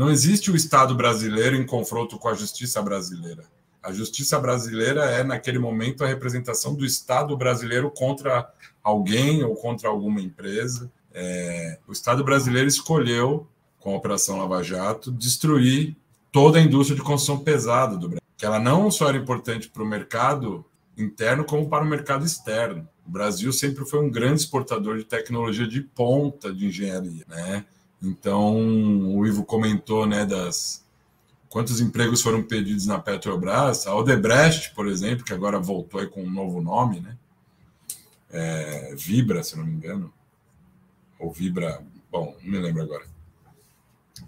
Não existe o Estado brasileiro em confronto com a justiça brasileira. A justiça brasileira é, naquele momento, a representação do Estado brasileiro contra alguém ou contra alguma empresa. É, o Estado brasileiro escolheu, com a Operação Lava Jato, destruir toda a indústria de construção pesada do Brasil. Que ela não só era importante para o mercado interno, como para o mercado externo. O Brasil sempre foi um grande exportador de tecnologia de ponta de engenharia, né? Então, o Ivo comentou, né, das quantos empregos foram pedidos na Petrobras. A Odebrecht, por exemplo, que agora voltou com um novo nome, né? É, Vibra, se não me engano. Ou Vibra, bom, não me lembro agora.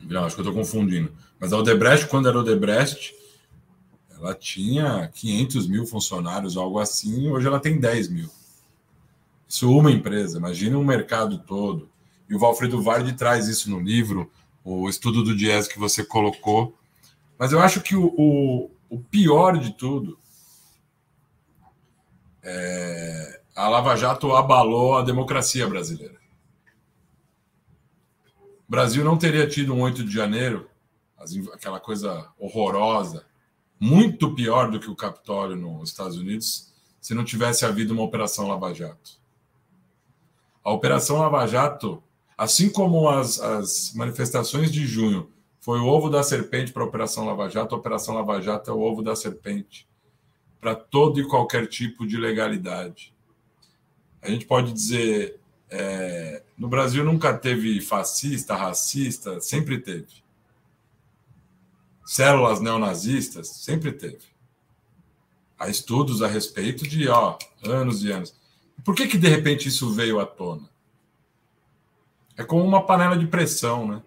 Não, acho que eu estou confundindo. Mas a Odebrecht, quando era Odebrecht, ela tinha 500 mil funcionários, algo assim, hoje ela tem 10 mil. Isso uma empresa, imagina um mercado todo. E o Valfredo Vardi traz isso no livro, o estudo do Dias que você colocou. Mas eu acho que o, o, o pior de tudo é a Lava Jato abalou a democracia brasileira. O Brasil não teria tido um 8 de janeiro, aquela coisa horrorosa, muito pior do que o Capitólio nos Estados Unidos, se não tivesse havido uma Operação Lava Jato. A Operação Lava Jato Assim como as, as manifestações de junho foi o ovo da serpente para a Operação Lava Jato, a Operação Lava Jato é o ovo da serpente para todo e qualquer tipo de legalidade. A gente pode dizer, é, no Brasil nunca teve fascista, racista, sempre teve. Células neonazistas, sempre teve. Há estudos a respeito de ó, anos e anos. Por que, que de repente isso veio à tona? É como uma panela de pressão, né?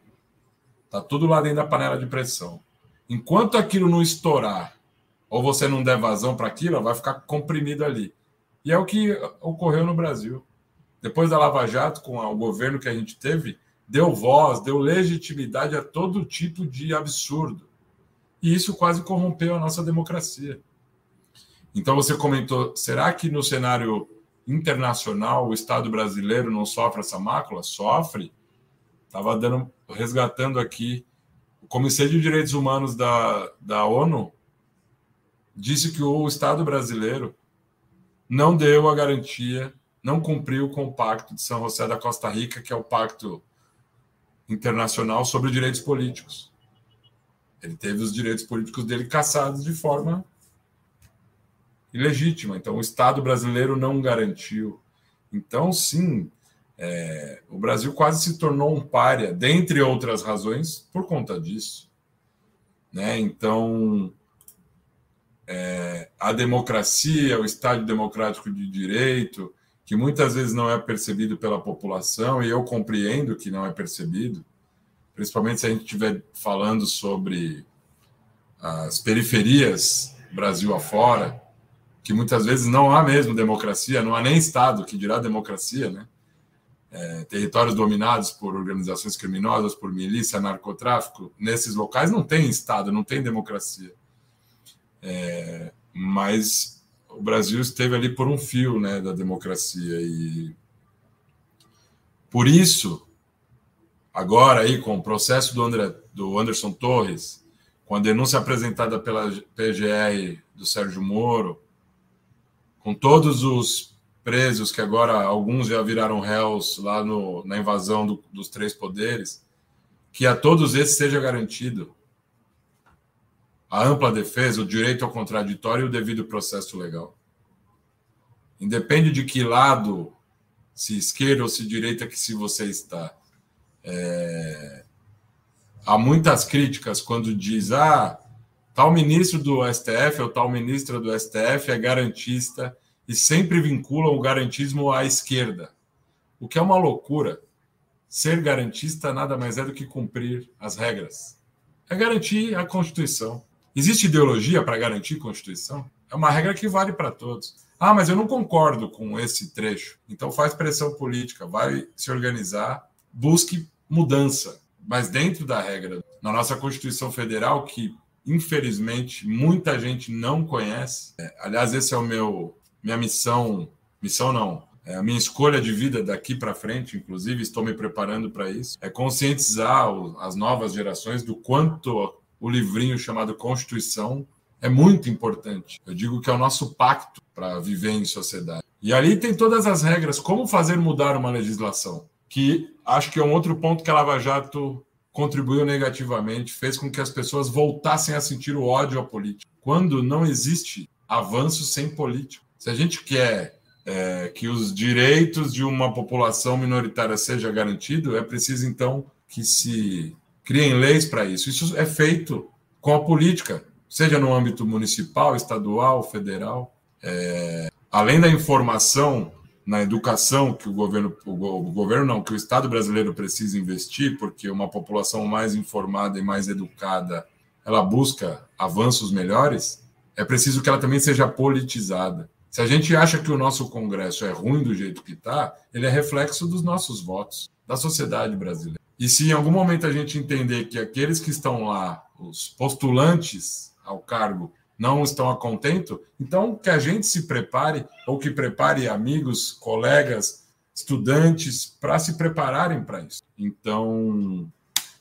Tá tudo lá dentro da panela de pressão. Enquanto aquilo não estourar, ou você não der vazão para aquilo, vai ficar comprimido ali. E é o que ocorreu no Brasil. Depois da Lava Jato, com o governo que a gente teve, deu voz, deu legitimidade a todo tipo de absurdo. E isso quase corrompeu a nossa democracia. Então você comentou, será que no cenário internacional, o Estado brasileiro não sofre essa mácula? Sofre. Estava dando, resgatando aqui. O Comitê de Direitos Humanos da, da ONU disse que o Estado brasileiro não deu a garantia, não cumpriu com o Pacto de São José da Costa Rica, que é o Pacto Internacional sobre Direitos Políticos. Ele teve os direitos políticos dele cassados de forma ilegítima. Então, o Estado brasileiro não garantiu. Então, sim, é, o Brasil quase se tornou um párea, dentre outras razões, por conta disso. Né? Então, é, a democracia, o Estado democrático de direito, que muitas vezes não é percebido pela população, e eu compreendo que não é percebido, principalmente se a gente estiver falando sobre as periferias Brasil afora, que muitas vezes não há mesmo democracia, não há nem Estado, que dirá democracia, né? É, territórios dominados por organizações criminosas, por milícia, narcotráfico, nesses locais não tem Estado, não tem democracia. É, mas o Brasil esteve ali por um fio né, da democracia e por isso agora aí com o processo do, André, do Anderson Torres com a denúncia apresentada pela PGR do Sérgio Moro com todos os presos que agora alguns já viraram réus lá no, na invasão do, dos três poderes que a todos esses seja garantido a ampla defesa, o direito ao contraditório e o devido processo legal. Independe de que lado, se esquerda ou se direita, que se você está. É... Há muitas críticas quando diz, ah, tal ministro do STF ou tal ministra do STF é garantista e sempre vinculam o garantismo à esquerda, o que é uma loucura. Ser garantista nada mais é do que cumprir as regras. É garantir a Constituição. Existe ideologia para garantir Constituição? É uma regra que vale para todos. Ah, mas eu não concordo com esse trecho. Então faz pressão política, vai se organizar, busque mudança, mas dentro da regra. Na nossa Constituição Federal, que infelizmente muita gente não conhece. É, aliás, esse é o meu minha missão, missão não, é a minha escolha de vida daqui para frente, inclusive estou me preparando para isso, é conscientizar as novas gerações do quanto o livrinho chamado Constituição é muito importante. Eu digo que é o nosso pacto para viver em sociedade. E ali tem todas as regras, como fazer mudar uma legislação, que acho que é um outro ponto que a Lava Jato contribuiu negativamente, fez com que as pessoas voltassem a sentir o ódio à política. Quando não existe avanço sem política. Se a gente quer é, que os direitos de uma população minoritária sejam garantidos, é preciso então que se criem leis para isso. Isso é feito com a política, seja no âmbito municipal, estadual, federal. É, além da informação na educação que o governo, o, governo não, que o Estado brasileiro precisa investir, porque uma população mais informada e mais educada, ela busca avanços melhores, é preciso que ela também seja politizada. Se a gente acha que o nosso Congresso é ruim do jeito que está, ele é reflexo dos nossos votos, da sociedade brasileira. E se em algum momento a gente entender que aqueles que estão lá, os postulantes ao cargo, não estão a contento, então que a gente se prepare, ou que prepare amigos, colegas, estudantes, para se prepararem para isso. Então,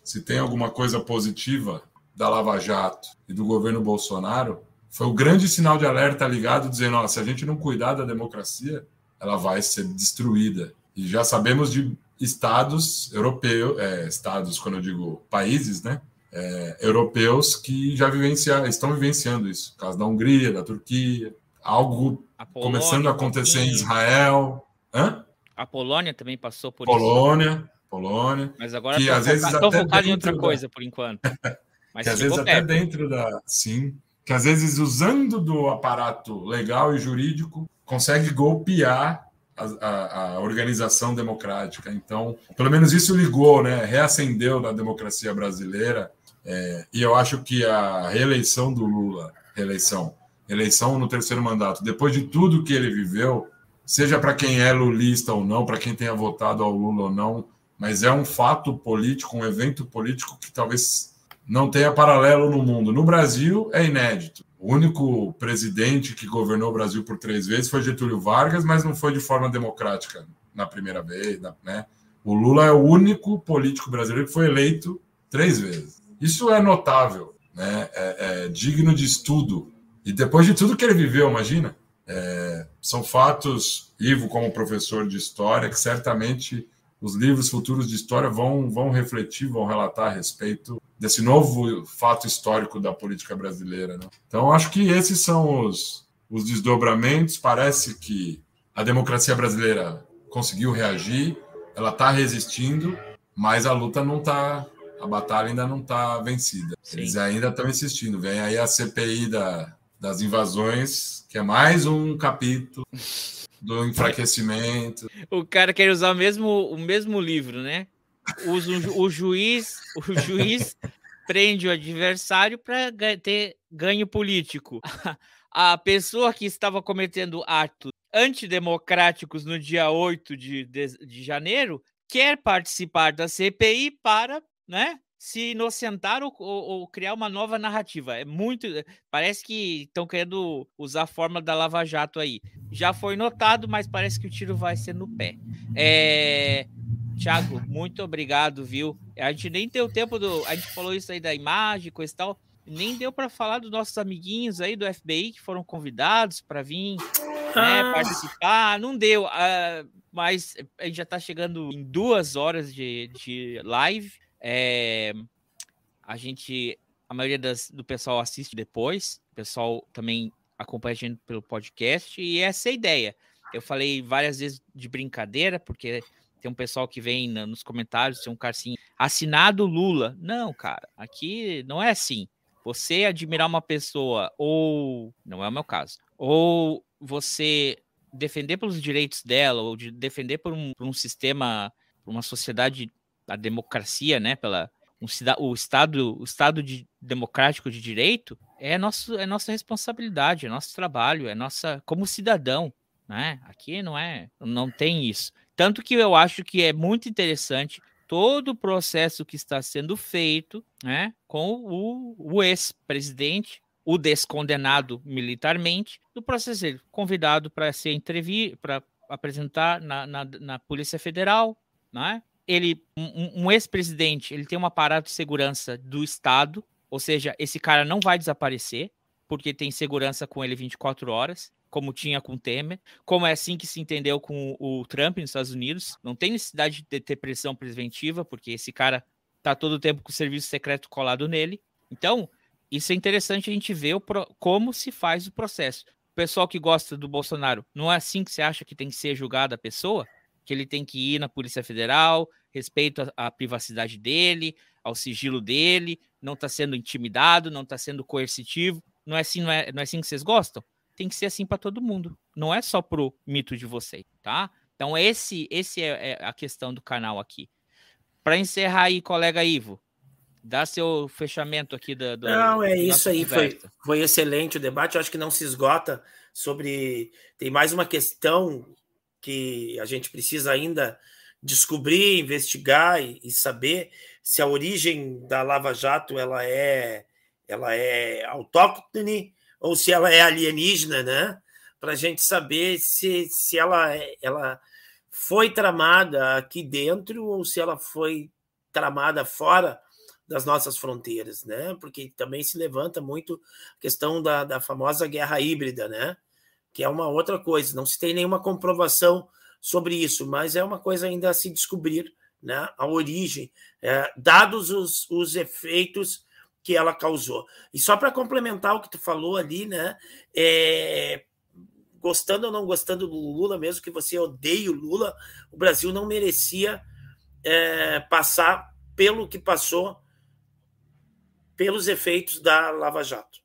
se tem alguma coisa positiva da Lava Jato e do governo Bolsonaro, foi o grande sinal de alerta ligado, dizendo: ó, se a gente não cuidar da democracia, ela vai ser destruída. E já sabemos de estados europeus, é, estados, quando eu digo países, né? É, europeus que já vivenciam, estão vivenciando isso. O caso da Hungria, da Turquia, algo a começando a acontecer em Israel. Hã? A Polônia também passou por Polônia, isso. Polônia. Mas agora que às vezes estou focado em outra da... coisa por enquanto. Mas que às vezes até dentro da. Sim. Que às vezes usando do aparato legal e jurídico consegue golpear a, a, organização democrática. Então, pelo menos isso ligou, né? reacendeu na democracia brasileira. É, e eu acho que a reeleição do Lula, reeleição, eleição no terceiro mandato, depois de tudo que ele viveu, seja para quem é lulista ou não, para quem tenha votado ao Lula ou não, mas é um fato político, um evento político que talvez não tenha paralelo no mundo. No Brasil é inédito. O único presidente que governou o Brasil por três vezes foi Getúlio Vargas, mas não foi de forma democrática na primeira vez. Né? O Lula é o único político brasileiro que foi eleito três vezes. Isso é notável, né? é, é digno de estudo. E depois de tudo que ele viveu, imagina. É, são fatos, Ivo, como professor de história, que certamente os livros futuros de história vão, vão refletir, vão relatar a respeito desse novo fato histórico da política brasileira. Né? Então, acho que esses são os, os desdobramentos. Parece que a democracia brasileira conseguiu reagir, ela está resistindo, mas a luta não está, a batalha ainda não está vencida. Sim. Eles ainda estão insistindo. Vem aí a CPI da, das invasões, que é mais um capítulo do enfraquecimento. O cara quer usar o mesmo, o mesmo livro, né? Usa o, o juiz, o juiz prende o adversário para ter ganho político. A pessoa que estava cometendo atos antidemocráticos no dia 8 de, de, de janeiro quer participar da CPI para né, se inocentar ou, ou, ou, criar uma nova narrativa. É muito. Parece que estão querendo usar a fórmula da Lava Jato aí. Já foi notado, mas parece que o tiro vai ser no pé. É. Tiago, muito obrigado, viu? A gente nem deu tempo do. A gente falou isso aí da imagem, coisa e tal. Nem deu para falar dos nossos amiguinhos aí do FBI que foram convidados para vir né, ah. participar. Não deu, uh, mas a gente já está chegando em duas horas de, de live. É, a gente, a maioria das, do pessoal assiste depois, o pessoal também acompanha a gente pelo podcast, e essa é a ideia. Eu falei várias vezes de brincadeira, porque tem um pessoal que vem nos comentários, tem um cara assim, assinado Lula. Não, cara, aqui não é assim. Você admirar uma pessoa, ou, não é o meu caso, ou você defender pelos direitos dela, ou de defender por um, por um sistema, por uma sociedade a democracia, né, pela um, o estado, o estado de, democrático de direito é nosso, é nossa responsabilidade, é nosso trabalho, é nossa como cidadão, né? Aqui não é, não tem isso. Tanto que eu acho que é muito interessante todo o processo que está sendo feito, né, com o, o ex-presidente, o descondenado militarmente, do processo ele convidado para ser entrevista, para apresentar na, na, na Polícia Federal, né? Ele, um, um ex-presidente, ele tem um aparato de segurança do Estado, ou seja, esse cara não vai desaparecer, porque tem segurança com ele 24 horas, como tinha com Temer, como é assim que se entendeu com o Trump nos Estados Unidos. Não tem necessidade de ter pressão preventiva, porque esse cara tá todo o tempo com o serviço secreto colado nele. Então, isso é interessante a gente ver pro, como se faz o processo. O pessoal que gosta do Bolsonaro, não é assim que você acha que tem que ser julgada a pessoa? Que ele tem que ir na Polícia Federal, respeito à, privacidade dele, ao sigilo dele, não está sendo intimidado, não está sendo coercitivo. Não é assim, não é, não é assim que vocês gostam? Tem que ser assim para todo mundo. Não é só pro mito de vocês, tá? Então esse, esse é, é a questão do canal aqui. Para encerrar aí, colega Ivo, dá seu fechamento aqui da. Não, é isso aí. Foi, foi excelente o debate. Eu acho que não se esgota sobre. Tem mais uma questão que a gente precisa ainda descobrir, investigar e, e, saber se a origem da Lava Jato ela é ela é autóctone ou se ela é alienígena, né? Para a gente saber se, se ela, ela foi tramada aqui dentro ou se ela foi tramada fora das nossas fronteiras, né? Porque também se levanta muito a questão da, da famosa guerra híbrida, né? Que é uma outra coisa. Não se tem nenhuma comprovação sobre isso, mas é uma coisa ainda a se descobrir, né? A origem, é, dados os, os efeitos que ela causou. E só para complementar o que tu falou ali, né? É, gostando ou não gostando do Lula, mesmo que você odeie o Lula, o Brasil não merecia é, passar pelo que passou pelos efeitos da Lava Jato.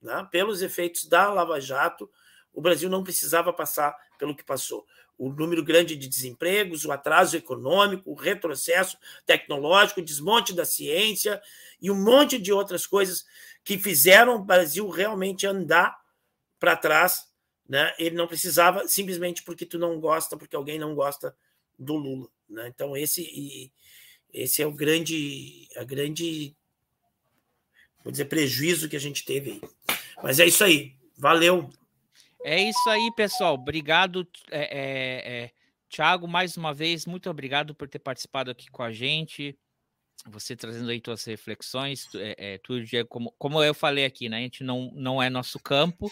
Né? Pelos efeitos da Lava Jato, o Brasil não precisava passar pelo que passou. O número grande de desempregos, o atraso econômico, o retrocesso tecnológico, o desmonte da ciência e um monte de outras coisas que fizeram o Brasil realmente andar para trás. Né? Ele não precisava simplesmente porque tu não gosta, porque alguém não gosta do Lula. Né? Então esse esse é o grande a grande vou dizer prejuízo que a gente teve aí. Mas é isso aí. Valeu. É isso aí, pessoal. Obrigado, é, é, é, mais uma vez, muito obrigado por ter participado aqui com a gente. Você trazendo aí suas reflexões, é, é, tudo como, como eu falei aqui, né? A gente não, não é nosso campo,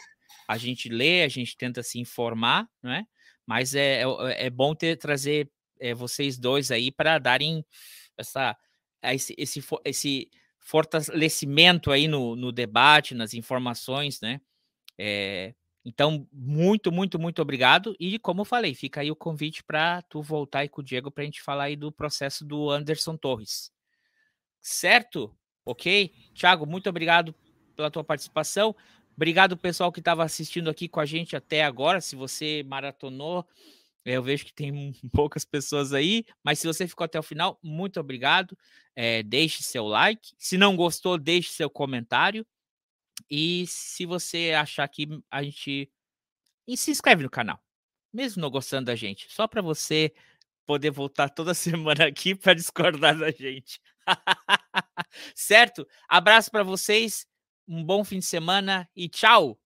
a gente lê, a gente tenta se informar, né? Mas é, é, é bom ter trazer é, vocês dois aí para darem essa, esse, esse, esse fortalecimento aí no, no debate, nas informações, né? É, então, muito, muito, muito obrigado. E como eu falei, fica aí o convite para tu voltar aí com o Diego para a gente falar aí do processo do Anderson Torres. Certo? Ok? Thiago, muito obrigado pela tua participação. Obrigado, pessoal, que estava assistindo aqui com a gente até agora. Se você maratonou, eu vejo que tem poucas pessoas aí, mas se você ficou até o final, muito obrigado. É, deixe seu like. Se não gostou, deixe seu comentário. E se você achar que a gente. E se inscreve no canal, mesmo não gostando da gente, só para você poder voltar toda semana aqui para discordar da gente. certo? Abraço para vocês, um bom fim de semana e tchau!